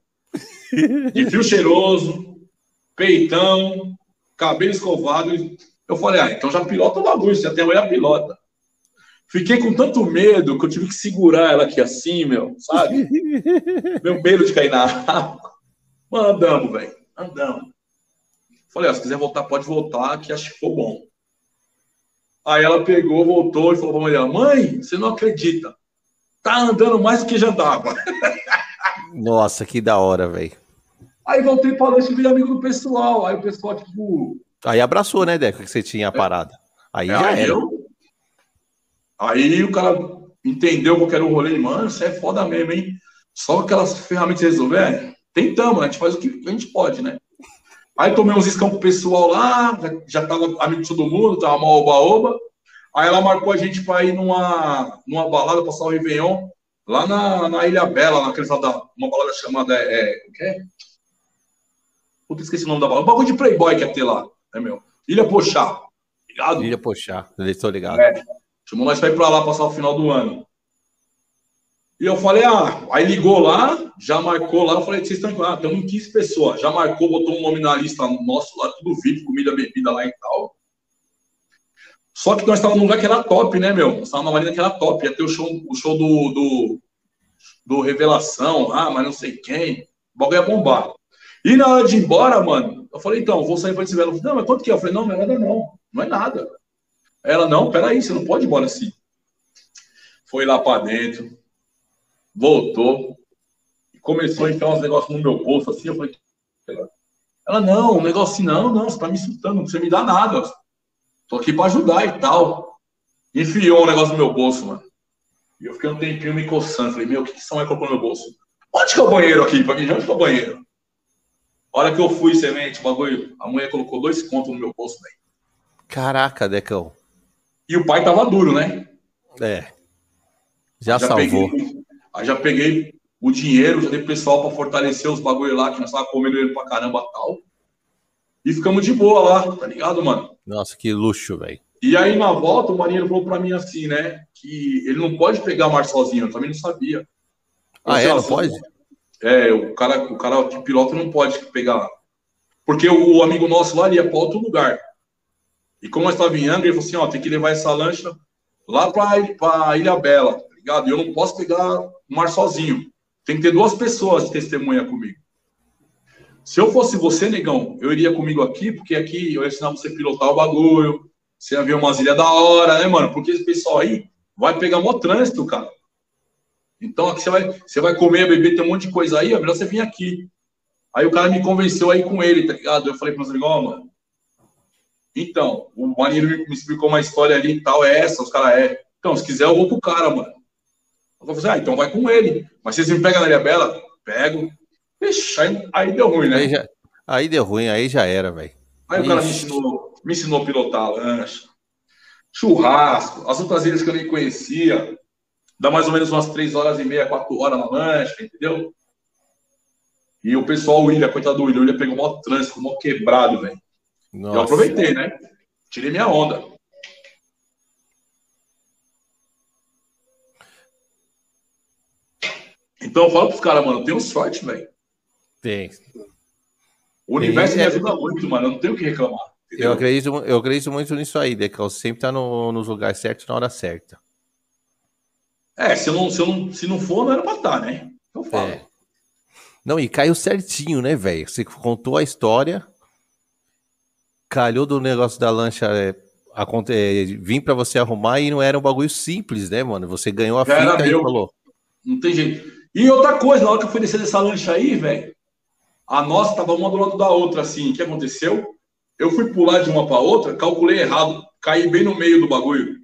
De fio cheiroso, peitão, cabelo escovado. Eu falei, ah, então já pilota o bagulho, você até amanhã pilota. Fiquei com tanto medo que eu tive que segurar ela aqui assim, meu, sabe? meu medo de cair na água. Mano, andamos, velho. Andamos. Falei, ó, se quiser voltar, pode voltar, que acho que ficou bom. Aí ela pegou, voltou e falou pra mulher, mãe, você não acredita. Tá andando mais do que já andava. Nossa, que da hora, velho. Aí voltei pra lanche e virei amigo do pessoal. Aí o pessoal, tipo. Aí abraçou, né, Deco, que você tinha a parada. Aí é, já aí era. Eu... Aí o cara entendeu que era o rolê, mano, isso é foda mesmo, hein? Só aquelas ferramentas resolver, é, tentamos, né? A gente faz o que a gente pode, né? Aí tomei uns escampos pessoal lá, já, já tava amigo de todo mundo, tava mal oba-oba. Aí ela marcou a gente para ir numa, numa balada, passar o Réveillon, lá na, na Ilha Bela, naquele da uma balada chamada. É, o que é? Puta, esqueci o nome da balada. Um bagulho de Playboy que ia ter lá, é meu. Ilha Pochá. Ligado? Ilha Pochá, estou ligado. É. Chamou nós para ir para lá passar o final do ano. E eu falei, ah, aí ligou lá, já marcou lá, eu falei, vocês estão ah, em 15 pessoas, já marcou, botou um nome na lista nosso lá, tudo VIP, comida, bebida lá e tal. Só que nós estávamos num lugar que era top, né, meu? Nós estávamos numa marina que era top. Ia ter o show, o show do, do, do Revelação lá, mas não sei quem. O bagulho ia bombar. E na hora de ir embora, mano, eu falei, então, vou sair para esse velho. Não, mas quanto que é? Eu falei, não, não é nada, não. Não é nada. Ela, não, peraí, você não pode ir embora assim. Foi lá para dentro, voltou, começou a enfiar uns negócios no meu bolso, assim, eu falei, ela, não, um negócio assim, não, não, você tá me insultando, não precisa me dar nada. Tô aqui para ajudar e tal. Enfiou um negócio no meu bolso, mano. E eu fiquei um tempinho me coçando. Falei, meu, o que, que essa mulher colocou no meu bolso? Onde que é o banheiro aqui? Pra mim, onde que é o banheiro? A hora que eu fui, semente, o bagulho, a mulher colocou dois contos no meu bolso, velho. Caraca, Decão. E o pai tava duro, né? É. Já, já salvou. Peguei, aí já peguei o dinheiro, já dei pessoal para fortalecer os bagulho lá, que nós tava comendo ele pra caramba tal. E ficamos de boa lá, tá ligado, mano? Nossa, que luxo, velho. E aí, na volta, o marinheiro falou pra mim assim, né? Que ele não pode pegar mar sozinho, eu também não sabia. Ah, é? Não pode? É, o cara, o cara que pilota não pode pegar. Porque o, o amigo nosso lá ia para outro lugar. E como nós estávamos em Angra, ele falou assim: ó, tem que levar essa lancha lá para Ilha Bela, tá ligado? E eu não posso pegar o mar sozinho. Tem que ter duas pessoas de testemunha comigo. Se eu fosse você, negão, eu iria comigo aqui, porque aqui eu ia ensinar você a pilotar o bagulho, você ia ver umas ilhas da hora, né, mano? Porque esse pessoal aí vai pegar mó trânsito, cara. Então aqui você vai, você vai comer, beber, tem um monte de coisa aí, é melhor você vir aqui. Aí o cara me convenceu aí com ele, tá ligado? Eu falei para os ó, mano, então, o marinheiro me explicou uma história ali e tal, é essa, os caras é. Então, se quiser, eu vou com o cara, mano. Eu falei assim, ah, então vai com ele. Mas vocês me pegam na Ilha Bela? Pego. Ixi, aí, aí, deu ruim, né? Aí, já, aí deu ruim, aí já era, velho. Aí Ixi. o cara me ensinou, me ensinou a pilotar a lancha. Churrasco, as outras ilhas que eu nem conhecia. Dá mais ou menos umas três horas e meia, quatro horas na lancha, entendeu? E o pessoal, o William, coitado do William, o William pegou mó trânsito, mó quebrado, velho. Eu aproveitei, né? Tirei minha onda. Então eu falo pros caras, mano, eu tenho sorte, velho. Tem. O universo Tem, me ajuda muito, mano. Eu não tenho o que reclamar. entendeu? Eu acredito, eu acredito muito nisso aí, Decão. Sempre tá no, nos lugares certos na hora certa. É, se, não, se, não, se não for, não era pra estar, né? Eu falo. É. Não, e caiu certinho, né, velho? Você contou a história, calhou do negócio da lancha é, é, vir pra você arrumar e não era um bagulho simples, né, mano? Você ganhou a Já finca e falou. Não tem jeito. E outra coisa, na hora que eu fui descer dessa lancha aí, velho, a nossa tava uma do lado da outra, assim. O que aconteceu? Eu fui pular de uma pra outra, calculei errado, caí bem no meio do bagulho.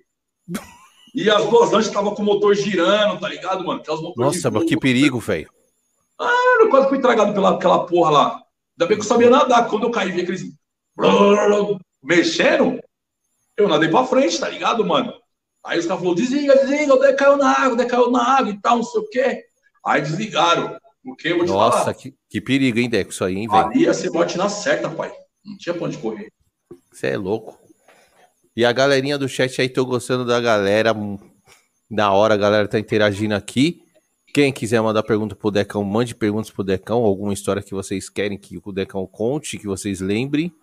E as duas lanchas estavam com o motor girando, tá ligado, mano? Nossa, mas que perigo, velho. Eu quase fui tragado pela aquela porra lá. Ainda bem que eu sabia nadar. Quando eu caí, vi aqueles mexendo, eu nadei pra frente, tá ligado, mano? Aí os caras falaram, desliga, desliga, o caiu na água, o caiu na água e tal, não sei o quê. Aí desligaram. Porque eu vou te Nossa, falar, que, que perigo, hein, Deco, isso aí, hein, velho? ali ia ser bote na certa, pai. Não tinha pra onde correr. Você é louco. E a galerinha do chat aí, tô gostando da galera. hum, Na hora a galera tá interagindo aqui. Quem quiser mandar pergunta pro Decão, mande perguntas pro Decão, alguma história que vocês querem que o Decão conte, que vocês lembrem.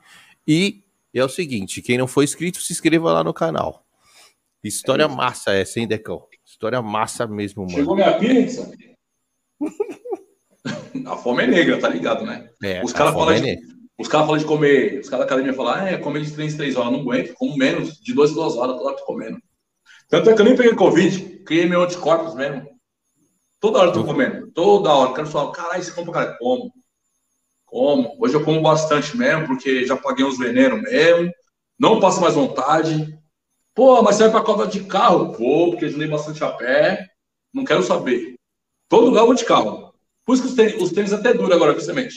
E é o seguinte, quem não for inscrito, se inscreva lá no canal. História massa essa, hein, Decão? História massa mesmo, mano. Chegou minha pizza. A fome é negra, tá ligado, né? É, Os caras falam é de, os caras falam de comer, os caras da academia falam, ah, é comer de 3 em 3 horas, não aguento, como menos, de 2 em 2 horas, toda hora tô comendo. Tanto é que eu nem peguei Covid, criei meu anticorpos mesmo. Toda hora eu tô comendo, toda hora. Quero falar, caralho, você compra, cara, como? Como? Hoje eu como bastante mesmo, porque já paguei uns venenos mesmo, não passo mais vontade. Pô, mas você vai pra cova de carro? Vou, porque eu andei bastante a pé, não quero saber. Todo lugar eu vou de carro. Por isso que os tênis, os tênis até duram agora semente.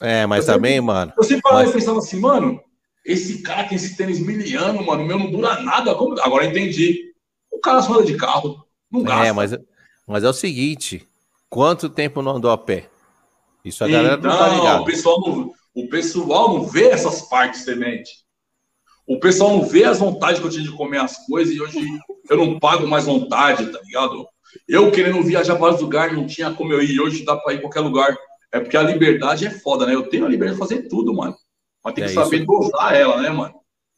É, mas Eu também, mano. Eu sempre falava Mas- e pensava assim, mano, esse cara tem esse tênis miliano, mano, o meu não dura nada. Como- Agora eu entendi. O cara só anda de carro, não gasta. É, mas, mas é o seguinte: quanto tempo não andou a pé? Isso a galera não tá Então, ligado. o pessoal não, o pessoal não vê essas partes semente. O pessoal não vê as vontades que eu tinha de comer as coisas e hoje eu não pago mais vontade, tá ligado? Eu querendo viajar para vários lugares, não tinha como eu ir. Hoje dá para ir em qualquer lugar. É porque a liberdade é foda, né? Eu tenho a liberdade de fazer tudo, mano. Mas tem que É, saber isso- dosar ela, né, mano?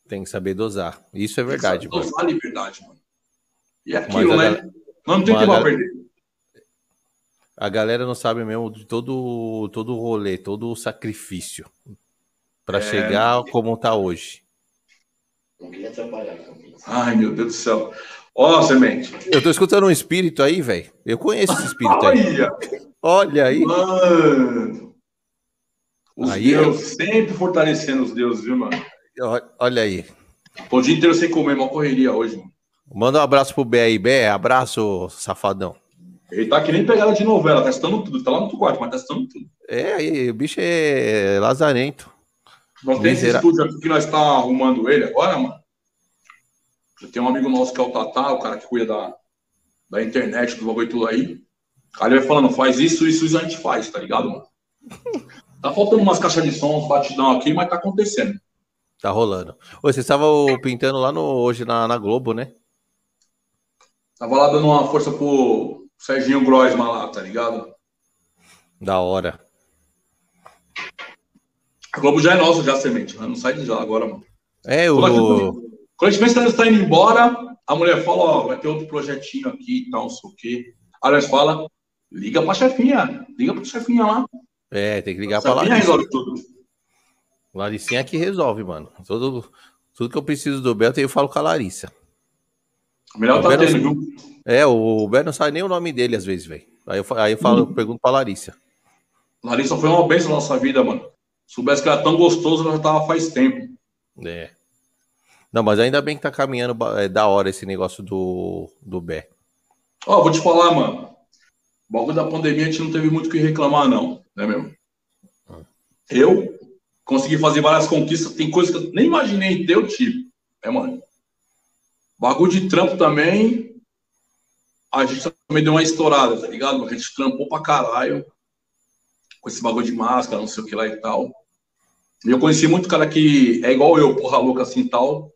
Tem que saber dosar. Isso é verdade, Tem que Dosar a liberdade, mano. E é aquilo, né? gal- Nós não tem tempo a perder. A galera não sabe mesmo de todo, todo o rolê, todo o sacrifício pra É. chegar como tá hoje. Não queria Campinas. Ai, meu Deus do céu. Ó, semente. Eu tô escutando um espírito aí, velho. Eu conheço esse espírito aí. Olha, Olha aí. mano. Os Aí eu- deuses, sempre fortalecendo os deuses, viu, mano? Olha aí. Tô o dia inteiro sem comer, uma correria hoje, mano. Manda um abraço pro Bé aí. Bé, abraço, safadão. Ele tá que nem pegada de novela, testando tudo. Tá lá no quarto, mas testando tudo. É, aí, o bicho é lazarento. Nós temos esse estúdio aqui que nós tá arrumando ele agora, mano. Já tem um amigo nosso que é o Tatá, o cara que cuida da, da internet, do bagulho e tudo aí. O cara vai falando, faz isso, isso, isso a gente faz, tá ligado, mano? Tá faltando umas caixas de som, uns batidão aqui, mas tá acontecendo. Tá rolando. Ô, Você estava pintando lá no, hoje na, na Globo, né? Tava lá dando uma força pro Serginho Groisman lá, tá ligado? Da hora. A Globo já é nossa, já semente, né? não sai de lá agora, mano. É, o. gente- quando a gente pensa que nós tá indo embora, a mulher fala, ó, vai ter outro projetinho aqui e tal, não sei o quê. Nós fala, liga pra chefinha, liga pra chefinha lá. É, tem que ligar A pra chefinha Larissa. resolve tudo. Laricinha que resolve, mano. Tudo, tudo que eu preciso do Bel, eu falo com a Larissa. Melhor tá Roberto- tendo, viu? É, o Bel não sabe nem o nome dele às vezes, velho. Aí eu, aí eu falo, eu pergunto pra Larissa. Larissa foi uma bênção na nossa vida, mano. Soubesse que era tão gostoso, ela já tava faz tempo. É. Não, mas ainda bem que tá caminhando é, da hora esse negócio do, do Bé. Ó, vou te falar, mano. O bagulho da pandemia a gente não teve muito o que reclamar, não. Né, mesmo? Eu consegui fazer várias conquistas. Tem coisas que eu nem imaginei ter, eu tive. Né, mano? Bagulho de trampo também. A gente também deu uma estourada, tá ligado? A gente trampou pra caralho. Com esse bagulho de máscara, não sei o que lá e tal. E eu conheci muito cara que é igual eu, porra louca assim e tal.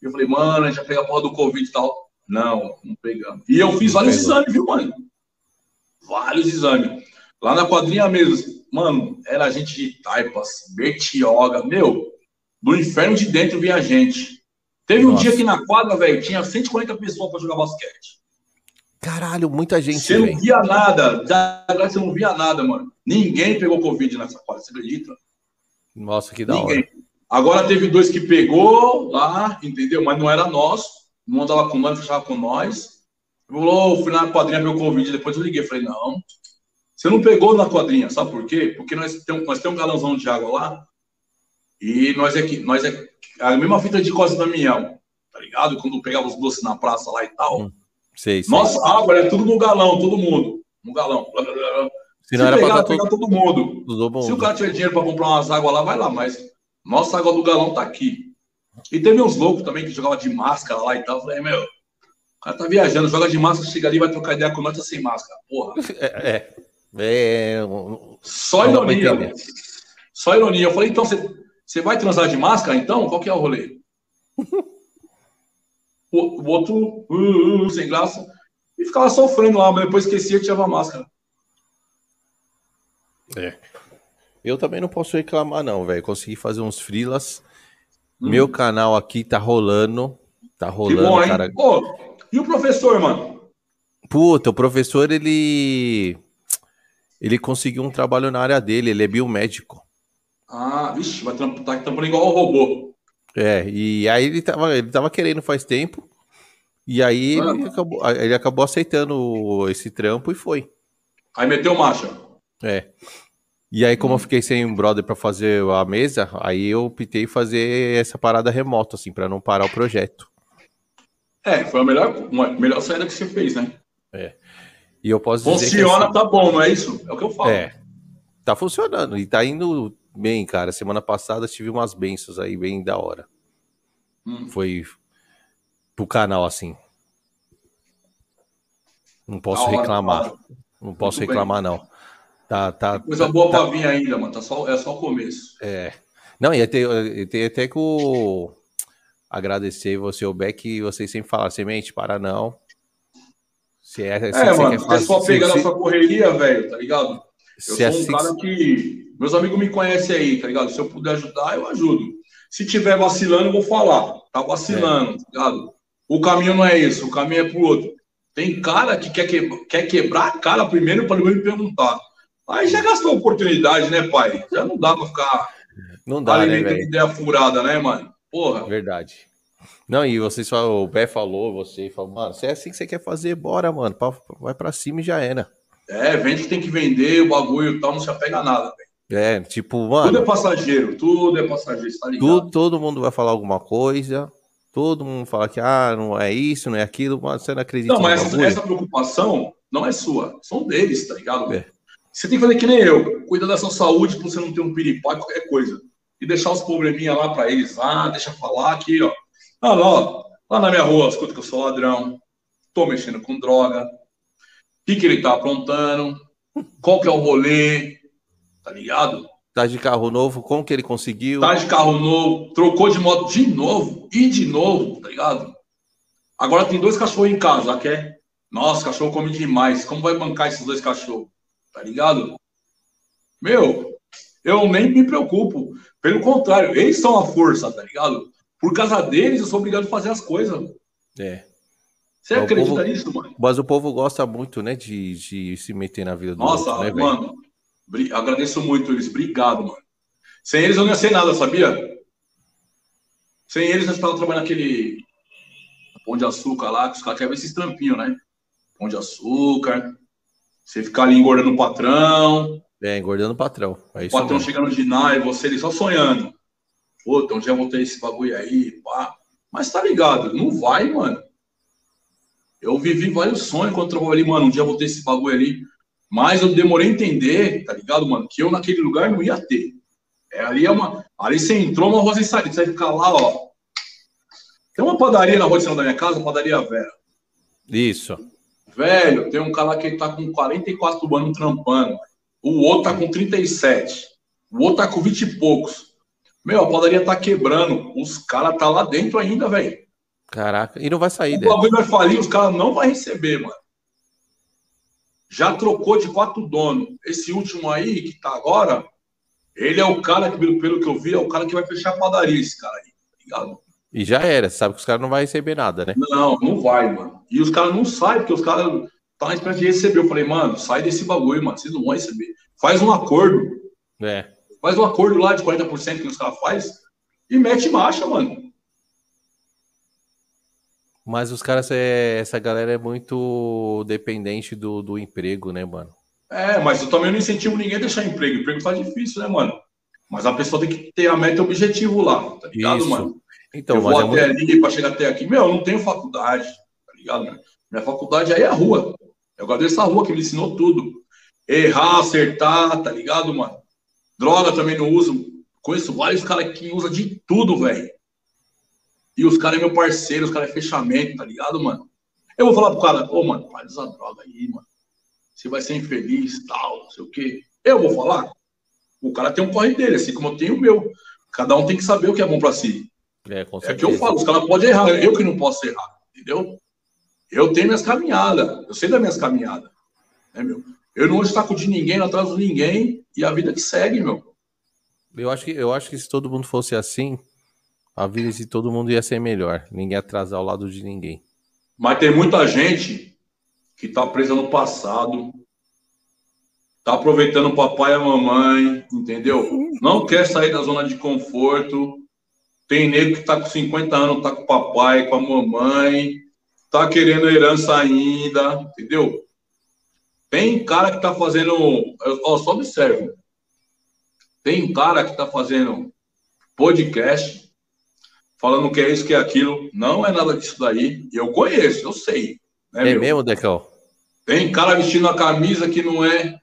E eu falei, mano, a gente vai pegar a porra do Covid e tal. Não, não pegamos. E eu fiz vários exames, viu, mano? Vários exames. Lá na quadrinha mesmo, mano, era gente de Taipas, Bertioga, meu, do inferno de dentro vinha gente. Teve um Nossa. dia que na quadra, velho, tinha 140 pessoas para jogar basquete. Caralho, muita gente, Você não via nada, da verdade você não via nada, mano. Ninguém pegou Covid nessa quadra, você acredita? Nossa, que da Ninguém. hora. Agora teve dois que pegou lá, entendeu? Mas não era nosso. Não andava com nós, fechava com nós. Falou, fui na quadrinha, meu Covid. Depois eu liguei. Falei, não. Você não pegou na quadrinha, sabe por quê? Porque nós temos, nós temos um galãozão de água lá. E nós é que. Nós é a mesma fita de Costa Damião, tá ligado? Quando pegava os doces na praça lá e tal. Hum, Sei, sei. Nossa água era tudo no galão, todo mundo. No galão. Se não era pegar, pra pegar todo, todo mundo. todo mundo. Se o cara tiver dinheiro para comprar umas águas lá, vai lá, mas nossa água do galão tá aqui. E teve uns loucos também que jogavam de máscara lá e tal. Eu falei, meu, o cara tá viajando, joga de máscara, chega ali, vai trocar ideia com nós, tá sem máscara. Porra. É, é. É, Só Não pra ironia. Só ironia. Eu falei, então você, vai transar de máscara, então? Qual que é o rolê? o, o outro, uh, uh, sem graça, e ficava sofrendo lá, mas depois esquecia que tirava a máscara. Eu também não posso reclamar, não, velho. Consegui fazer uns freelas. Hum. Meu canal aqui tá rolando. Tá Que rolando, bom, cara. Ô, e o professor, mano? Puta, o professor, ele. Ele conseguiu um trabalho na área dele, ele é biomédico. Ah, vixe, vai tá trampando igual o robô. É, e aí ele tava, ele tava querendo faz tempo. E aí ele Ah. acabou, ele acabou aceitando esse trampo e foi. Aí meteu marcha. É. E aí, Hum. como eu fiquei sem um brother pra fazer a mesa, aí eu optei fazer essa parada remota, assim, pra não parar o projeto. É, foi a melhor, uma melhor saída que você fez, né? E eu posso dizer que Funciona, assim, tá bom, não é isso? É o que eu falo. É. Tá funcionando e tá indo bem, cara. Semana passada tive umas bênçãos aí bem da hora. Hum. Foi pro canal assim. Não posso hora, reclamar. Não posso Muito reclamar não. Tá, tá. Coisa boa pra vir ainda, mano. Tá só, é só o começo. É. Não, ter, ia ter até que o agradecer você, o Beck, e vocês sempre falaram, semente, para não. Se é, se É, mano, é fazer- só pegar se- na sua correria, velho, tá ligado? Eu se é sou um assim- cara que. Meus amigos me conhecem aí, tá ligado? Se eu puder ajudar, eu ajudo. Se tiver vacilando, eu vou falar. Tá vacilando, tá ligado? O caminho não é esse, o caminho é pro outro. Tem cara que quer, que... quer quebrar a cara primeiro para depois me perguntar. Aí já gastou a oportunidade, né, pai? Já não dá pra ficar Não dá, né, alimentando velho? ideia furada, né, mano? Porra. Verdade. Não, e vocês falam, o Bé falou, você falou, mano, se é assim que você quer fazer, bora, mano. Vai pra cima e já era. É, vende que tem que vender, o bagulho e tal, não se apega a nada, velho. É, tipo, Tudo mano, é passageiro, tudo é passageiro, tá ligado? tudo, todo mundo vai falar alguma coisa. Todo mundo fala que, ah, não é isso, não é aquilo, mas você não acredita Não, mas essa, essa preocupação não é sua, são deles, tá ligado? É. Você tem que fazer que nem eu, cuidar da sua saúde pra você não ter um piripá, qualquer coisa. E deixar os probleminha lá pra eles, ah, deixa falar aqui, ó. Ah, lá, ó, lá na minha rua, escuta que eu sou ladrão, tô mexendo com droga, o que, que ele tá aprontando, qual que é o rolê, tá ligado? Tá de carro novo, como que ele conseguiu? Tá de carro novo, trocou de moto de novo e de novo, tá ligado? Agora tem dois cachorros em casa, quer? Nossa, cachorro come demais. Como vai bancar esses dois cachorros? Tá ligado? Meu, eu nem me preocupo. Pelo contrário, eles são a força, tá ligado? Por causa deles, eu sou obrigado a fazer as coisas. É. Você É, o acredita povo- nisso, mano? Mas o povo gosta muito, né, de, de se meter na vida do Nossa, outro, né, mano, agradeço muito eles. Obrigado, mano. Sem eles eu não ia ser nada, sabia? Sem eles eu estava trabalhando naquele pão de açúcar lá, que os caras querem ver esses trampinhos, né? Pão de açúcar. Você ficar ali engordando o patrão, É, engordando o patrão. É o patrão mesmo. chegando de nada e você ali só sonhando. Puta, um dia eu vou ter esse bagulho aí, pá. Mas tá ligado, não vai, mano. Eu vivi vários sonhos quando eu ali, mano, um dia eu vou ter esse bagulho ali. Mas eu demorei a entender, tá ligado, mano, que eu naquele lugar não ia ter. É, ali é uma. Ali você entrou uma rosa salita, você vai ficar lá, ó. Tem uma padaria na rua de cima da minha casa, padaria Vera. Isso. Velho, tem um cara que tá com 44 anos trampando. O outro tá com 37. O outro tá com 20 e poucos. Meu, a padaria tá quebrando. Os caras tá lá dentro ainda, velho. Caraca. E não vai sair, O né? bagulho vai falir, os caras não vão receber, mano. já trocou de quatro donos. Esse último aí, que tá agora, ele é o cara que, pelo que eu vi, é o cara que vai fechar a padaria, esse cara aí, tá ligado? E já era, sabe que os caras não vão receber nada, né? Não, não vai, mano. E os caras não saem, porque os caras estão tá na esperança de receber. Eu falei, mano, sai desse bagulho, mano. Vocês não vão receber. Faz um acordo. É. Faz um acordo lá de 40% que os caras fazem e mete marcha, mano. Mas os caras, é, essa galera é muito dependente do, do emprego, né, mano? É, mas eu também não incentivo ninguém a deixar emprego. Emprego tá difícil, né, mano? Mas a pessoa tem que ter a meta e objetivo lá, tá ligado, Isso. mano? Então, eu vou é até muito... ali para chegar até aqui. Meu, eu não tenho faculdade, tá ligado? Mano? Minha faculdade aí é a rua. Eu gosto dessa rua que me ensinou tudo. Errar, acertar, tá ligado, mano? Droga também não uso. Conheço vários caras que usam de tudo, velho. E os caras é meu parceiro, os caras é fechamento, tá ligado, mano? Eu vou falar pro cara, ô, oh, mano, para de usar droga aí, mano. Você vai ser infeliz, tal, não sei o quê. Eu vou falar. O cara tem um corre dele, assim como eu tenho o meu. Cada um tem que saber o que é bom para si. É, com é que eu falo, os caras podem errar, eu que não posso errar, entendeu? Eu tenho minhas caminhadas, eu sei das minhas caminhadas. Né, meu? Eu não vou estar de ninguém, não atraso ninguém, e a vida que segue, meu. Eu acho que, eu acho que se todo mundo fosse assim, a vida de todo mundo ia ser melhor. Ninguém ia atrasar ao lado de ninguém. Mas tem muita gente que tá presa no passado, tá aproveitando o papai e a mamãe, entendeu? Não quer sair da zona de conforto. Tem nego que tá com 50 anos, tá com o papai, com a mamãe, tá querendo herança ainda, entendeu? Tem cara que tá fazendo. Ó, só observe. Tem cara que tá fazendo podcast, falando que é isso, que é aquilo. Não é nada disso daí. Eu conheço, eu sei. Né, é meu? mesmo, Decão? Tem cara vestindo a camisa que não é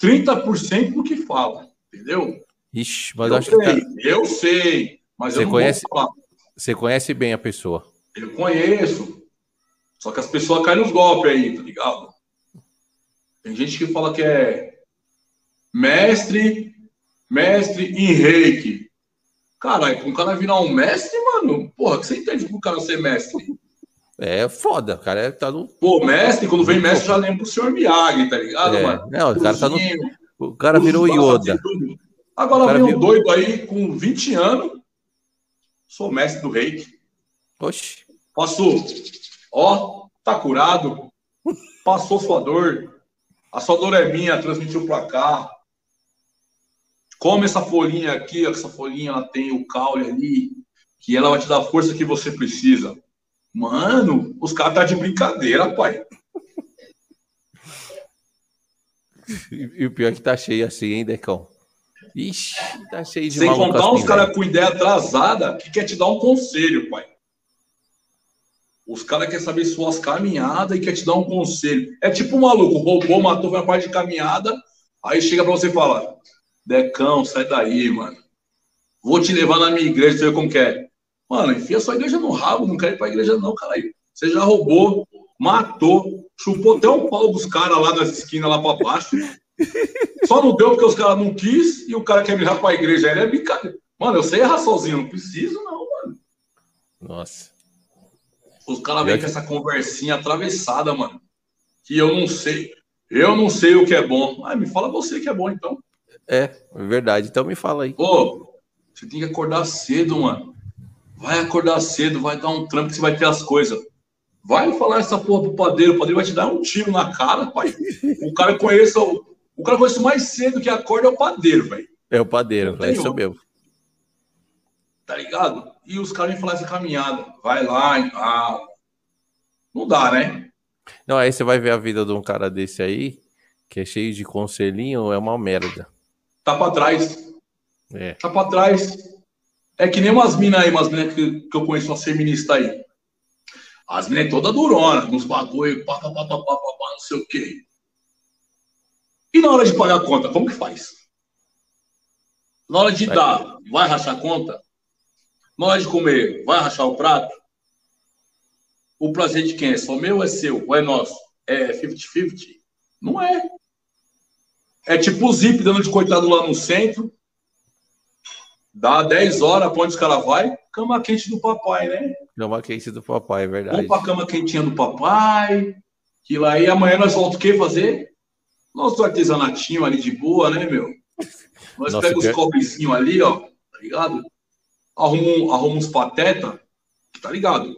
30% do que fala, entendeu? Ixi, mas eu acho sei, que. Eu sei, mas você eu não conhece, Você conhece bem a pessoa. Eu conheço. Só que as pessoas caem nos golpes aí, tá ligado? Tem gente que fala que é mestre, mestre em reiki. Caralho, um cara virar um mestre, mano, porra, que você entende pro cara ser mestre? É foda, o cara tá no. Pô, mestre, quando vem mestre, já lembra o senhor Miyagi, tá ligado, é. mano? Não, o cara tá no. O cara virou Yoda. Agora vem um doido aí com 20 anos. Sou mestre do reiki. Oxi. Passou. Ó, tá curado. Passou sua dor. A sua dor é minha, transmitiu pra cá. Come essa folhinha aqui, essa folhinha ela tem o caule ali, que ela vai te dar a força que você precisa. Mano, os caras tá de brincadeira, pai. E o pior é que tá cheio assim, hein, Decão? Ixi, tá cheio de Sem contar uns assim, caras com ideia atrasada que quer te dar um conselho, pai. Os caras querem saber suas caminhadas e quer te dar um conselho. É tipo um maluco, roubou, matou, foi uma parte de caminhada, aí chega pra você e fala: Decão, sai daí, mano. Vou te levar na minha igreja, você vê como que é. Mano, enfia sua igreja no rabo, não quero ir pra igreja, não, caralho. Você já roubou, matou, chupou até o pau dos caras lá nas esquinas, lá pra baixo. Só não deu porque os caras não quis e o cara quer levar pra igreja. Ele é brincadeira. Mano, eu sei errar sozinho, não preciso, não, mano. Nossa. Os caras vêm com essa conversinha atravessada, mano. Que eu não sei. Eu não sei o que é bom. Ah, me fala você que é bom, então. É, é verdade. Então me fala aí. Pô, você tem que acordar cedo, mano. Vai acordar cedo, vai dar um trampo que você vai ter as coisas. Vai falar essa porra pro padeiro, o padeiro vai te dar um tiro na cara, pai. O cara conhece o, o cara conhece mais cedo que acorda é o padeiro, velho. É o padeiro, é isso mesmo. Tá ligado? E os caras vêm falar essa caminhada. Vai lá, ah, não dá, né? Não, aí você vai ver a vida de um cara desse aí, que é cheio de conselhinho, é uma merda. Tá pra trás. É. Tá pra trás. É que nem umas minas aí, umas minas que, que eu conheço, umas feministas aí. As minas é toda durona, nos bagulho, pá, pá, pá, pá, pá, pá, não sei o quê. E na hora de pagar a conta, como que faz? Na hora de vai. dar, vai rachar a conta? Na hora de comer, vai rachar o prato? O prazer de quem é? Só meu ou é seu? Ou é nosso? É 50-50? Não é. É tipo o Zip dando de coitado lá no centro, Dá 10 horas, pra onde os caras vai? Cama quente do papai, né? Cama quente do papai, é verdade. Vamos pra cama quentinha do papai. Que lá e amanhã nós voltamos o quê fazer? Nosso artesanatinho ali de boa, né, meu? Nós Nossa, pegamos pior- os cobrezinhos ali, ó, tá ligado? Arruma, um- arruma uns pateta, tá ligado?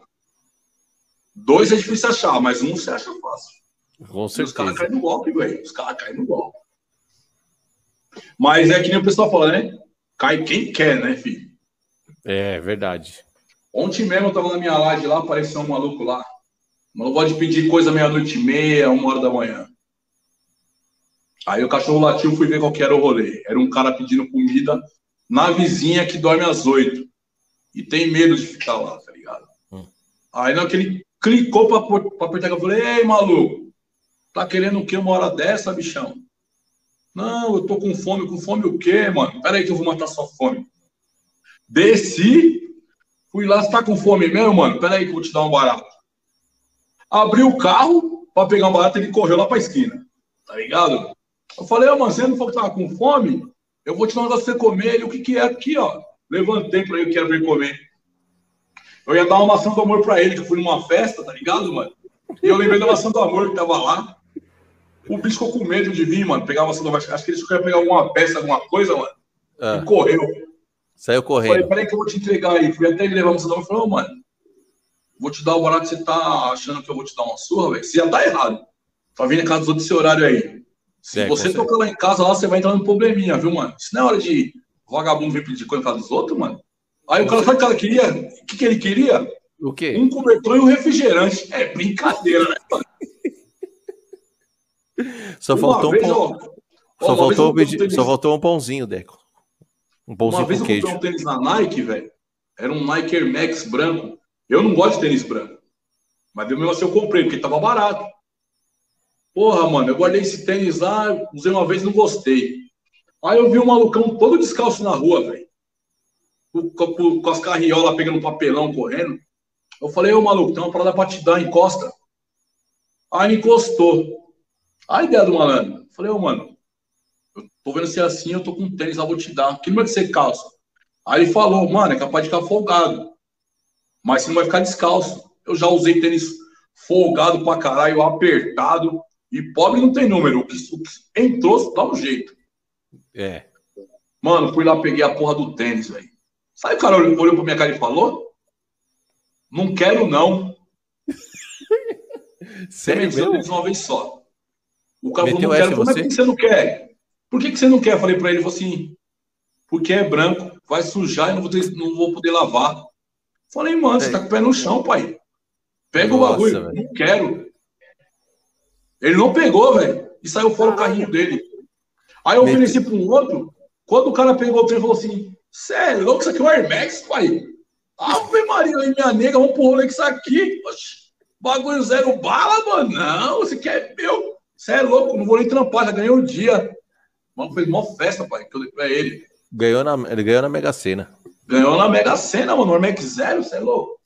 Dois é difícil achar, mas um você acha fácil. Com E Os caras certeza. caem no golpe, velho. Os caras caem no golpe. Mas é que nem o pessoal fala, né? Cai quem quer, né, filho? É verdade. Ontem mesmo eu tava na minha live lá, apareceu um maluco lá. O maluco pode pedir coisa meia-noite e meia, uma hora da manhã. Aí o cachorro latiu, fui ver qual que era o rolê. Era um cara pedindo comida na vizinha que dorme às oito. E tem medo de ficar lá, tá ligado? Hum. Aí na hora que ele clicou pra, pra apertar, eu falei, ei, maluco, tá querendo o quê uma hora dessa, bichão? Não, eu tô com fome. Com fome o quê, mano? Pera aí que eu vou matar sua fome. Desci, Fui lá, você tá com fome mesmo, mano? Pera aí que eu vou te dar um barato. Abri o carro pra pegar um barato, ele correu lá pra esquina. Tá ligado? Eu falei, ô, mano, você não falou que tava com fome? Eu vou te dar um negócio pra você comer. Ele, o que que é aqui, ó? Levantei pra ele, eu quero ver comer. Eu ia dar uma maçã do amor pra ele, que eu fui numa festa, tá ligado, mano? E eu lembrei da maçã do amor que tava lá. O bicho ficou com medo de vir, mano, pegar a maçã do amor. Acho que ele queria pegar alguma peça, alguma coisa, mano. E Ah, correu. saiu Eu Falei, correndo. peraí que eu vou te entregar aí. Fui até ele levar a maçã do amor e falei, ô, mano, vou te dar o barato que você tá achando que eu vou te dar uma surra, velho. Você já tá errado. Pra vir na casa dos outros esse horário aí. Se você tocar lá em casa, lá você vai entrar num probleminha, viu, mano? Isso não é hora de vagabundo vir pedir coisa na casa dos outros, mano. Aí o cara sabe o que ela queria? O que, que ele queria? O quê? Um cobertor e um refrigerante. É brincadeira, né? mano? Só Uma faltou um vez, pão. ó, Só uma vez faltou, um pedi- um só faltou um pãozinho, Deco. Um Uma pãozinho vez com eu comprei um tênis na Nike, velho. Era um Nike Air Max branco. Eu não gosto de tênis branco. Mas mesmo assim eu comprei, porque tava barato. Porra, mano, eu guardei esse tênis lá, usei uma vez não gostei. Aí eu vi um malucão todo descalço na rua, velho. Com, com- as carriolas pegando papelão, correndo. Eu falei, ô maluco, tem uma parada pra te dar, encosta. Aí me encostou. A ideia do malandro. Falei, ô mano, eu tô vendo se é assim, eu tô com tênis lá, vou te dar. Que número que você calça? Aí ele falou, mano, é capaz de ficar folgado. Mas você não vai ficar descalço. Eu já usei tênis folgado pra caralho, apertado. E pobre não tem número. O que, o que entrou, dá um jeito. É. Mano, fui lá, peguei a porra do tênis, velho. Sabe o cara olhou, olhou pra minha cara e falou? Não quero, não. Sério mesmo? uma vez só. O cara falou, não quero. falei, mas você? por que você não quer? Por que, que você não quer? Eu falei pra ele, ele falou assim, porque é branco, vai sujar e não vou, ter- não vou poder lavar. Falei, mano, você É. tá com o pé no chão, pai. Pega Nossa, o bagulho. velho. Não quero. Ele não pegou, velho. E saiu fora o carrinho dele. Aí eu ofereci para um outro. Quando o cara pegou o trem, falou assim: Cê é louco, isso aqui é o Air Max, pai. Ave Maria, aí minha nega, vamos pro rolê com isso aqui. Oxi, bagulho zero bala, mano. Não, você quer meu. Você é louco, não vou nem trampar, já ganhei um dia. Mano, fez uma festa, pai, que eu dei pra ele. Ganhou na, ele ganhou na Mega Sena. Ganhou na Mega Sena, mano. O Air Max zero, você é louco.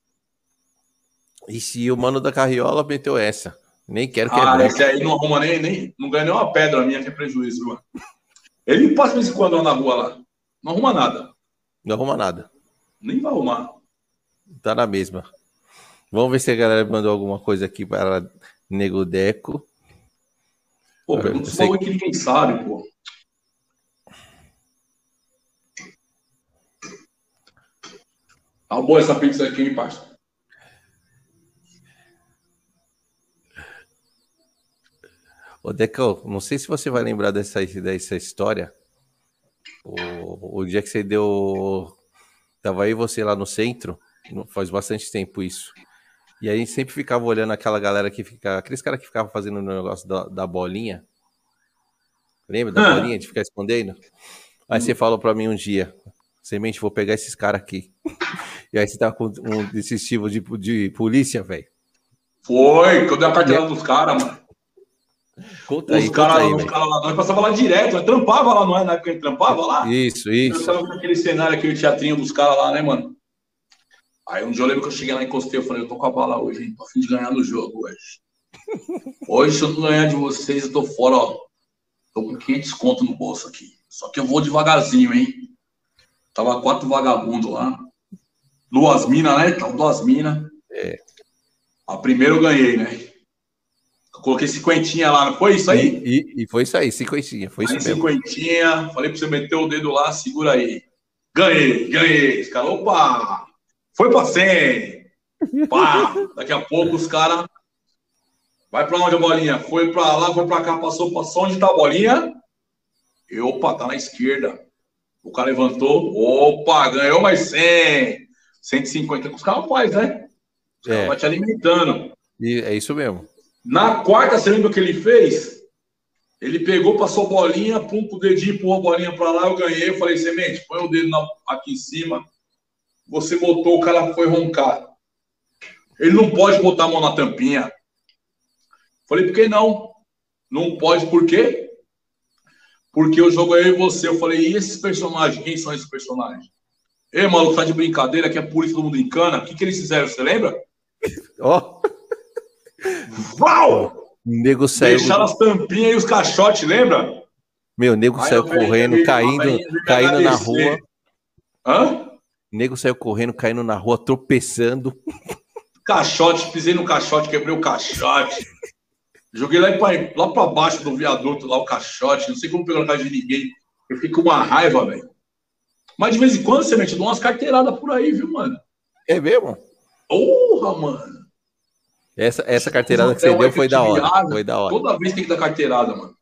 E se o mano da carriola meteu essa? Nem quero que Ah, é esse aí não arruma nem, nem. Não ganha nem uma pedra minha que é prejuízo, mano. Ele passa de vez em quando na rua lá. Não arruma nada. Não arruma nada. Nem vai arrumar. Tá na mesma. Vamos ver se a galera mandou alguma coisa aqui para Nego Deco. Pô, pergunta bagulho que ninguém sabe, pô. Tá boa essa pizza aqui, hein, parça? Ô, Deco, não sei se você vai lembrar dessa, dessa história. O, o dia que você deu. Tava aí você lá no centro, faz bastante tempo isso. E aí a gente sempre ficava olhando aquela galera que fica. Aqueles caras que ficavam fazendo o negócio da, da bolinha. Lembra da Ah. bolinha de ficar escondendo? Aí você falou pra mim um dia, semente, vou pegar esses caras aqui. E aí você tava com um desse tipo de, de polícia, velho. Foi, que eu dei a carteirada dos caras, mano. Conta Os aí, os velho. caras lá, nós passava lá direto, nós trampava lá, não é? Na época que trampava lá. Isso, Eu isso. tava vendo aquele cenário aqui, o teatrinho dos caras lá, né, mano? Aí um dia eu lembro que eu cheguei lá e encostei, eu falei, eu tô com a bala hoje, hein? Tô a fim de ganhar no jogo hoje. Hoje, se eu não ganhar de vocês, eu tô fora, ó. Tô com 500 conto no bolso aqui. Só que eu vou devagarzinho, hein? Tava quatro vagabundos lá. Duas minas, né? Duas minas. É. A primeira eu ganhei, né? Coloquei cinquentinha lá, não foi isso aí? E, e, e foi isso aí, cinquentinha. Foi isso aí, mesmo. cinquentinha. Falei pra você meter o dedo lá, segura aí. Ganhei, ganhei. Os caras, opa! Foi pra 100. Pá! Daqui a pouco os caras. Vai pra onde a bolinha? Foi pra lá, foi pra cá, passou, passou. Onde tá a bolinha? E, opa, tá na esquerda. O cara levantou. Opa, ganhou mais 100. 150 que os caras fazem, né? Os caras É. te alimentando. E é isso mesmo. Na quarta, você lembra o que ele fez? Ele pegou, passou bolinha, pum, com o dedinho, empurrou a bolinha pra lá, eu ganhei. Eu falei, semente, põe o dedo na- aqui em cima. Você botou, o cara foi roncar. Ele não pode botar a mão na tampinha. Falei, por que não? Não pode, por quê? Porque o jogo é eu e você. Eu falei, e esses personagens? Quem são esses personagens? Ei, maluco, tá de brincadeira, que é isso todo mundo encana. O que, que eles fizeram, você lembra? Ó, Uau! o nego saiu. Deixaram as tampinhas e os caixotes, lembra? Meu, o nego saiu eu correndo, caindo, caindo na rua. Hã? O nego saiu correndo, caindo na rua, tropeçando. Caixote, pisei no caixote, quebrei o caixote. Joguei lá pra, lá pra baixo do viaduto, lá o caixote. Não sei como pegou na casa de ninguém. Eu fiquei com uma raiva, velho. Mas de vez em quando você mete dá umas carteiradas por aí, viu, mano? É mesmo? Porra, mano. Essa, essa carteirada que você deu foi da hora. Foi da hora. Toda vez tem que dar carteirada, mano.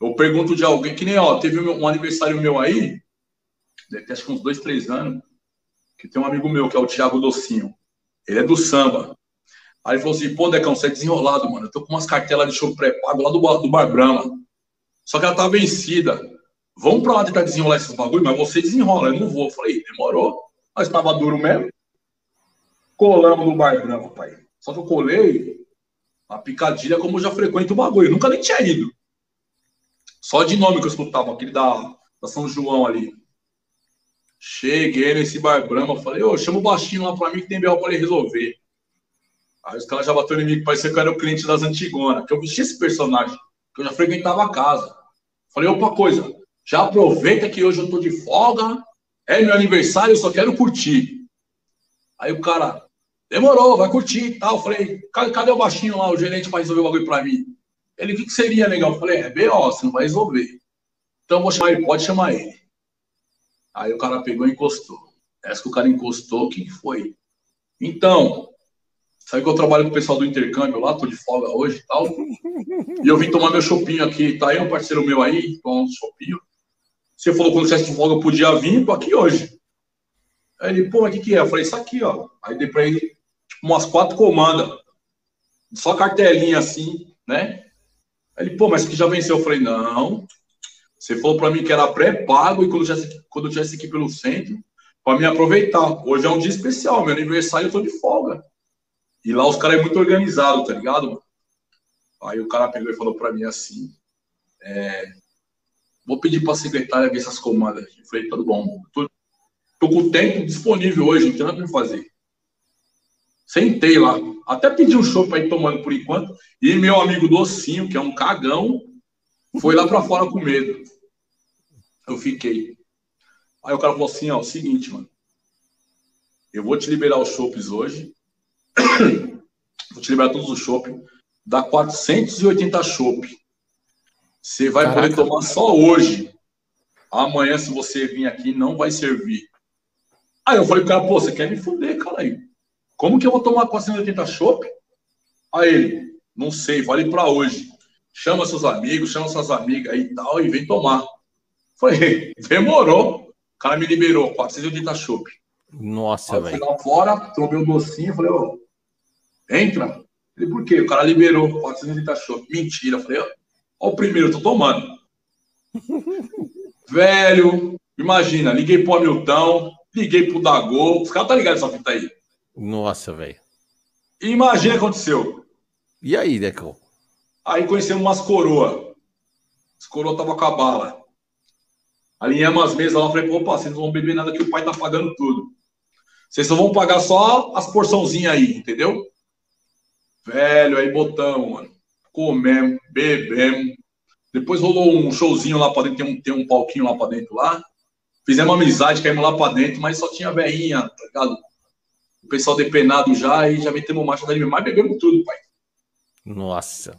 Eu pergunto de alguém, que nem, ó, teve um aniversário meu aí, deve ter acho que uns dois, três anos, que tem um amigo meu, que é o Thiago Docinho. Ele é do samba. Aí ele falou assim, pô, Decão, você é desenrolado, mano. Eu tô com umas cartelas de show pré-pago lá do, Bar- do Bar Brahma. Só que ela tá vencida. Vamos pra lá tentar desenrolar esses bagulho, mas você desenrola, eu não vou. Eu falei, demorou. Mas tava duro mesmo. Colamos no Bar Brahma, pai. Só que eu colei a picadilha como eu já frequento o bagulho. Eu nunca nem tinha ido. Só de nome que eu escutava, aquele da, da São João ali. Cheguei nesse bar Brahma, falei, ô, chama o baixinho lá pra mim que tem B.O. pra ele resolver. Aí os caras já bateu em mim, que parecia que eu era o cliente das Antigonas, que eu vesti esse personagem, que eu já frequentava a casa. Falei, opa, coisa, já aproveita que hoje eu tô de folga, é meu aniversário, eu só quero curtir. Aí o cara, demorou, vai curtir e tal. Falei, cadê, o baixinho lá, o gerente pra resolver o bagulho pra mim? Ele, o que, que seria legal? Eu falei, é B.O., você não vai resolver. Então eu vou chamar ele, pode chamar ele. Aí o cara pegou e encostou. Essa que o cara encostou, o que, que foi? Então, sabe que eu trabalho com o pessoal do intercâmbio lá, tô de folga hoje e tal. E eu vim tomar meu chopinho aqui, tá aí um parceiro meu aí, tomar um chopinho. Você falou quando você de folga eu podia vir, tô aqui hoje. Aí ele, pô, mas o que, que é? Eu falei, isso aqui, ó. Aí dei pra ele umas quatro comandas. Só cartelinha assim, né? Ele, pô, mas que já venceu? Eu falei, não. Você falou pra mim que era pré-pago e quando eu, tivesse, quando eu tivesse aqui pelo centro, pra me aproveitar. Hoje é um dia especial, meu aniversário eu tô de folga. E lá os caras é muito organizado, tá ligado? Aí o cara pegou e falou pra mim assim: é, Vou pedir pra secretária ver essas comandas. Eu falei, tudo bom. Tô, tô com o tempo disponível hoje, não tem nada me fazer. Sentei lá. Até pedi um show pra ir tomando por enquanto. E meu amigo Docinho, que é um cagão, foi lá pra fora com medo. Eu fiquei. Aí o cara falou assim: ó, o seguinte, mano. Eu vou te liberar os chopes hoje. vou te liberar todos os chopes. Dá 480 chopp. Você vai Caraca. poder tomar só hoje. Amanhã, se você vir aqui, não vai servir. Aí eu falei pro cara, pô, você quer me fuder, cara aí. Como que eu vou tomar 480 chopp? Aí ele, não sei, vale pra hoje. Chama seus amigos, chama suas amigas aí e tal, e vem tomar. Falei, demorou. O cara me liberou, 480 chopp. Nossa, eu fui velho. lá fora, tomei um docinho, falei, ô, entra. Ele, por quê? O cara liberou 480 chopp. Mentira. Falei, ó, ó o primeiro, eu tô tomando. Velho, imagina, liguei pro Hamilton, liguei pro Dagô, os caras tá ligado essa fita aí. Nossa, velho. Imagina o que aconteceu. E aí, Decão? Aí conhecemos umas coroa. As coroa tava com a bala. Alinhamos as mesas lá, falei, opa, vocês não vão beber nada que o pai tá pagando tudo. Vocês só vão pagar só as porçãozinhas aí, entendeu? Velho, aí botamos, mano. Comemos, bebemos. Depois rolou um showzinho lá pra dentro, tem um, tem um palquinho lá pra dentro lá. Fizemos amizade, caímos lá pra dentro, mas só tinha veinha, tá ligado? O pessoal depenado já e já metemos marcha da mas bebemos tudo, pai. Nossa.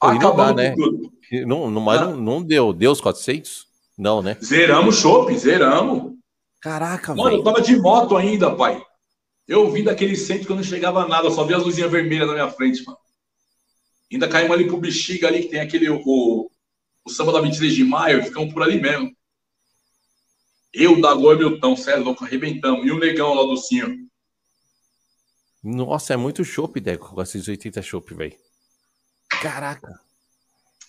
Acabando dá, né? tudo. Não, não, mas Ah. não, não deu. Deu os 400? Não, né? Zeramos shopping, zeramos. Caraca, Mano, eu velho. tava de moto ainda, pai. Eu vim daquele centro que eu não chegava a nada, eu só vi as luzinhas vermelhas na minha frente, mano. Ainda caímos ali pro Bexiga ali, que tem aquele, o, o samba da 23 de maio, ficamos por ali mesmo. Eu, Dagô e Milton, cê é louco, arrebentamos. E o negão lá do Cinho. Nossa, é muito chopp, Deco, com esses 80 chopp, velho. Caraca.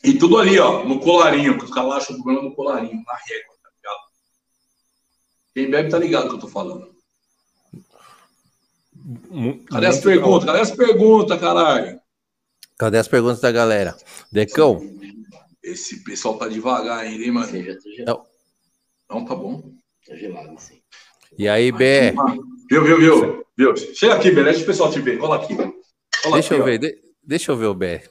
E tudo ali, ó, no colarinho, que os caras lá acham o problema no colarinho, na régua, tá ligado? Quem bebe tá ligado que eu tô falando. Mu- Cadê as muito perguntas? Cadê as perguntas, caralho? Cadê as perguntas da galera? Decão, Esse pessoal tá devagar ainda, hein, mano? Sim, já tô gelado. Não, tá bom. Tô gelado, sim. e aí, Bé? Viu, viu, viu? viu? Chega aqui, Bé, deixa o pessoal te ver. Cola aqui. Deixa aqui, eu ó. ver, de- deixa eu ver o Bé.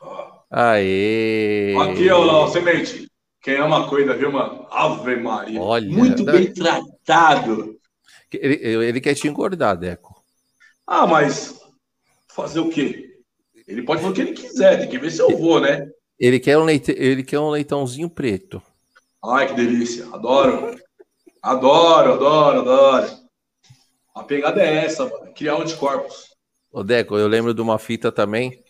Ó. Aê! Aqui, ó, semente. Quem ama cuida, viu, mano? Ave Maria. Olha, Muito tá- bem tratado. Ele, ele quer te engordar, Deco. Ah, mas fazer o quê? Ele pode fazer o que ele quiser, tem que ver se eu vou, né? Ele quer um, leite, ele quer um leitãozinho preto. Ai, que delícia. Adoro. Adoro, adoro, adoro. A pegada é essa, mano. Criar anticorpos. Ô, Deco, eu lembro de uma fita também.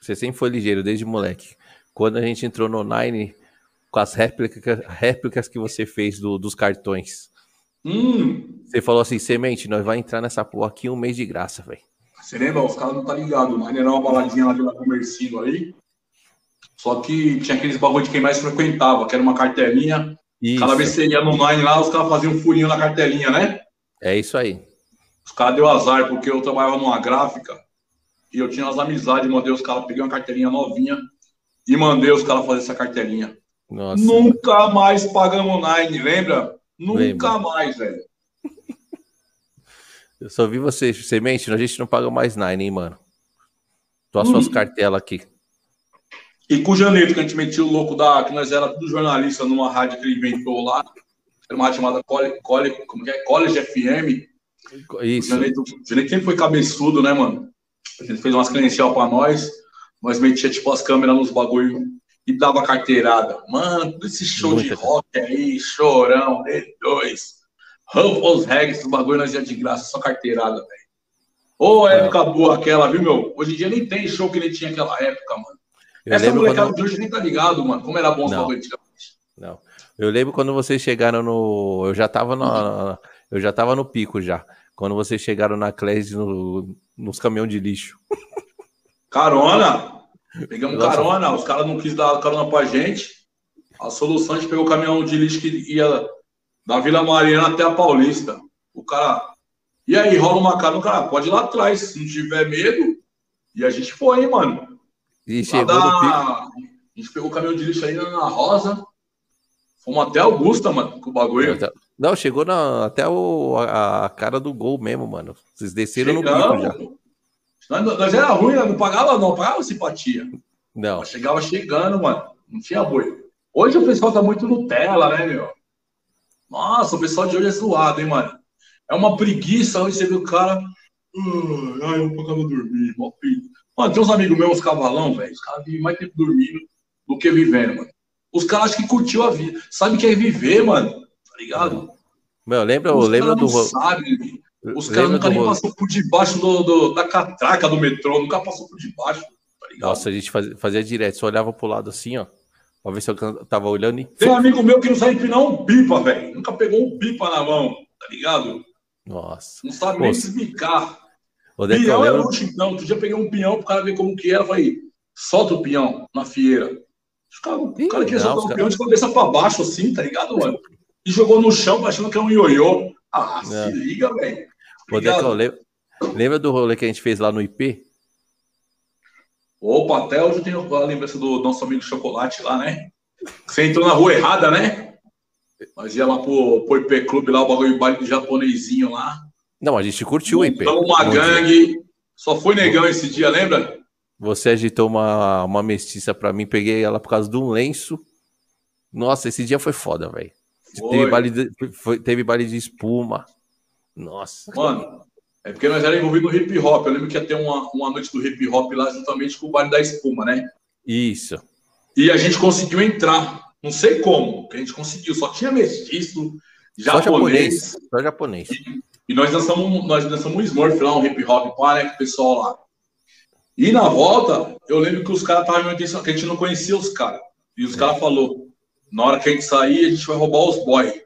Você sempre foi ligeiro, desde moleque. Quando a gente entrou no Nine com as réplicas, réplicas que você fez do- dos cartões. Hum, Você falou assim, semente, nós vai entrar nessa porra aqui um mês de graça, velho. você lembra? Os caras não tá ligado. Mas era uma baladinha lá pela Comercinho aí. Só que tinha aqueles bagulho de quem mais frequentava, que era uma cartelinha. Isso, Cada vez que você ia no Nine lá, os caras faziam um furinho na cartelinha, né? é isso aí. Os caras deu azar, porque eu trabalhava numa gráfica e eu tinha umas amizades, mandei os caras, peguei uma cartelinha novinha e mandei os caras fazer essa cartelinha. Nossa, Nunca mais pagamos Nine, lembra? Nunca Lembro. mais, velho. eu só vi você, semente, a gente não paga mais Nine, hein, mano. Tô as suas Hum. cartelas aqui. E com o Janeiro, que a gente metia o louco da. que nós era tudo jornalista numa rádio que ele inventou lá. Era uma rádio chamada Cole, como que é? College FM. O Isso. O Janeiro sempre foi cabeçudo, né, mano? Ele fez umas credencial pra nós. Nós metia, tipo, as câmeras nos bagulho e dava carteirada. Mano, esse show de Muita rock aí, chorão, D2. Ruffles Regs, o bagulho nós ia de graça, só carteirada, velho. Ô, época boa aquela, viu, meu? Hoje em dia nem tem show que nem tinha aquela época, mano. Eu Essa molecada quando... de hoje nem tá ligado, mano. Como era bom os bagulho antigamente. Não. Eu lembro quando vocês chegaram no. Eu já tava na. Eu já tava no pico já. Quando vocês chegaram na Clés no... nos caminhões de lixo. Carona! Pegamos Nossa. carona, os caras não quis dar carona pra gente. A solução, a gente pegou o caminhão de lixo que ia da Vila Mariana até a Paulista. O cara. E aí, rola uma carona, o cara, pode ir lá atrás, se não tiver medo. E a gente foi, hein, mano. E chegou da- no pico. A gente pegou o caminhão de lixo aí na Rosa. Fomos até Augusta, mano, com o bagulho. Não, chegou na... até o... a a cara do gol mesmo, mano. Vocês desceram no pico já. Chegamos. Nós, nós era ruim, né? não pagava, não, pagava simpatia. Não. Chegava chegando, mano. Não tinha boi. Hoje o pessoal tá muito Nutella, né, meu? Nossa, o pessoal de hoje é zoado, hein, mano? É uma preguiça hoje você vê o cara. "Ah, Ai, eu casa dormir. mó preguiça." Mano, tem uns amigos meus, uns cavalão, velho. Os caras vivem mais tempo dormindo do que vivendo, mano. Os caras acham que curtiu a vida. Sabe o que é viver, mano? Tá ligado? Meu, lembra, Os lembra do. sabem. Os caras nunca do nem passou por debaixo do, do- da catraca do metrô, nunca passou por debaixo, tá? Nossa, a gente fazia, fazia direto. Só olhava pro lado assim, ó. Pra ver se eu tava olhando e. Tem um amigo meu que não sabe empinar um pipa, velho. Nunca pegou um pipa na mão, tá ligado? Nossa. Não sabe nem. O Deco, eu Pinhão é lembro- luxo, então. Outro dia eu peguei um pinhão pro cara ver como que era. Falei, solta o pinhão na fieira. Os cara, o cara queria soltar o cara- pinhão de cabeça pra baixo, assim, tá ligado, mano? E jogou no chão achando que era um ioiô. Ah, Não. se liga, velho. lembro- lembra do rolê que a gente fez lá no IP? Opa, até hoje eu tenho a lembrança do nosso amigo Chocolate lá, né? Você entrou na rua errada, né? Nós ia lá pro, pro IP Clube, lá o bagulho de baile do japonesinho lá. Não, a gente curtiu o IP. Montamos uma Bom dia. gangue. Só foi negão esse dia, lembra? Você agitou uma, uma mestiça pra mim, peguei ela por causa de um lenço. Nossa, esse dia foi foda, velho. Teve baile, de, foi- teve baile de espuma. Nossa. Mano, É porque nós éramos envolvidos no hip hop. Eu lembro que ia ter uma, uma noite do hip hop lá, justamente com o baile da espuma, né? Isso. E a gente conseguiu entrar. Não sei como, que a gente conseguiu. Só tinha mestiço, Só japonês. japonês. Só japonês. E nós dançamos, nós dançamos um Smurf lá, um hip hop, pá, né, com o pessoal lá. E na volta, eu lembro que os caras estavam me atenção, que a gente não conhecia os caras. E os caras falaram, na hora que a gente sair, a gente vai roubar os boy.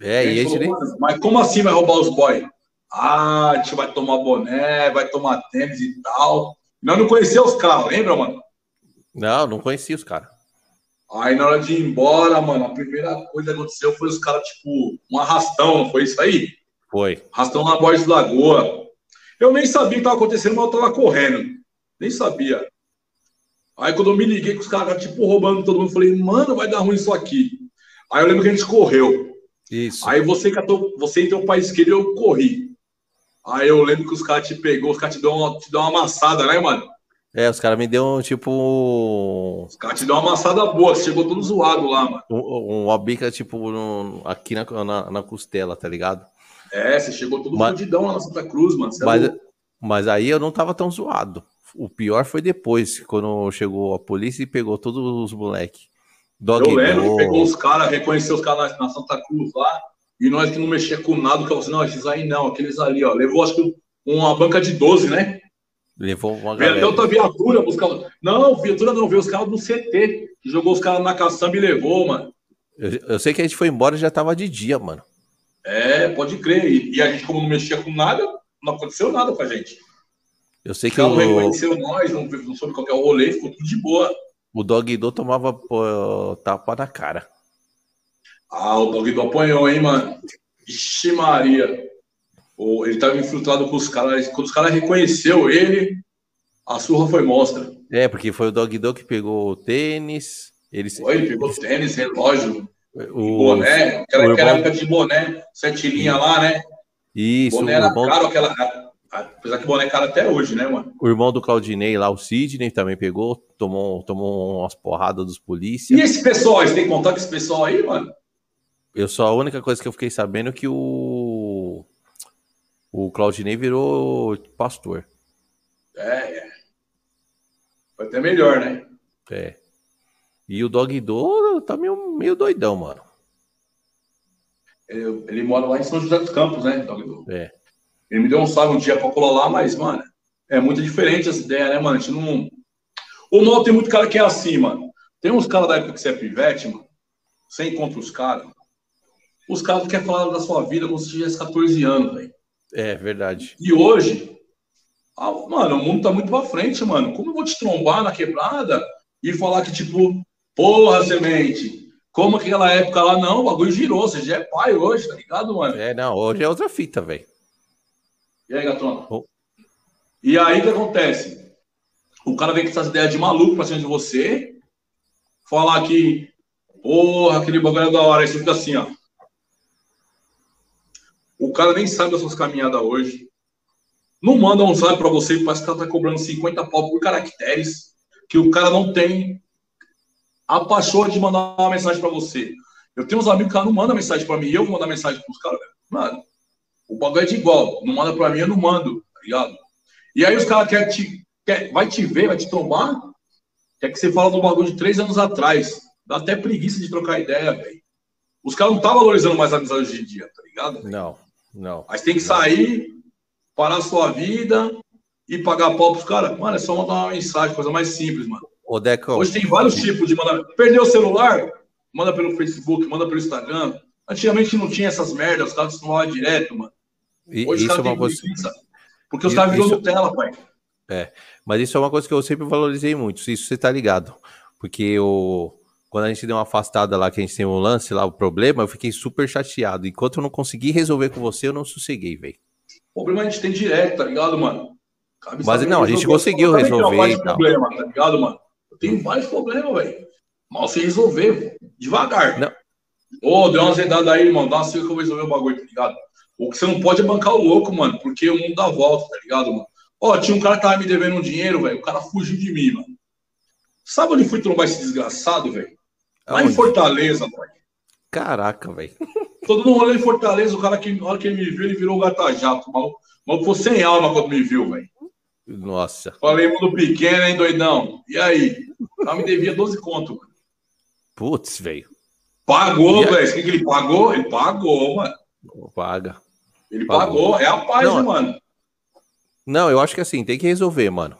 É, a e gente esse nem. falou, "Mano, Mas como assim vai roubar os boy? Ah, a gente vai tomar boné, vai tomar tênis e tal. Nós não conhecíamos os caras, lembra, mano? Não, não conhecia os caras. Aí na hora de ir embora, mano, a primeira coisa que aconteceu foi os caras, tipo, um arrastão, não foi isso aí? Foi. Arrastão na Borges de Lagoa. Eu nem sabia o que estava acontecendo, mas eu tava correndo. Nem sabia. Aí quando eu me liguei que os caras, tipo, roubando todo mundo, eu falei, mano, vai dar ruim isso aqui. Aí eu lembro que a gente correu. Isso. Aí você catou, você entrou para esquerda e eu corri. Aí eu lembro que os caras te pegou, os caras te dão uma, te dão uma amassada, né, mano? É, os caras me deu tipo. Os caras te dão uma amassada boa, você chegou todo zoado lá, mano. Um, uma bica, tipo, no- aqui na, na, na costela, tá ligado? É, você chegou todo Mas- fodidão lá na Santa Cruz, mano. Você é Mas, louco. mas aí eu não tava tão zoado. O pior foi depois, quando chegou a polícia e pegou todos os moleques. Eu lembro pegou os caras, reconheceu os caras na, Santa Cruz lá, e nós que não mexia com nada, que eu falei assim, não, esses aí não, aqueles ali, ó. Levou, acho que, uma banca de 12, né? Levou uma Veio até galera. outra viatura buscar. Não, viatura não, veio os caras do CT, que jogou os caras na caçamba e levou, mano. Eu, eu sei que a gente foi embora e já tava de dia, mano. É, pode crer. E, e a gente, como não mexia com nada, não aconteceu nada com a gente. Eu sei que não o, reconheceu nós, não, não soube qual que é o rolê, ficou tudo de boa. o Dog Do tomava pô, tapa na cara. Ah, o Dog do apanhou, hein, mano? Ixi, Maria. Ele tava infiltrado com os caras. Quando os caras reconheceu ele, a surra foi mostra. É, porque foi o Dog Do que pegou o tênis. Ele, Foi, ele pegou tênis, relógio, o, boné. Aquela, o aquela época de boné, sete linhas lá, né? Isso, boné era irmão, caro, aquela. Apesar que boné caro até hoje, né, mano? o irmão do Claudinei lá, o Sidney, também pegou, tomou, tomou umas porradas dos E polícia. esse pessoal, aí, você tem que contar com esse pessoal aí, mano? Eu só a única coisa que eu fiquei sabendo é que o o Claudinei virou pastor. É, é. Foi até melhor, né? É. E o Dog Do tá meio, meio doidão, mano. Ele, ele mora lá em São José dos Campos, né, Dog Do? É. Ele me deu um salve um dia pra colar lá, mas, mano, é muito diferente essa ideia, né, mano? A gente não. O mal tem muito cara que é assim, mano. Tem uns caras da época que você é pivete, mano. Você encontra os caras. Os caras querem falar da sua vida como se tivesse 14 anos, velho. É, verdade. E hoje, ah, mano, o mundo tá muito pra frente, mano. Como eu vou te trombar na quebrada e falar que, tipo, porra, semente, como aquela época lá, não, o bagulho girou, você já é pai hoje, tá ligado, mano? É, não, hoje é outra fita, velho. E aí, gatona? Oh. E aí, o que acontece? O cara vem com essas ideias de maluco pra cima de você, falar que, porra, aquele bagulho é da hora, aí você fica assim, ó. O cara nem sabe das suas caminhadas hoje. Não manda um zap pra você, parece que o cara tá cobrando 50 pau por caracteres, que o cara não tem a paixão de mandar uma mensagem pra você. Eu tenho uns amigos que não mandam mensagem pra mim, e eu vou mandar mensagem pros caras, velho. Mano, o bagulho é de igual. Não manda pra mim, eu não mando, tá ligado? E aí os caras querem te. Quer, vai te ver, vai te tomar. Quer que você fala do bagulho de três anos atrás. Dá até preguiça de trocar ideia, velho. Os caras não estão valorizando mais a amizade hoje em dia, tá ligado? Não, não. Mas tem que sair, parar a sua vida e pagar pau pros caras. Mano, é só mandar uma mensagem, coisa mais simples, mano. Ô, Deco, Hoje tem vários tipos de mandar. Perdeu o celular? Manda pelo Facebook, manda pelo Instagram. Antigamente não tinha essas merdas, os caras costumavam direto, mano. E- Hoje isso é uma coisa. preguiça. Porque os caras viram isso- Nutella, pai. Mas isso é uma coisa que eu sempre valorizei muito, isso você tá ligado. Porque o... quando a gente deu uma afastada lá, que a gente tem um lance lá, o problema, eu fiquei super chateado. Enquanto eu não consegui resolver com você, eu não sosseguei, velho. O problema a gente tem direto, tá ligado, mano? Cabe Mas não, a gente conseguiu Eu resolver vários e tal. problemas, tá ligado, mano? Eu tenho vários problemas, velho. Mal se resolver, devagar. Não. Ô, deu uma zedada aí, mano. Dá uma que eu vou resolver o bagulho, tá ligado? O que você não pode é bancar o louco, mano, porque o mundo dá volta, tá ligado, mano? Ó, tinha um cara que tava me devendo um dinheiro, velho. O cara fugiu de mim, mano. Sabe onde fui trombar esse desgraçado, velho? Lá em? Fortaleza, pai. Caraca, velho. Todo mundo rolê em Fortaleza, o cara que, na hora que ele me viu, ele virou. O maluco, o maluco foi sem alma quando me viu, velho. Nossa. Falei, mundo pequeno, hein, doidão? E aí? Ela me devia 12 conto, mano. Putz, velho. Pagou, velho. O que, que ele pagou? Ele pagou, mano. Paga. Ele Pagou. pagou. É a paz, Não, mano? Não, eu acho que assim, tem que resolver, mano.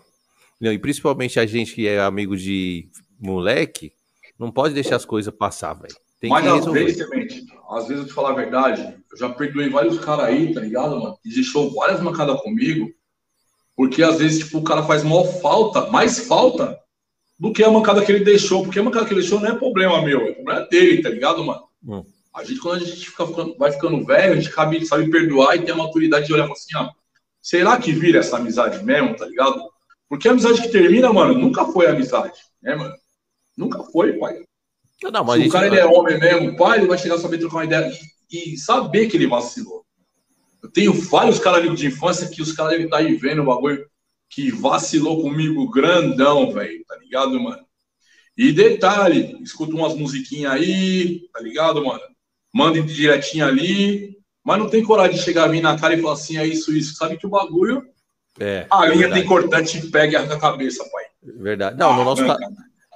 E principalmente a gente que é amigo de moleque, não pode deixar as coisas passar, velho. Tem Mas que às resolver. vezes, Semente, às vezes eu te falar a verdade, eu já perdoei vários caras aí, tá ligado, mano? Que deixou várias mancadas comigo, porque às vezes, tipo, o cara faz maior falta, mais falta, do que a mancada que ele deixou, porque a mancada que ele deixou não é problema meu, é problema dele, tá ligado, mano? Hum. A gente, quando a gente fica vai ficando velho, a gente sabe, sabe perdoar e tem a maturidade de olhar e falar assim, ó, será que vira essa amizade mesmo, tá ligado? Porque a amizade que termina, mano, nunca foi amizade, né, mano? Nunca foi, pai. Não, mas Se o cara ele é homem mesmo, pai, ele vai chegar a saber trocar uma ideia e, e saber que ele vacilou. Eu tenho vários caras amigos de infância que os caras devem estar aí vendo o bagulho que vacilou comigo grandão, velho, tá ligado, mano? E detalhe, escuta umas musiquinhas aí, tá ligado, mano? Manda direitinho ali, mas não tem coragem de chegar a mim na cara e falar assim, é isso, isso. Sabe que o bagulho, É, a linha verdade, tem cortante e pega e arranca a cabeça, pai. verdade. Não, no nosso, Ah, ca-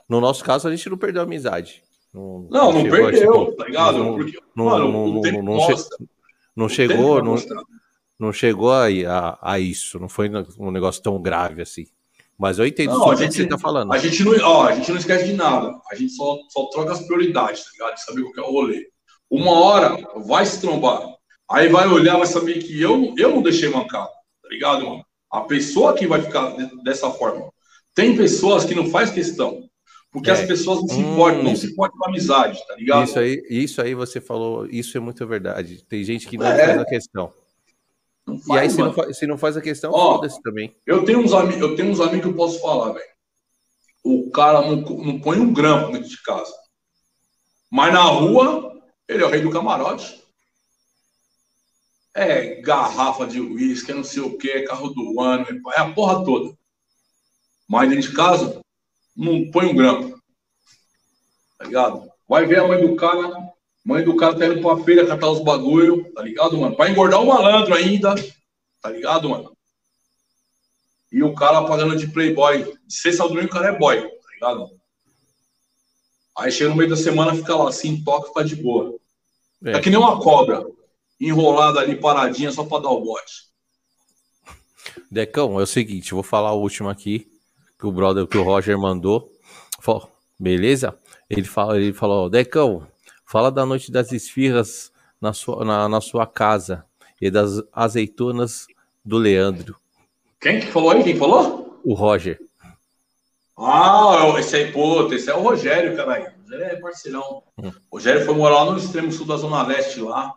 no nosso caso, a gente não perdeu a amizade. Não, Não, não a perdeu, ponto. tá ligado? Não- Porque, não- mano, não- não- não che-. Não o tempo chegou, não, não chegou a, a, a isso. Não foi um negócio tão grave assim. Mas eu entendo Não, a que você tá falando. A gente não, ó, a gente não esquece de nada. A gente só, só troca as prioridades, tá ligado? De saber qual que é o rolê. Uma hora vai se trombar. Aí vai olhar, vai saber que eu, eu não deixei mancar, tá ligado, mano? A pessoa que vai ficar de- dessa forma. Tem pessoas que não faz questão. Porque É. as pessoas não se Hum. importam, não se importam com amizade, tá ligado? Isso aí, isso aí você falou, isso é muito verdade. Tem gente que não É. faz a questão. Não E aí, faz, se não, mano. fa- se não faz a questão, foda-se também. Eu tenho uns amigos, eu tenho uns amigos que eu posso falar, velho. O cara não, não põe um grampo dentro de casa. Mas na rua, ele é o rei do camarote. É garrafa de uísque, é não sei o que, é carro do ano, é a porra toda. Mas dentro de casa, não põe um grampo. Tá ligado? Vai ver a mãe do cara, mãe do cara tá indo pra feira catar os bagulho, tá ligado, mano? Pra engordar o malandro ainda, tá ligado, mano? E o cara pagando de playboy. De sexta ao domingo o cara é boy, tá ligado? Aí chega no meio da semana, fica lá assim, toca, fica de boa. É. É que nem uma cobra, enrolada ali, paradinha, só pra dar o bote. Decão, é o seguinte, vou falar o último aqui, que o brother, que o Roger mandou. Falou, beleza? Ele, fala, ele falou, Decão, fala da noite das esfirras na sua, na, na sua casa e das azeitonas do Leandro, Quem que falou aí? Quem falou? o Roger. Ah, esse aí, pô, esse é o Rogério, caralho. O Rogério é parceirão. Hum. O Rogério foi morar lá no extremo sul da Zona Leste lá.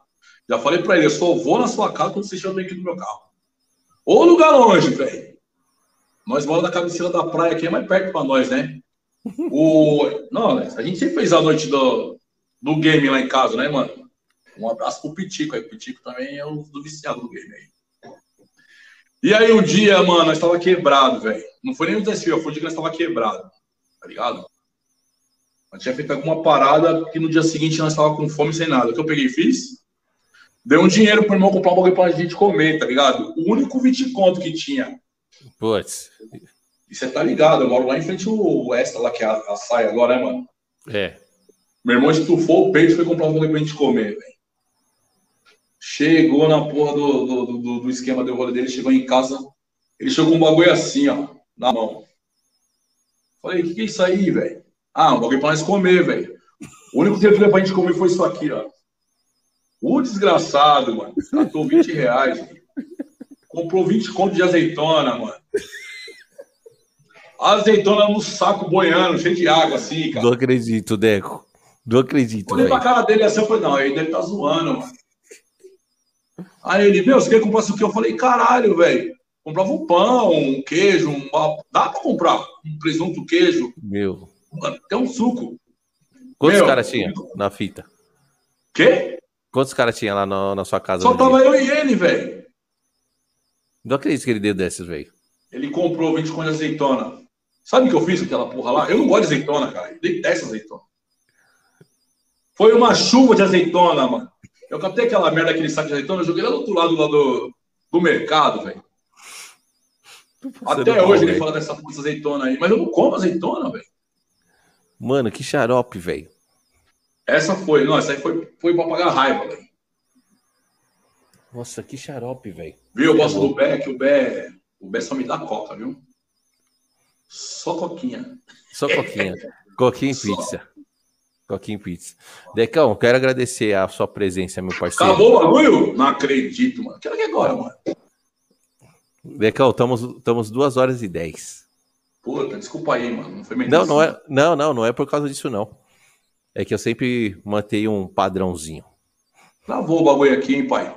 Já falei pra ele, eu só vou na sua casa quando você estiver aqui do meu carro. Ou lugar longe, velho. Nós moramos na cabeceira da praia aqui, é mais perto pra nós, né? O... Não, a gente sempre fez a noite do, do game lá em casa, né, mano? Um abraço pro Pitico aí. O Pitico também é um do viciado do game aí. E aí, um dia, mano, nós tava quebrado, velho. Não foi nem o desafio, foi o dia que nós tava quebrado. Tá ligado? Nós tinha feito alguma parada que no dia seguinte nós tava com fome sem nada. O que eu peguei e fiz? Dei um dinheiro pro irmão comprar um bagulho pra gente comer, tá ligado? O único 20 conto que tinha. Putz, E você tá ligado, eu moro lá em frente ao Extra, lá que é a, a saia agora, né, mano? é. Meu irmão estufou o peito e foi comprar um bagulho pra gente comer, velho. Chegou na porra do, do, do, do esquema do rolê dele, chegou em casa, ele chegou com um bagulho assim, ó, na mão. Falei, o que, que é isso aí, velho? Ah, um bagulho pra nós comer, velho. O único que ele deu pra gente comer foi isso aqui, ó. O desgraçado, mano. Gastou 20 reais. velho. Comprou 20 conto de azeitona, mano. Azeitona no saco boiando, cheio de água, assim, cara. Não acredito, Deco. Não acredito, Olhei pra cara dele assim, eu falei, não, ele deve estar zoando, mano. Aí ele, meu, você quer comprar isso aqui? Eu falei, caralho, velho. Comprava um pão, um queijo, um... dá pra comprar um presunto, queijo, Meu. Até um suco. Quantos caras tinha na fita? Quê? Quantos caras tinha lá na, na sua casa? Só no dia? tava eu e ele, velho. Não acredito que ele deu desses, velho. Ele comprou 20 conto de azeitona. Sabe o que eu fiz com aquela porra lá? Eu não gosto de azeitona, cara. Eu detesto azeitona. Foi uma chuva de azeitona, mano. Eu captei aquela merda, aquele saco de azeitona, eu joguei lá do outro lado lá do, do mercado, velho. Até hoje ele velho. fala dessa puta azeitona aí, mas eu não como azeitona, velho. Mano, que xarope, velho. Essa foi, não, essa aí foi, foi pra pagar raiva, velho. Nossa, que xarope, velho. Viu? Eu gosto do Bé, que o Bé, o Bé só me dá coca, viu? Só coquinha. Só coquinha. coquinha e Só. pizza. Coquinha e pizza. Decão, quero agradecer a sua presença, meu parceiro. Acabou o bagulho? Não acredito, mano. Quero que agora, mano. Decão, estamos, estamos duas horas e dez. Puta, desculpa aí, mano. Não foi minha Não, não é, não, não, não é por causa disso, não. É que eu sempre mantenho um padrãozinho. Travou o bagulho aqui, hein, pai?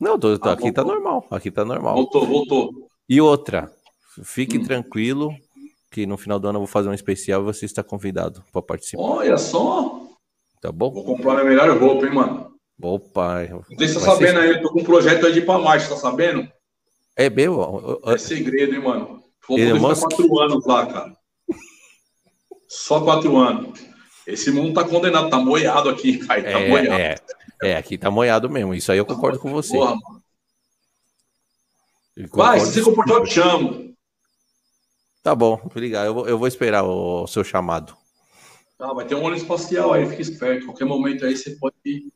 Não, tô- tô- Ah, aqui tá voltou. normal. Aqui tá normal. Voltou, voltou. E outra, fique Hum. tranquilo que no final do ano eu vou fazer um especial e você está convidado para participar, Olha só. tá bom? Vou comprar minha melhor roupa, hein, mano. Opa, Não sei se tá vai ser- sabendo aí, eu tô com um projeto aí de ir pra Marte, tá sabendo? É meu, É segredo, hein, mano. Vou Elon ficar Musk? quatro anos lá, cara. Só quatro anos. Esse mundo tá condenado, tá moiado aqui, cara. Tá moiado. é, é, é, aqui tá moiado mesmo. Isso aí eu concordo com você. Porra, mano. Vai, se você comportar, eu te chamo. Tá bom, obrigado. Eu vou, eu vou esperar o, seu chamado. Tá, vai ter um ônibus espacial aí, fica esperto. Qualquer momento aí você pode ir.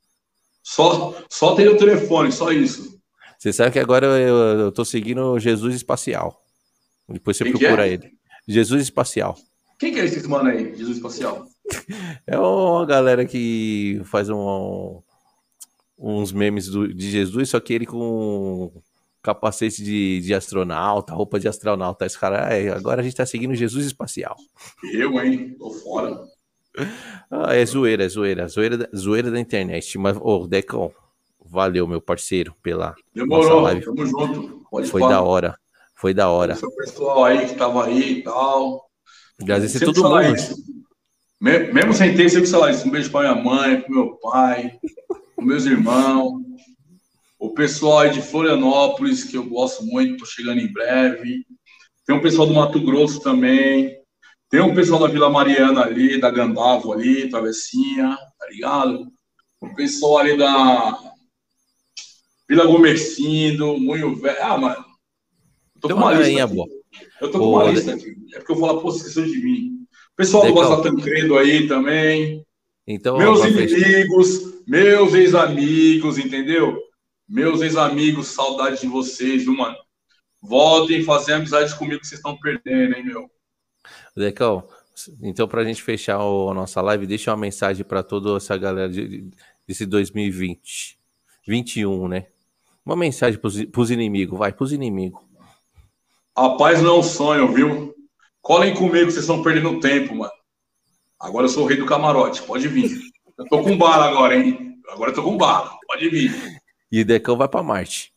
Só, só tem o telefone, só isso. Você sabe que agora eu, eu tô seguindo Jesus Espacial. Depois você Quem que procura é? ele. Jesus Espacial. Quem que é esse mano aí, Jesus Espacial? É uma galera que faz um- uns memes do- de Jesus, só que ele com capacete de, de astronauta, roupa de astronauta. Esse cara, é, agora a gente tá seguindo Jesus Espacial. Eu, hein? Tô fora. Ah, é zoeira, é zoeira. Zoeira, da- zoeira da internet. Mas, ô, Decão, valeu, meu parceiro, pela. Demorou, Nossa live. tamo junto. Pode Foi falar. da hora. Foi da hora. Seu pessoal aí que tava aí e tal. Agradecer todo falar mundo. isso. Me- Mesmo sem ter, sempre falar isso. Um beijo pra minha mãe, pro meu pai, pros meus irmãos. O pessoal aí de Florianópolis, que eu gosto muito, tô chegando em breve. Tem um pessoal do Mato Grosso também. Tem um pessoal da Vila Mariana ali, da Gandavo ali, Travessinha, tá ligado? O pessoal ali da Vila Gomercindo, Moinho Velho. Ah, mano. Eu Tô com uma lista aqui. boa. Eu tô com Ô, uma lista aqui. É porque eu vou falar, pô, esqueceu de mim. O pessoal do. Gosta Tancredo aí também. Então, meus pra fechar- inimigos, meus ex-amigos, entendeu? Meus ex-amigos, saudade de vocês, viu, mano? Voltem fazer amizade comigo que vocês estão perdendo, hein, meu? Decão, então pra gente fechar o- a nossa live, deixa uma mensagem pra toda essa galera de- de- desse 2020. 21, né? Uma mensagem pros, pros inimigos, vai, pros inimigos. A paz não é um sonho, viu? Colhem comigo, vocês estão perdendo tempo, mano. Agora eu sou o rei do camarote, pode vir. Eu tô com bala agora, hein? Agora eu tô com bala, pode vir. E Decão vai pra Marte.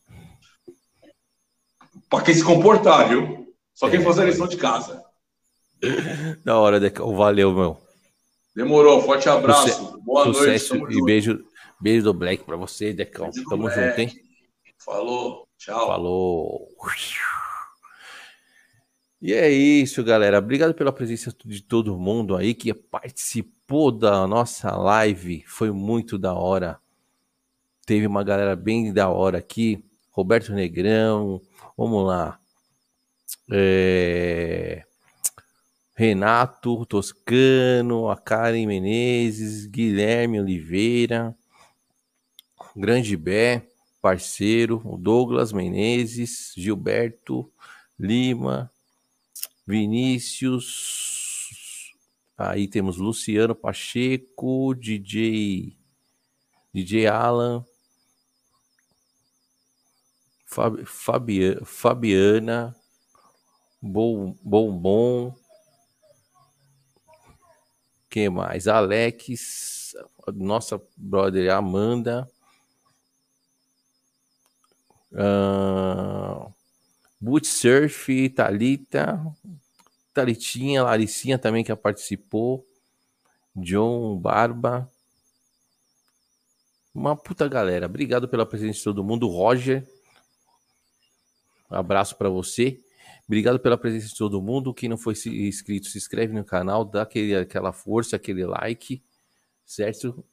Pra quem se comportar, viu? Só quem É, fazer a lição de casa. Da hora, Decão. Valeu, meu. Demorou, forte abraço. Suce- Boa noite, Sucesso tamo e junto. beijo, beijo do Black pra você, Decão. Beijo Tamo junto, hein? Falou, tchau. Falou. E é isso, galera. Obrigado pela presença de todo mundo aí que participou da nossa live. Foi muito da hora. Teve uma galera bem da hora aqui. Roberto Negrão. Vamos lá. É, Renato Toscano, a Karen Menezes, Guilherme Oliveira, Grande Bé, parceiro, Douglas Menezes, Gilberto Lima, Vinícius, aí temos Luciano Pacheco, DJ, DJ Alan, Fabi- Fabia- Fabiana, Bom, Bombom, quem mais? Alex, nossa brother Amanda, Uh, Boot Surf, Thalita, Thalitinha, Laricinha também que participou, John Barba, uma puta galera. Obrigado pela presença de todo mundo, Roger. Um abraço para você. Obrigado pela presença de todo mundo. Quem não foi inscrito, se inscreve no canal, dá aquele, aquela força, aquele like, certo?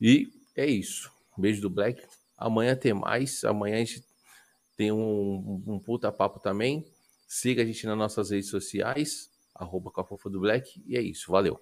E é isso. Beijo do Black. Amanhã tem mais. Amanhã a gente tem um, um puta papo também. Siga a gente nas nossas redes sociais, arroba do Black. E é isso. Valeu.